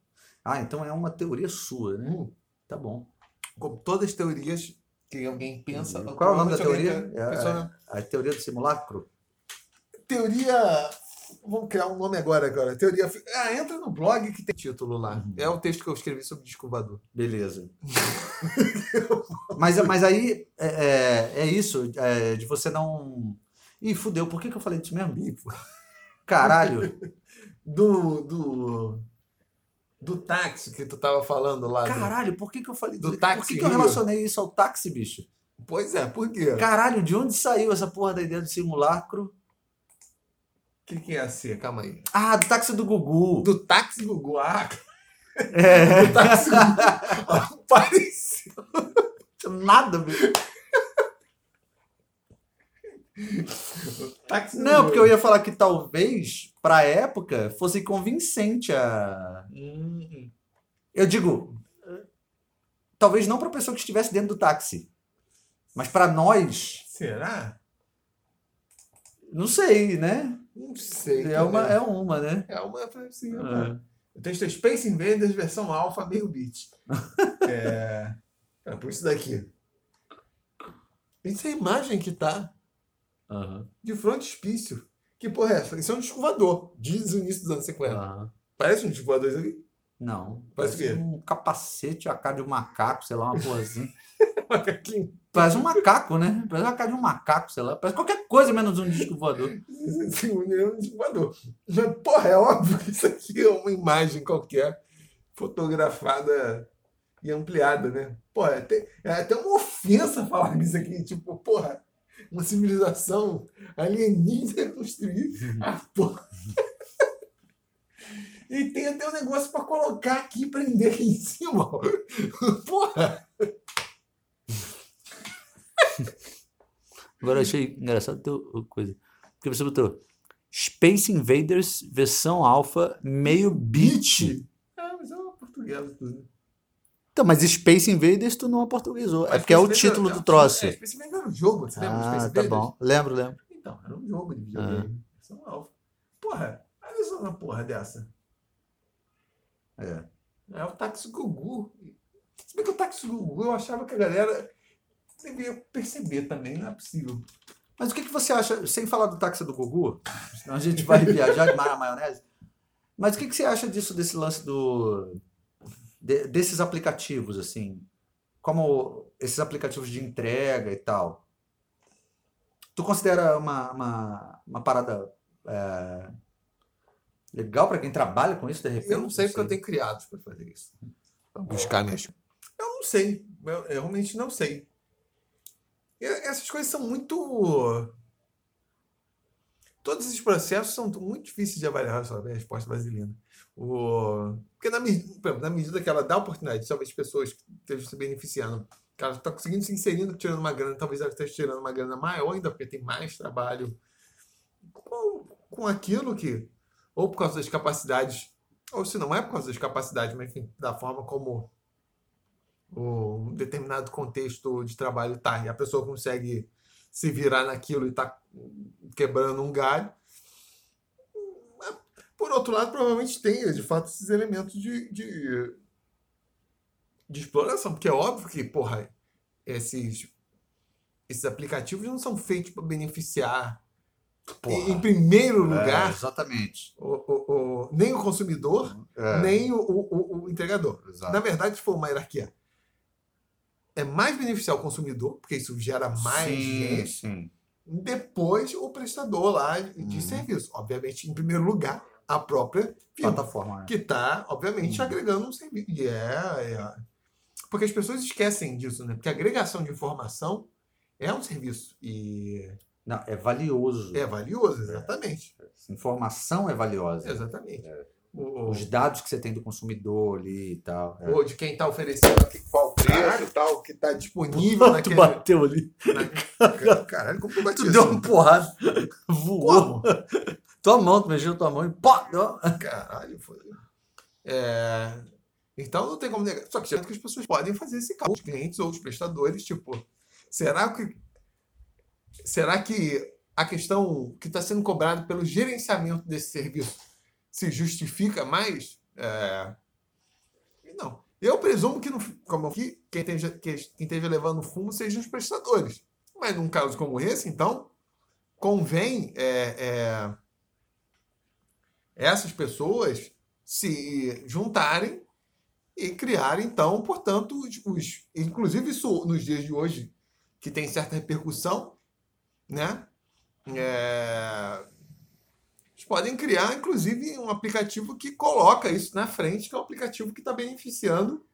Ah, então é uma teoria sua, né? Hum, Tá bom. como todas as teorias que alguém pensa. Qual é o nome da teoria? É, pensa- A teoria do simulacro? Teoria. Vamos criar um nome agora, agora. Teoria. Ah, entra no blog que tem título lá. Uhum. É o texto que eu escrevi sobre disco voador. Beleza. *laughs* mas, mas aí é, é, é isso, é, de você não. Ih, fudeu, por que, que eu falei disso mesmo? Ih, Caralho. *laughs* Do. Do. Do táxi que tu tava falando lá. do- Caralho, por que, que eu falei Do Por táxi que, que eu relacionei isso ao táxi, bicho? Pois é, por quê? Caralho, de onde saiu essa porra da ideia do simulacro? Que, que ia ser? Calma aí. Ah, do táxi do Gugu. Do táxi Gugu. Ah, É, *laughs* do táxi Gugu. Pareceu. nada. Táxi Não, porque eu ia falar que talvez, pra época, fosse convincente a. Hum, Eu digo, talvez não pra pessoa que estivesse dentro do táxi, mas pra nós, será? não sei, né? Não sei. É uma, é uma, né? É uma assim, É. O texto é Space Invaders versão alfa meio bit. *laughs* é... é por isso daqui. Isso é a imagem que tá Aham, de frontispício. Que porra é essa? Isso é um disco voador. Diz o início dos anos 50. aham. Parece um disco voador isso aqui? Não, Parece parece um capacete, a cara de um macaco, sei lá, uma porra assim. *laughs* Macaquinho. Parece um macaco, né? Parece uma cara de um macaco, sei lá. Parece qualquer coisa menos um disco voador. Um disco voador. Mas, porra, é óbvio que isso aqui é uma imagem qualquer fotografada e ampliada, né? Porra, é até, é até uma ofensa falar isso aqui. Tipo, porra, uma civilização alienígena construir a porra. E tem até um negócio pra colocar aqui e prender aqui em cima. Porra! Agora eu achei engraçado teu coisa. Porque você botou Space Invaders versão alfa meio beat. Ah, mas é uma portuguesa. Então, mas Space Invaders tu não. É Mas porque é o Invaders- título do troço. É, Space Invaders era um jogo, você lembra? Ah, Space tá Invaders? bom. Lembro, lembro. Então, era um jogo de videogame. Versão alfa. Porra, olha só uma porra dessa. É. É o Táxi Gugu. Se bem que o Táxi Gugu eu achava que a galera devia perceber também, não é possível. Mas o que, que você acha, sem falar do táxi do Gugu, senão a gente vai viajar de mar a maionese, mas o que, que você acha disso, desse lance do, de- desses aplicativos, assim, como esses aplicativos de entrega e tal? Tu considera uma, uma, uma parada é, legal para quem trabalha com isso, de repente? Eu não sei porque eu tenho criados para fazer isso. Buscar minhas. Eu não sei. Eu, eu realmente não sei. Essas coisas são muito. Todos esses processos são muito difíceis de avaliar, sabe? A resposta vaselina. O... Porque na, me- na medida que ela dá oportunidade, talvez pessoas que estejam se beneficiando, que ela está conseguindo se inserindo, tirando uma grana, talvez ela esteja tirando uma grana maior ainda, porque tem mais trabalho com, com aquilo que, ou por causa das capacidades, ou se não é por causa das capacidades, mas enfim, da forma como o determinado contexto de trabalho está, e a pessoa consegue se virar naquilo e está quebrando um galho. Por outro lado, provavelmente tem, de fato, esses elementos de, de, de exploração, porque é óbvio que, porra, esses, esses aplicativos não são feitos para beneficiar, em, em primeiro lugar, É, exatamente. o, o- o- nem o consumidor, É, nem o, o- o- o entregador. exato. Na verdade, se for uma hierarquia, é mais beneficiar o consumidor, porque isso gera mais sim, gente, sim. depois o prestador lá de Uhum. serviço. Obviamente, em primeiro lugar, a própria firma, Plataforma. né? que está, obviamente, Uhum. agregando um serviço. E é, é- Porque as pessoas esquecem disso, né? Porque a agregação de informação é um serviço. E Não, é valioso. é valioso, exatamente. Informação é valiosa. Exatamente. O- Os dados que você tem do consumidor ali e tal. É. ou de quem está oferecendo preço e tal, que está disponível Tu naquele. bateu ali. na- Caralho, como tu bateu Tu deu assim? uma porrada. Voou. Como? Tua mão, tu mexeu tua mão e pá! Caralho, foi. É, Então não tem como negar. Só que que as pessoas podem fazer esse cálculo, os clientes ou os prestadores, tipo, será que. Será que a questão que está sendo cobrada pelo gerenciamento desse serviço se justifica mais? É, Não. Eu presumo que, no, como disse, quem esteja, que- quem esteja levando fumo sejam os prestadores. Mas num caso como esse, então, convém é, é, essas pessoas se juntarem e criarem, então, portanto, os, os- inclusive isso nos dias de hoje, que tem certa repercussão, né? É, eles podem criar, inclusive, um aplicativo que coloca isso na frente, que é um aplicativo que está beneficiando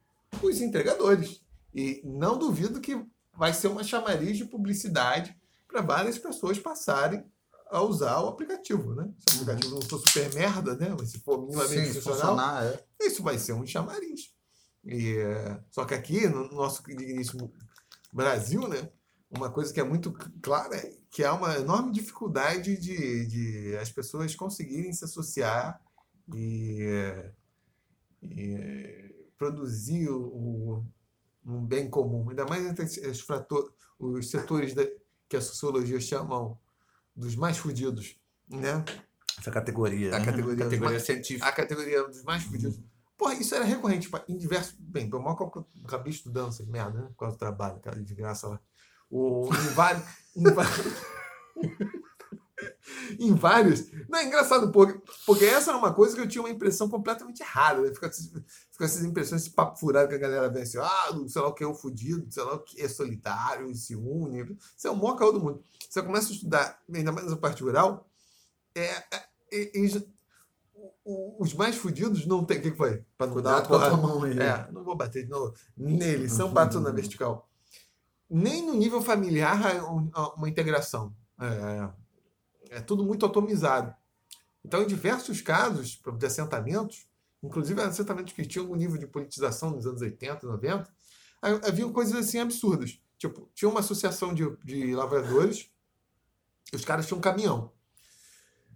os entregadores. E não duvido que vai ser uma chamariz de publicidade para várias pessoas passarem a usar o aplicativo, né? Se o aplicativo não for super merda, né? Mas se for minimamente Sim, funcional, funcionar, é. isso vai ser um chamariz. E, é, só que aqui, no nosso digníssimo Brasil, né, uma coisa que é muito clara é que há uma enorme dificuldade de, de as pessoas conseguirem se associar e, é, e, é, produzir o- um bem comum. Ainda mais entre os, os frato- os setores da- que a sociologia chamam dos mais fudidos, né? Essa categoria. A né? categoria categoria mais- científica. a categoria dos mais fudidos. Porra, isso era recorrente em diversos. Bem, pelo mal que eu acabei estudando essas merda, né? Por causa do trabalho, cara, de graça lá. O, em vários. *laughs* Em, vários. Não, é engraçado, porque, porque essa era uma coisa que eu tinha uma impressão completamente errada. Né? Fica, fica essas impressões, esse papo furado que a galera vê assim, ah, sei lá o que é o fudido, sei lá o que é solitário, se une. Isso é o maior caô do mundo. Você começa a estudar, ainda mais a parte rural, é, é- o- os mais fudidos não tem. O que que foi? Pra não dar uma a porrada. mão aí. É, não vou bater de novo nele, são bato na *laughs* vertical. nem no nível familiar um- uma integração. É, é tudo muito atomizado. Então, em diversos casos de assentamentos, inclusive assentamentos que tinham um nível de politização nos anos 80, 90, ha- haviam coisas assim absurdas. Tipo, tinha uma associação de, de lavradores, os caras tinham um caminhão.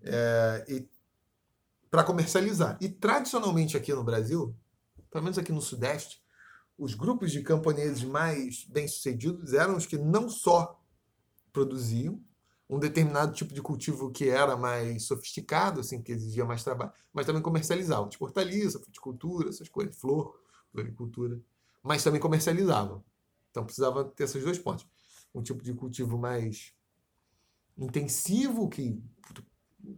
É, e para comercializar. E tradicionalmente aqui no Brasil, pelo menos aqui no Sudeste, os grupos de camponeses mais bem-sucedidos eram os que não só produziam um determinado tipo de cultivo que era mais sofisticado, assim, que exigia mais trabalho, mas também comercializavam, tipo hortaliça, fruticultura, essas coisas, flor, floricultura, mas também comercializavam. Então precisava ter esses dois pontos. Um tipo de cultivo mais intensivo, que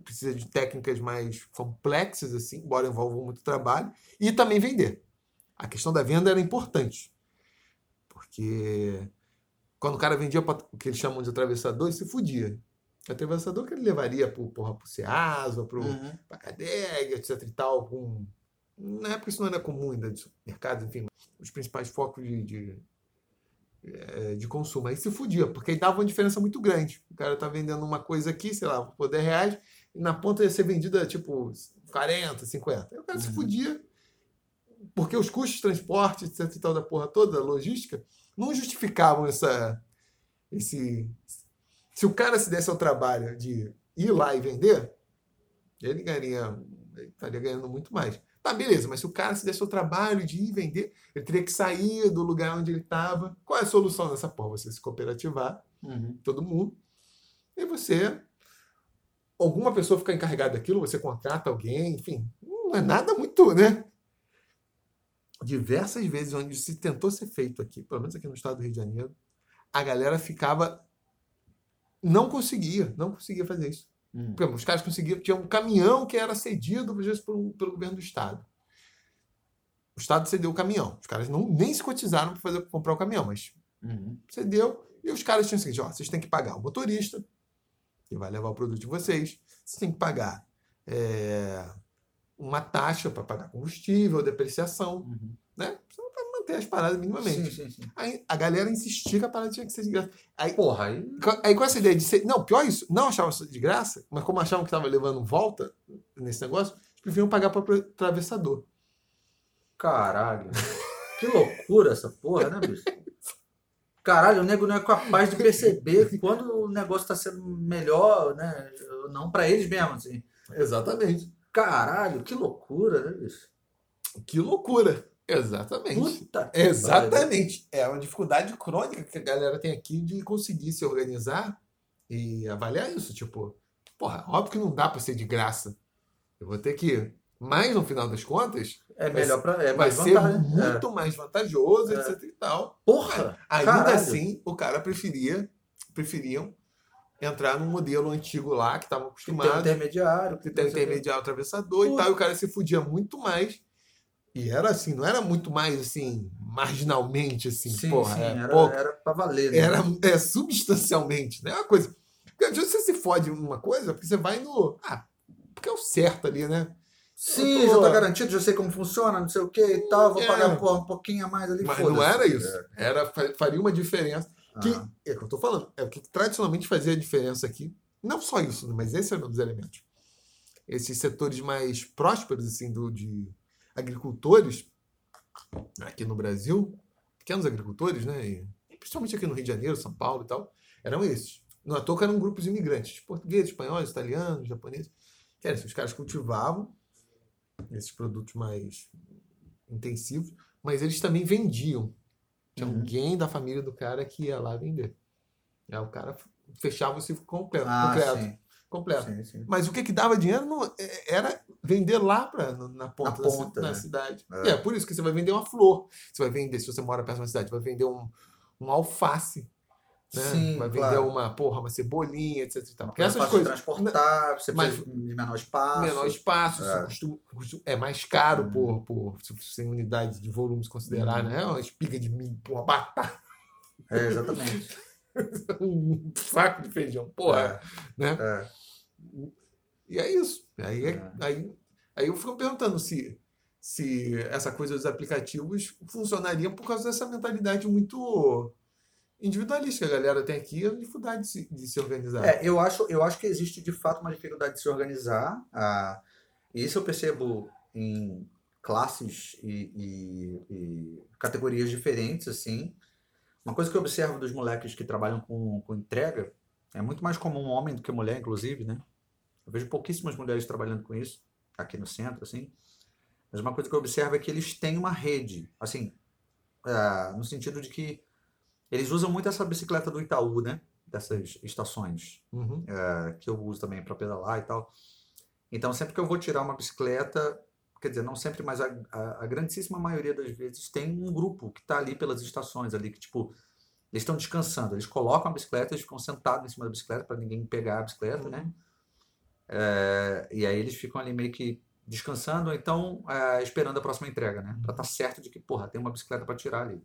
precisa de técnicas mais complexas, assim, embora envolvam muito trabalho, e também vender. A questão da venda era importante. Porque quando o cara vendia o que eles chamam de atravessador, ele se fudia. O atravessador que ele levaria para o Ceasa, para Uhum. a Cadeg, etc e tal. Com... Na época isso não era comum ainda de supermercados, enfim, os principais focos de, de, eh, de consumo. Aí se fudia, porque aí dava uma diferença muito grande. O cara tá vendendo uma coisa aqui, sei lá, por 10 reais, e na ponta ia ser vendida tipo 40, 50. Aí o cara se Uhum. fudia, porque os custos de transporte, etc e tal, da porra toda, logística, não justificavam essa, esse. Se o cara se desse ao trabalho de ir lá e vender, ele ganharia, ele estaria ganhando muito mais. Tá, beleza, mas se o cara se desse ao trabalho de ir vender, ele teria que sair do lugar onde ele estava. Qual é a solução dessa porra? Você se cooperativar, Uhum. todo mundo, e você. Alguma pessoa fica encarregada daquilo, você contrata alguém, enfim. Não é nada muito, né? Diversas vezes onde se tentou ser feito aqui, pelo menos aqui no estado do Rio de Janeiro, a galera ficava. Não conseguia, não conseguia fazer isso. Por exemplo, os caras conseguiram. Tinha um caminhão que era cedido, às vezes, pelo, pelo governo do Estado. O Estado cedeu o caminhão. Os caras não, nem se cotizaram para comprar o caminhão, mas Uhum. cedeu. E os caras tinham o seguinte: ó, vocês têm que pagar o motorista, que vai levar o produto de vocês. Vocês têm que pagar é, uma taxa para pagar combustível, depreciação, Uhum. né? Para manter as paradas minimamente. Sim, sim, sim. Aí a galera insistia que a parada tinha que ser de graça. Aí, Porra, aí. Aí com essa ideia de ser. Não, pior isso, não achavam isso de graça, mas como achavam que estava levando volta nesse negócio, eles preferiam pagar para atravessador. Caralho. Que loucura essa porra, né, bicho? Caralho, o nego não é capaz de perceber *laughs* quando o negócio tá sendo melhor, né? Não pra eles mesmos, assim. Exatamente. Caralho, que loucura, né, bicho? Que loucura. Exatamente. Exatamente. É uma dificuldade crônica que a galera tem aqui de conseguir se organizar e avaliar isso. Tipo, porra, óbvio que não dá para ser de graça. Eu vou ter que. Mas no final das contas, É melhor pra. É vai ser vantagem. É. muito mais vantajoso, É. etc e tal. Porra! Ainda caralho. assim, o cara preferia, preferiam entrar num modelo antigo lá, que tem um acostumados, intermediário. que tem intermediário atravessador e tal, e o cara se fudia muito mais. E era assim, não era muito mais assim, marginalmente, assim, Sim, porra, sim, é era, pouco. era pra valer. né? Era é, substancialmente, né? Uma coisa. Porque às vezes você se fode numa coisa, porque você vai no. Ah, porque é o certo ali, né? Sim, Pô. já tá garantido, já sei como funciona, não sei o que e tal, vou É. pagar um pouquinho a mais ali. Mas não era isso. É. Era, fa- faria uma diferença. Que, Ah. é o que eu tô falando. É o que tradicionalmente fazia a diferença aqui. Não só isso, né, mas esse era um dos elementos. Esses setores mais prósperos, assim, do, de agricultores, aqui no Brasil, pequenos agricultores, né? E, principalmente aqui no Rio de Janeiro, São Paulo e tal, eram esses. Não à toa eram grupos imigrantes, portugueses, espanhóis, italianos, japoneses. Que era assim, os caras cultivavam esses produtos mais intensivos, mas eles também vendiam. Tinha Uhum. alguém da família do cara que ia lá vender. Aí o cara fechava o ciclo completo. Ah, completo, sim. completo. sim, sim. Mas o que, que dava dinheiro não- é- era vender lá pra, na ponta, Na da ponta, na né? cidade. É. É por isso que você vai vender uma flor. Você vai vender, se você mora perto de uma cidade, vai vender um, um alface. Né? Sim, vai vender claro. uma, porra, uma cebolinha, etc. e tal. Porque É essas coisas. transportar, você Mas- precisa de menor espaço. Menor espaço, É. custo- custo- é mais caro Hum. por, por se sem unidade de volume se considerar, Hum. né? Uma espiga de milho, uma batata, É, exatamente. *laughs* um saco de feijão, porra, né? É. E é isso. Aí, é- É. aí, aí eu fico perguntando se, se essa coisa dos aplicativos funcionaria por causa dessa mentalidade muito individualista que a galera tem aqui, a dificuldade de se, de se organizar. É, eu acho, eu acho que existe de fato uma dificuldade de se organizar. Ah, e isso eu percebo em classes e, e- e categorias diferentes, assim. Uma coisa que eu observo dos moleques que trabalham com, com entrega, é muito mais comum homem do que mulher, inclusive, né? Eu vejo pouquíssimas mulheres trabalhando com isso, aqui no centro, assim. Mas uma coisa que eu observo é que eles têm uma rede, assim, ah, no sentido de que eles usam muito essa bicicleta do Itaú, né? Dessas estações Uhum. eh, que eu uso também para pedalar e tal. Então, sempre que eu vou tirar uma bicicleta, quer dizer, não sempre, mas a, a, a grandíssima maioria das vezes tem um grupo que está ali pelas estações ali, que tipo, eles estão descansando, eles colocam a bicicleta, eles ficam sentados em cima da bicicleta para ninguém pegar a bicicleta, né? Eh, e aí eles ficam ali meio que descansando, ou então eh, esperando a próxima entrega, né? Para estar certo de que, porra, tem uma bicicleta para tirar ali.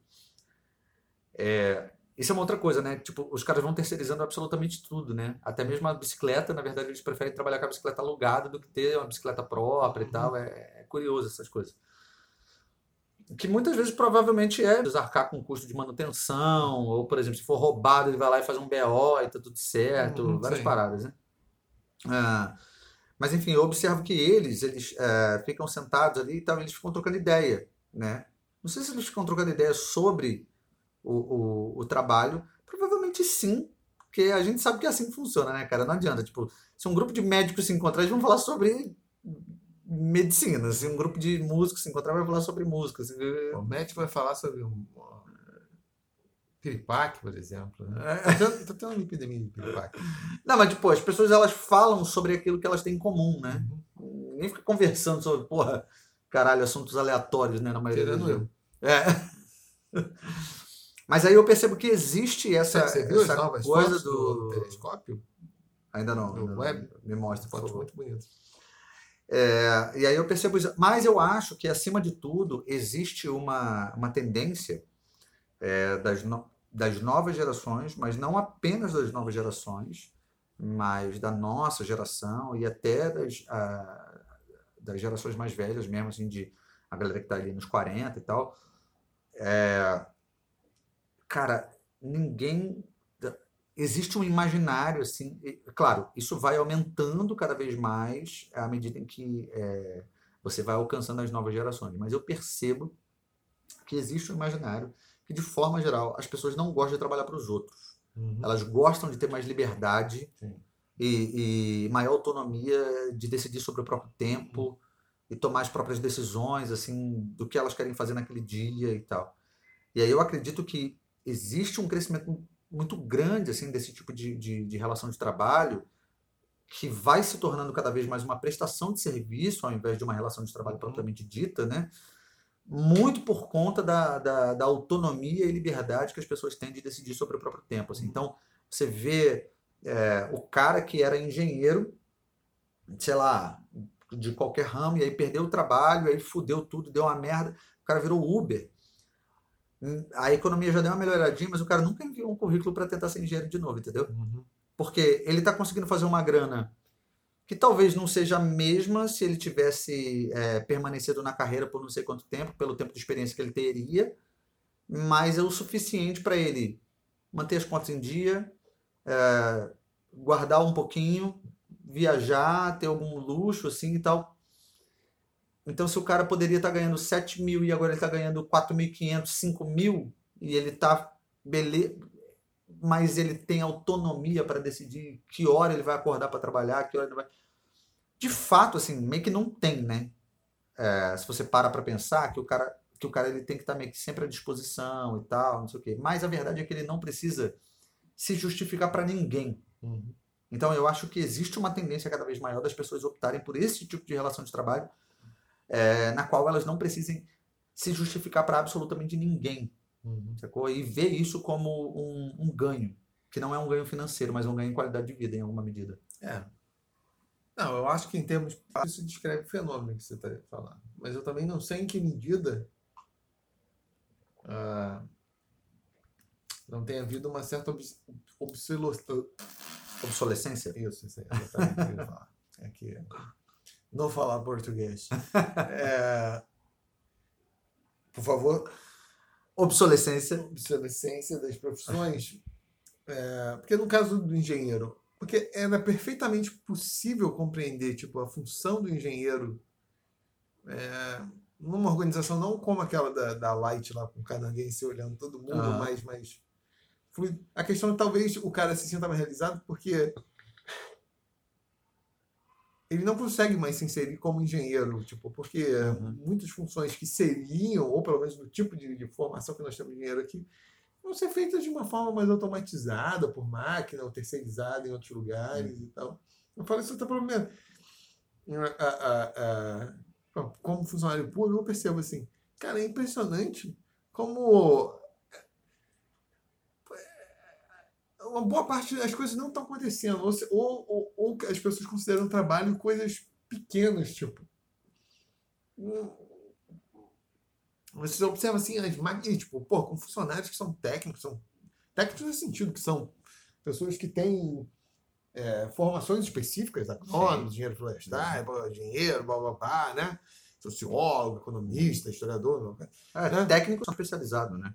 É, isso é uma outra coisa, né? Tipo, os caras vão terceirizando absolutamente tudo, né? Até mesmo a bicicleta, na verdade, eles preferem trabalhar com a bicicleta alugada do que ter uma bicicleta própria e tal. É, é curioso essas coisas. Que muitas vezes provavelmente é desarcar com custo de manutenção, ou, por exemplo, se for roubado, ele vai lá e faz um BO e tá tudo certo, Uhum, várias sim. paradas, né? Ah, mas enfim, eu observo que eles, eles eh, ficam sentados ali e tal, eles ficam trocando ideia, né? Não sei se eles ficam trocando ideia sobre o, o, o trabalho. Provavelmente sim, porque a gente sabe que é assim que funciona, né, cara? Não adianta. Tipo, se um grupo de médicos se encontrar, eles vão falar sobre medicina. Se um grupo de músicos se encontrar, vai falar sobre música. assim, O médico vai falar sobre um piripaque, por exemplo. Né? É. Tá tendo, uma epidemia de piripaque. Não, mas tipo, as pessoas elas falam sobre aquilo que elas têm em comum, né? Uhum. Nem fica conversando sobre, porra, caralho, assuntos aleatórios, né? Na maioria Tirando eu. É. *laughs* Mas aí eu percebo que existe essa, Você viu as essa novas coisa do, do. telescópio? Ainda não. do ainda não. web? Me mostra, Fotos muito bonitas. É, e aí eu percebo isso. Mas eu acho que, acima de tudo, existe uma, uma tendência é, das, no- das novas gerações, mas não apenas das novas gerações, mas da nossa geração e até das, ah, das gerações mais velhas mesmo, assim, de a galera que está ali nos 40 e tal. É, cara, ninguém existe um imaginário assim, e, claro, isso vai aumentando cada vez mais à medida em que é, você vai alcançando as novas gerações, mas eu percebo que existe um imaginário que, de forma geral, as pessoas não gostam de trabalhar para os outros. Uhum. Elas gostam de ter mais liberdade e, e maior autonomia de decidir sobre o próprio tempo e tomar as próprias decisões, assim, do que elas querem fazer naquele dia e tal. E aí eu acredito que existe um crescimento muito grande, assim, desse tipo de, de, de relação de trabalho que vai se tornando cada vez mais uma prestação de serviço ao invés de uma relação de trabalho propriamente dita, né? Muito por conta da, da, da autonomia e liberdade que as pessoas têm de decidir sobre o próprio tempo. Assim. Então, você vê é, o cara que era engenheiro, sei lá, de qualquer ramo, e aí perdeu o trabalho, aí fudeu tudo, deu uma merda, o cara virou Uber. A economia já deu uma melhoradinha, mas o cara nunca enviou um currículo para tentar ser engenheiro de novo, entendeu? Uhum. Porque ele está conseguindo fazer uma grana que talvez não seja a mesma se ele tivesse é, permanecido na carreira por não sei quanto tempo, pelo tempo de experiência que ele teria, mas é o suficiente para ele manter as contas em dia, é, guardar um pouquinho, viajar, ter algum luxo assim e tal. Então, se o cara poderia estar ganhando 7 mil e agora ele está ganhando 4.500, 5 mil, e ele está beleza, mas ele tem autonomia para decidir que hora ele vai acordar para trabalhar, que hora ele vai. De fato, assim, meio que não tem, né? É, se você para para pensar que o cara, que o cara ele tem que estar meio que sempre à disposição e tal, não sei o quê. Mas a verdade é que ele não precisa se justificar para ninguém. Uhum. Então, eu acho que existe uma tendência cada vez maior das pessoas optarem por esse tipo de relação de trabalho, é, na qual elas não precisem se justificar para absolutamente ninguém, Uhum. sacou? E ver isso como um, um ganho, que não é um ganho financeiro, mas um ganho em qualidade de vida, em alguma medida. É. Não, eu acho que em termos. Isso descreve o fenômeno que você está falando. Mas eu também não sei em que medida ah, não tem havido uma certa obs- Obsolescência? Isso, isso aí, exatamente. É que não falar português. *laughs* É, por favor, Obsolescência. obsolescência das profissões. É, porque no caso do engenheiro, porque era perfeitamente possível compreender tipo, a função do engenheiro é, numa organização não como aquela da, da Light lá com o canadense olhando todo mundo, Ah. mas, mas a questão é talvez o cara se sinta mais realizado porque ele não consegue mais se inserir como engenheiro, tipo, porque Uhum. muitas funções que seriam, ou pelo menos no tipo de, de formação que nós temos engenheiro aqui, vão ser feitas de uma forma mais automatizada por máquina ou terceirizada em outros lugares e tal. Eu falo isso até pelo menos. A- a- a- a- como funcionário público, eu percebo assim, cara, é impressionante como uma boa parte das coisas não estão acontecendo. Ou, se- ou, ou, as pessoas consideram trabalho coisas pequenas, tipo. Você observa assim as máquinas, tipo, pô, com funcionários que são técnicos, são técnicos nesse sentido, que são pessoas que têm é, formações específicas, agrônomo, engenheiro florestal, engenheiro, blá, blá, blá, né? Sociólogo, economista, historiador. blá, blá. É, Né? técnico especializado, né?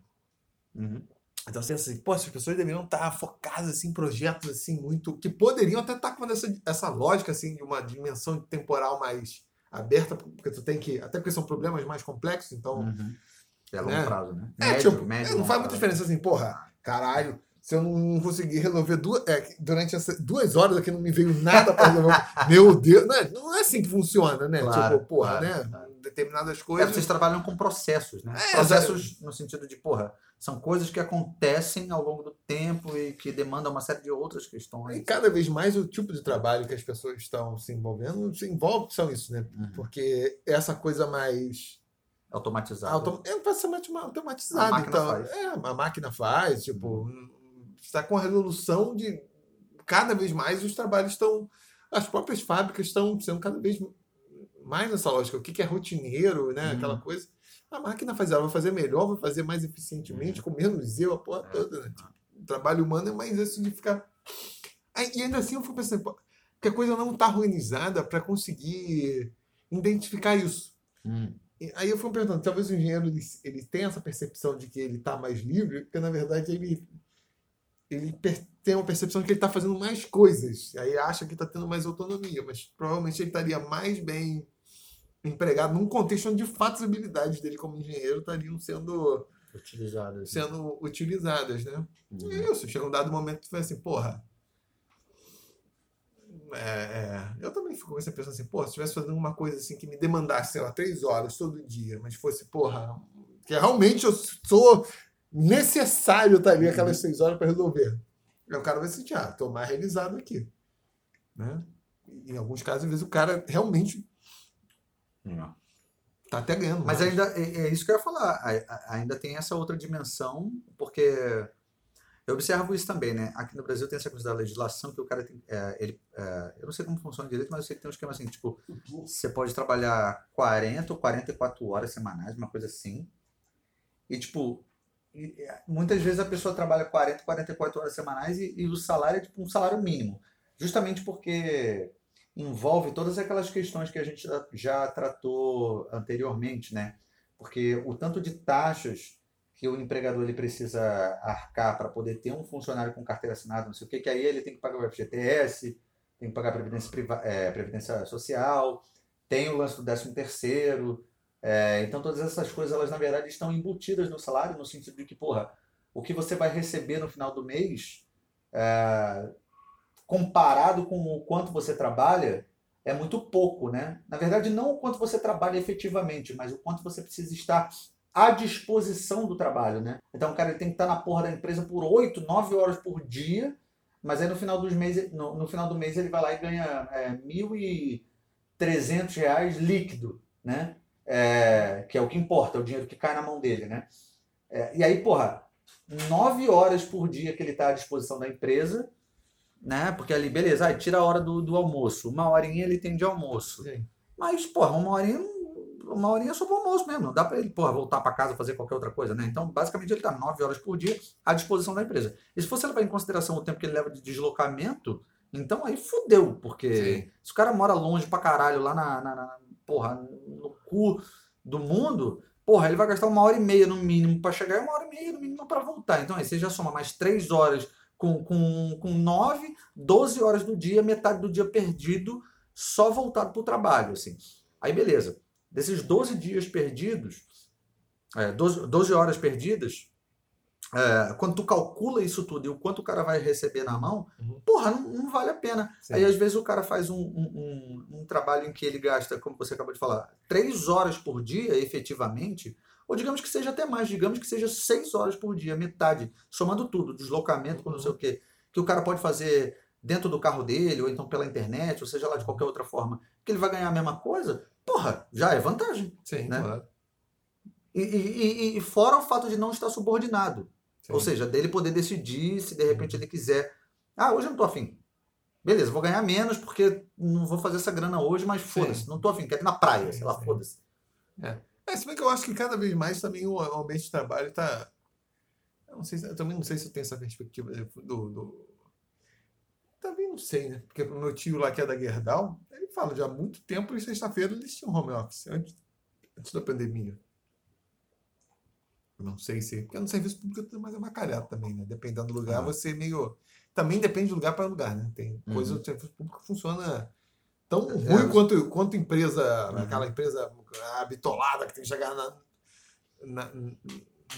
Uhum. Então, assim, assim, pô, essas pessoas deveriam estar focadas assim, em projetos assim, muito. que poderiam até estar com essa, essa lógica assim, de uma dimensão temporal mais aberta, porque tu tem que. Até porque são problemas mais complexos, então. Uhum. É longo Né? prazo, né? É, Médio, tipo, médio, é, não faz muita diferença assim, porra, caralho, se eu não conseguir resolver duas. é, durante essas duas horas aqui não me veio nada pra resolver. *laughs* Meu Deus, não é, não é assim que funciona, né? Claro, tipo, porra, claro, né? claro. Determinadas É, coisas. vocês trabalham com processos, né? É, processos no sentido de, porra, são coisas que acontecem ao longo do tempo e que demandam uma série de outras E questões. cada vez mais o tipo de trabalho que as pessoas estão se envolvendo se envolve são isso, né? Uhum. Porque essa coisa mais Automatizado. autom... é facilmente automatizada. A máquina então, faz. É, a máquina faz, tipo, está com a resolução de cada vez mais os trabalhos estão. As próprias fábricas estão sendo cada vez mais nessa lógica. O que é rotineiro, né? Uhum. Aquela coisa. A máquina faz, ela vai fazer melhor, vai fazer mais eficientemente, com menos erro, a porra É. toda, né? Tipo, o trabalho humano é mais isso de ficar. Aí, E ainda assim eu fui pensando, pô, que a coisa não está organizada para conseguir identificar isso. Hum. Aí eu fui me perguntando, talvez o engenheiro ele, ele tenha essa percepção de que ele está mais livre, porque na verdade ele, ele tem uma percepção de que ele está fazendo mais coisas. Aí acha que está tendo mais autonomia, mas provavelmente ele estaria mais bem empregado num contexto onde de fato as habilidades dele como engenheiro estariam sendo, Utilizadas. sendo utilizadas, né? Uhum. E isso, chega um dado momento que tu vai assim, porra. é, é, eu também fico com essa pessoa assim, porra, se estivesse fazendo uma coisa assim que me demandasse, sei lá, três horas todo dia, mas fosse, porra, que realmente eu sou necessário estar ali aquelas seis horas para resolver. Aí o cara vai sentir, ah, tô mais realizado aqui. Né? Em alguns casos, às vezes, o cara realmente Tá até ganhando. Mas mais. ainda é, é isso que eu ia falar. A- a- Ainda tem essa outra dimensão, porque eu observo isso também, né? Aqui no Brasil tem essa coisa da legislação que o cara tem. é, ele, é, eu não sei como funciona direito, mas eu sei que tem um esquema assim, tipo, você pode trabalhar 40 ou 44 horas semanais, uma coisa assim. E, tipo, e, é, muitas vezes a pessoa trabalha 40, 44 horas semanais e, e o salário é tipo um salário mínimo. Justamente porque envolve todas aquelas questões que a gente já- tratou anteriormente, né? Porque o tanto de taxas que o empregador ele precisa arcar para poder ter um funcionário com carteira assinada, não sei o que, que aí ele tem que pagar o FGTS, tem que pagar previdência, é, previdência social, tem o lance do 13 terceiro, é, então todas essas coisas elas na verdade estão embutidas no salário no sentido de que porra, o que você vai receber no final do mês é, comparado com o quanto você trabalha é muito pouco, né? Na verdade, não o quanto você trabalha efetivamente, mas o quanto você precisa estar à disposição do trabalho, né? Então, o cara tem que estar na porra da empresa por 8, 9 horas por dia, mas aí no final, dos meses, no, no final do mês ele vai lá e ganha é, 1.300 reais líquido, né? É, que é o que importa, é o dinheiro que cai na mão dele, né? É, e aí, porra, 9 horas por dia que ele está à disposição da empresa, né? Porque ali, beleza, aí tira a hora do, do almoço. Uma horinha ele tem de almoço. Sim. Mas, porra, uma horinha, uma horinha é só pro almoço mesmo. Não dá pra ele, porra, voltar pra casa fazer qualquer outra coisa, né? Então, basicamente, ele tá nove horas por dia à disposição da empresa. E se você levar em consideração o tempo que ele leva de deslocamento, então aí fudeu. Porque Sim. se o cara mora longe pra caralho, lá na, na, na- porra, no cu do mundo, Porra, ele vai gastar uma hora e meia no mínimo para chegar e uma hora e meia no mínimo para voltar. Então aí você já soma mais três horas com, com, com nove, 12 horas do dia, metade do dia perdido, só voltado para o trabalho. Assim. Aí beleza. Desses 12 dias perdidos, é, 12, 12 horas perdidas, é, quando tu calcula isso tudo e o quanto o cara vai receber na mão, uhum. porra, não, não, vale a pena. Sim. Aí às vezes o cara faz um, um, um, um, trabalho em que ele gasta, como você acabou de falar, três horas por dia, efetivamente, ou digamos que seja até mais, digamos que seja seis horas por dia, metade, somando tudo, deslocamento, uhum. não sei o quê, que o cara pode fazer dentro do carro dele, ou então pela internet, ou seja lá de qualquer outra forma, que ele vai ganhar a mesma coisa, porra, já é vantagem. Sim, né? claro. E, e, e, fora o fato de não estar subordinado. Sim. Ou seja, dele poder decidir se de repente ele quiser. Ah, hoje eu não tô afim. Beleza, vou ganhar menos porque não vou fazer essa grana hoje, mas foda-se, não tô afim, quero ir na praia, sei lá, foda-se. É. é, se bem que eu acho que cada vez mais também o ambiente de trabalho está. Eu, não sei, eu também não sei se eu tenho essa perspectiva do. do... Também não sei, né? Porque o meu tio lá que é da Gerdau, ele fala já há muito tempo, e sexta-feira eles tinham home office, antes, antes da pandemia. Não sei se. Porque no serviço público é uma calhada também, né? Dependendo do lugar, ah. você meio. Também depende de lugar para lugar, né? Tem uhum. coisa do serviço público que funciona tão é, ruim quanto, quanto empresa, uhum. aquela empresa habitolada que tem que chegar na, na,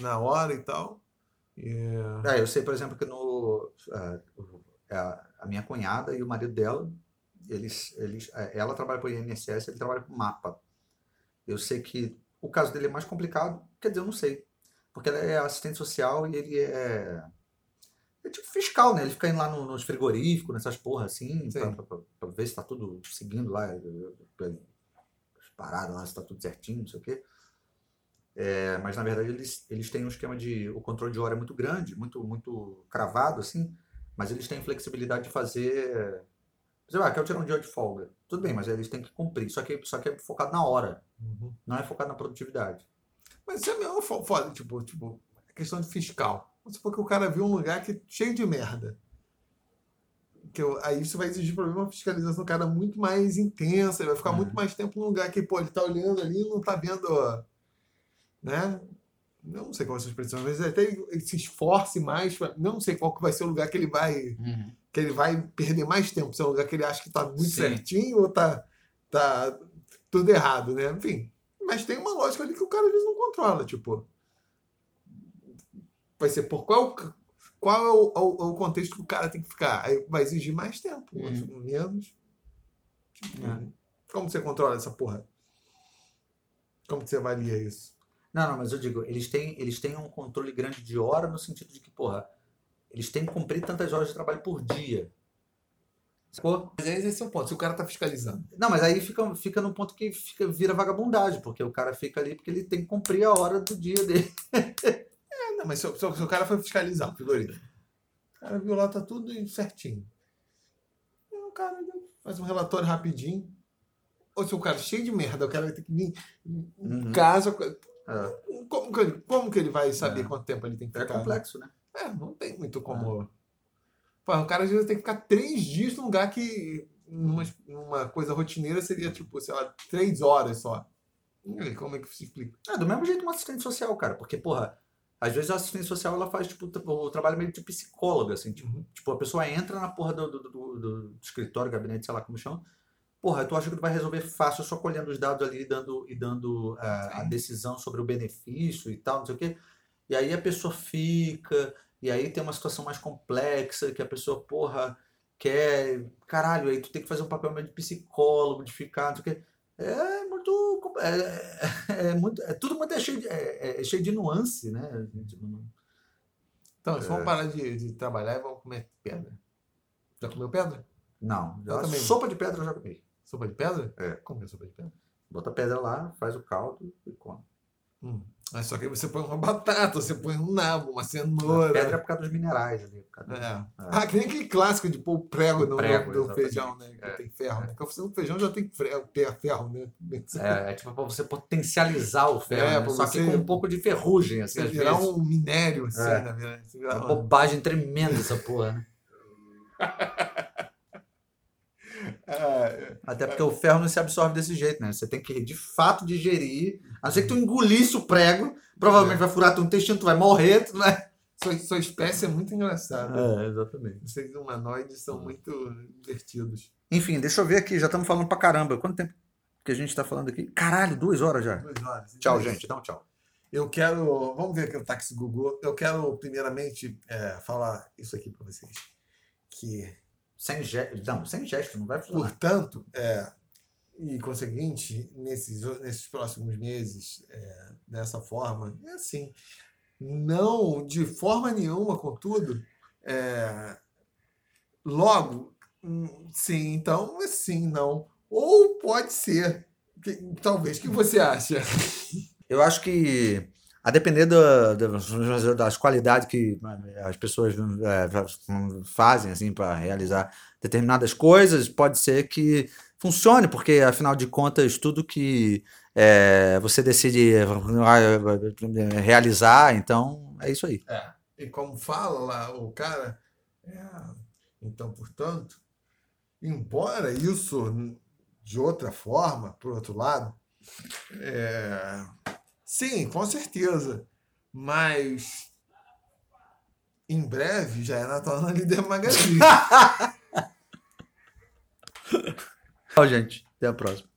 na hora e tal. Yeah. É, eu sei, por exemplo, que no, uh, a minha cunhada e o marido dela, eles, eles, ela trabalha para o INSS, ele trabalha para o MAPA. Eu sei que o caso dele é mais complicado, quer dizer, eu não sei. Porque ela é assistente social e ele é. É tipo fiscal, né? Ele fica indo lá no, nos frigoríficos, nessas porras assim, pra, pra, pra, ver se tá tudo seguindo lá, as paradas lá, se tá tudo certinho, não sei o quê. É, mas na verdade eles, eles têm um esquema de. O controle de hora é muito grande, muito, muito cravado, assim, mas eles têm flexibilidade de fazer. Você vai, ah, quer tirar um dia de folga. Tudo bem, mas eles têm que cumprir. Só que, só que é focado na hora, uhum. não é focado na produtividade. Mas isso é mesmo foda, tipo, tipo, questão de fiscal. Vamos supor que o cara viu um lugar que é cheio de merda. Que eu, aí isso vai exigir para uma fiscalização do cara muito mais intensa, ele vai ficar uhum. muito mais tempo num lugar que, pô, ele tá olhando ali e não tá vendo, né? Não sei qual é a sua expressão, mas até ele se esforce mais, pra, não sei qual que vai ser o lugar que ele vai uhum. que ele vai perder mais tempo, se é um lugar que ele acha que tá muito Sim. certinho ou tá, tá tudo errado, né? Enfim, mas tem uma lógica ali que o cara às vezes não controla. Tipo, vai ser por qual, qual é o, o, o contexto que o cara tem que ficar. Aí vai exigir mais tempo, uhum. menos. Tipo, é. Como você controla essa porra? Como você avalia isso? Não, não, mas eu digo, eles têm, eles têm um controle grande de hora no sentido de que, porra, eles têm que cumprir tantas horas de trabalho por dia. Sacou? Mas esse é o ponto, se o cara tá fiscalizando. Não, mas aí fica, fica no ponto que fica, vira vagabundagem, porque o cara fica ali porque ele tem que cumprir a hora do dia dele. *laughs* não, mas se, se, se, o cara foi fiscalizar o frigorífico, o cara viu lá, tá tudo certinho. E o cara faz um relatório rapidinho. Ou se o cara é cheio de merda, o cara vai ter que vir em uhum. casa. É. Como, como, que ele vai saber é. quanto tempo ele tem que é ficar? É complexo, né? É, não tem muito como. É. Pô, o cara às vezes tem que ficar três dias num lugar que numa, numa coisa rotineira seria tipo, sei lá, três horas só. Como é que se explica? É, do mesmo jeito um assistente social, cara. Porque, porra, às vezes a assistente social ela faz tipo, o trabalho meio de psicóloga, assim. Tipo, uhum. tipo a pessoa entra na porra do, do, do, do, escritório, gabinete, sei lá como chama. Porra, tu acha que tu vai resolver fácil só colhendo os dados ali e dando, e dando uh, a decisão sobre o benefício e tal, não sei o quê. E aí a pessoa fica, e aí tem uma situação mais complexa, que a pessoa, porra, quer. Caralho, aí tu tem que fazer um papel meio de psicólogo, de ficar, não sei o quê. É muito. É, é muito. É tudo muito é cheio, de, é, é cheio de nuance, né? Então, se vamos parar de, de trabalhar e vamos comer pedra. Já comeu pedra? Não. Já, também. Sopa de pedra eu já comi. Sopa de pedra? É. Como é sopa de pedra? Bota a pedra lá, faz o caldo e come. Hum. Mas só que você põe uma batata, você põe um nabo, uma cenoura. A pedra é por causa dos minerais ali. É. É. Ah, que nem aquele clássico de pôr o prego no, prego, no, no feijão, né? Que é. tem ferro. É. Porque o feijão já tem ferro, ferro né? É, é tipo para você potencializar o ferro, é, né? só que com um pouco de ferrugem, assim, às virar vezes. um minério, assim, é. né? Virar uma bobagem tremenda essa porra, né? *laughs* É, Até porque o ferro não se absorve desse jeito, né? Você tem que, de fato, digerir. A não ser que tu engolisse o prego, provavelmente vai furar teu intestino, tu vai morrer, tu vai... sua, sua espécie é muito engraçada. É, exatamente. Seres humanoides são muito divertidos. Enfim, deixa eu ver aqui, já estamos falando pra caramba. Quanto tempo que a gente tá falando aqui? Caralho, duas horas já. Duas horas. Tchau, Então, gente. Dá um tchau. Eu quero. Vamos ver aqui o táxi Google. Eu quero, primeiramente, é, falar isso aqui para vocês. Que, Sem gesto. Não, sem gesto, não vai funcionar. portanto, é, e conseguinte, nesses, nesses próximos meses, é, dessa forma, é assim. Não, de forma nenhuma, contudo, é, logo, hum, sim, então, é sim, não. Ou pode ser. Que- talvez. O que você acha? Eu acho que, a depender da- da- das qualidades que as pessoas é, fazem assim para realizar determinadas coisas, pode ser que funcione, porque afinal de contas, tudo que é, você decide realizar, então é isso aí. É. E como fala o cara, é, então, portanto, embora isso de outra forma, por outro lado, é, sim, com certeza, mas em breve já é Natal na Líder Magazine. *laughs* Tchau, gente. Até a próxima.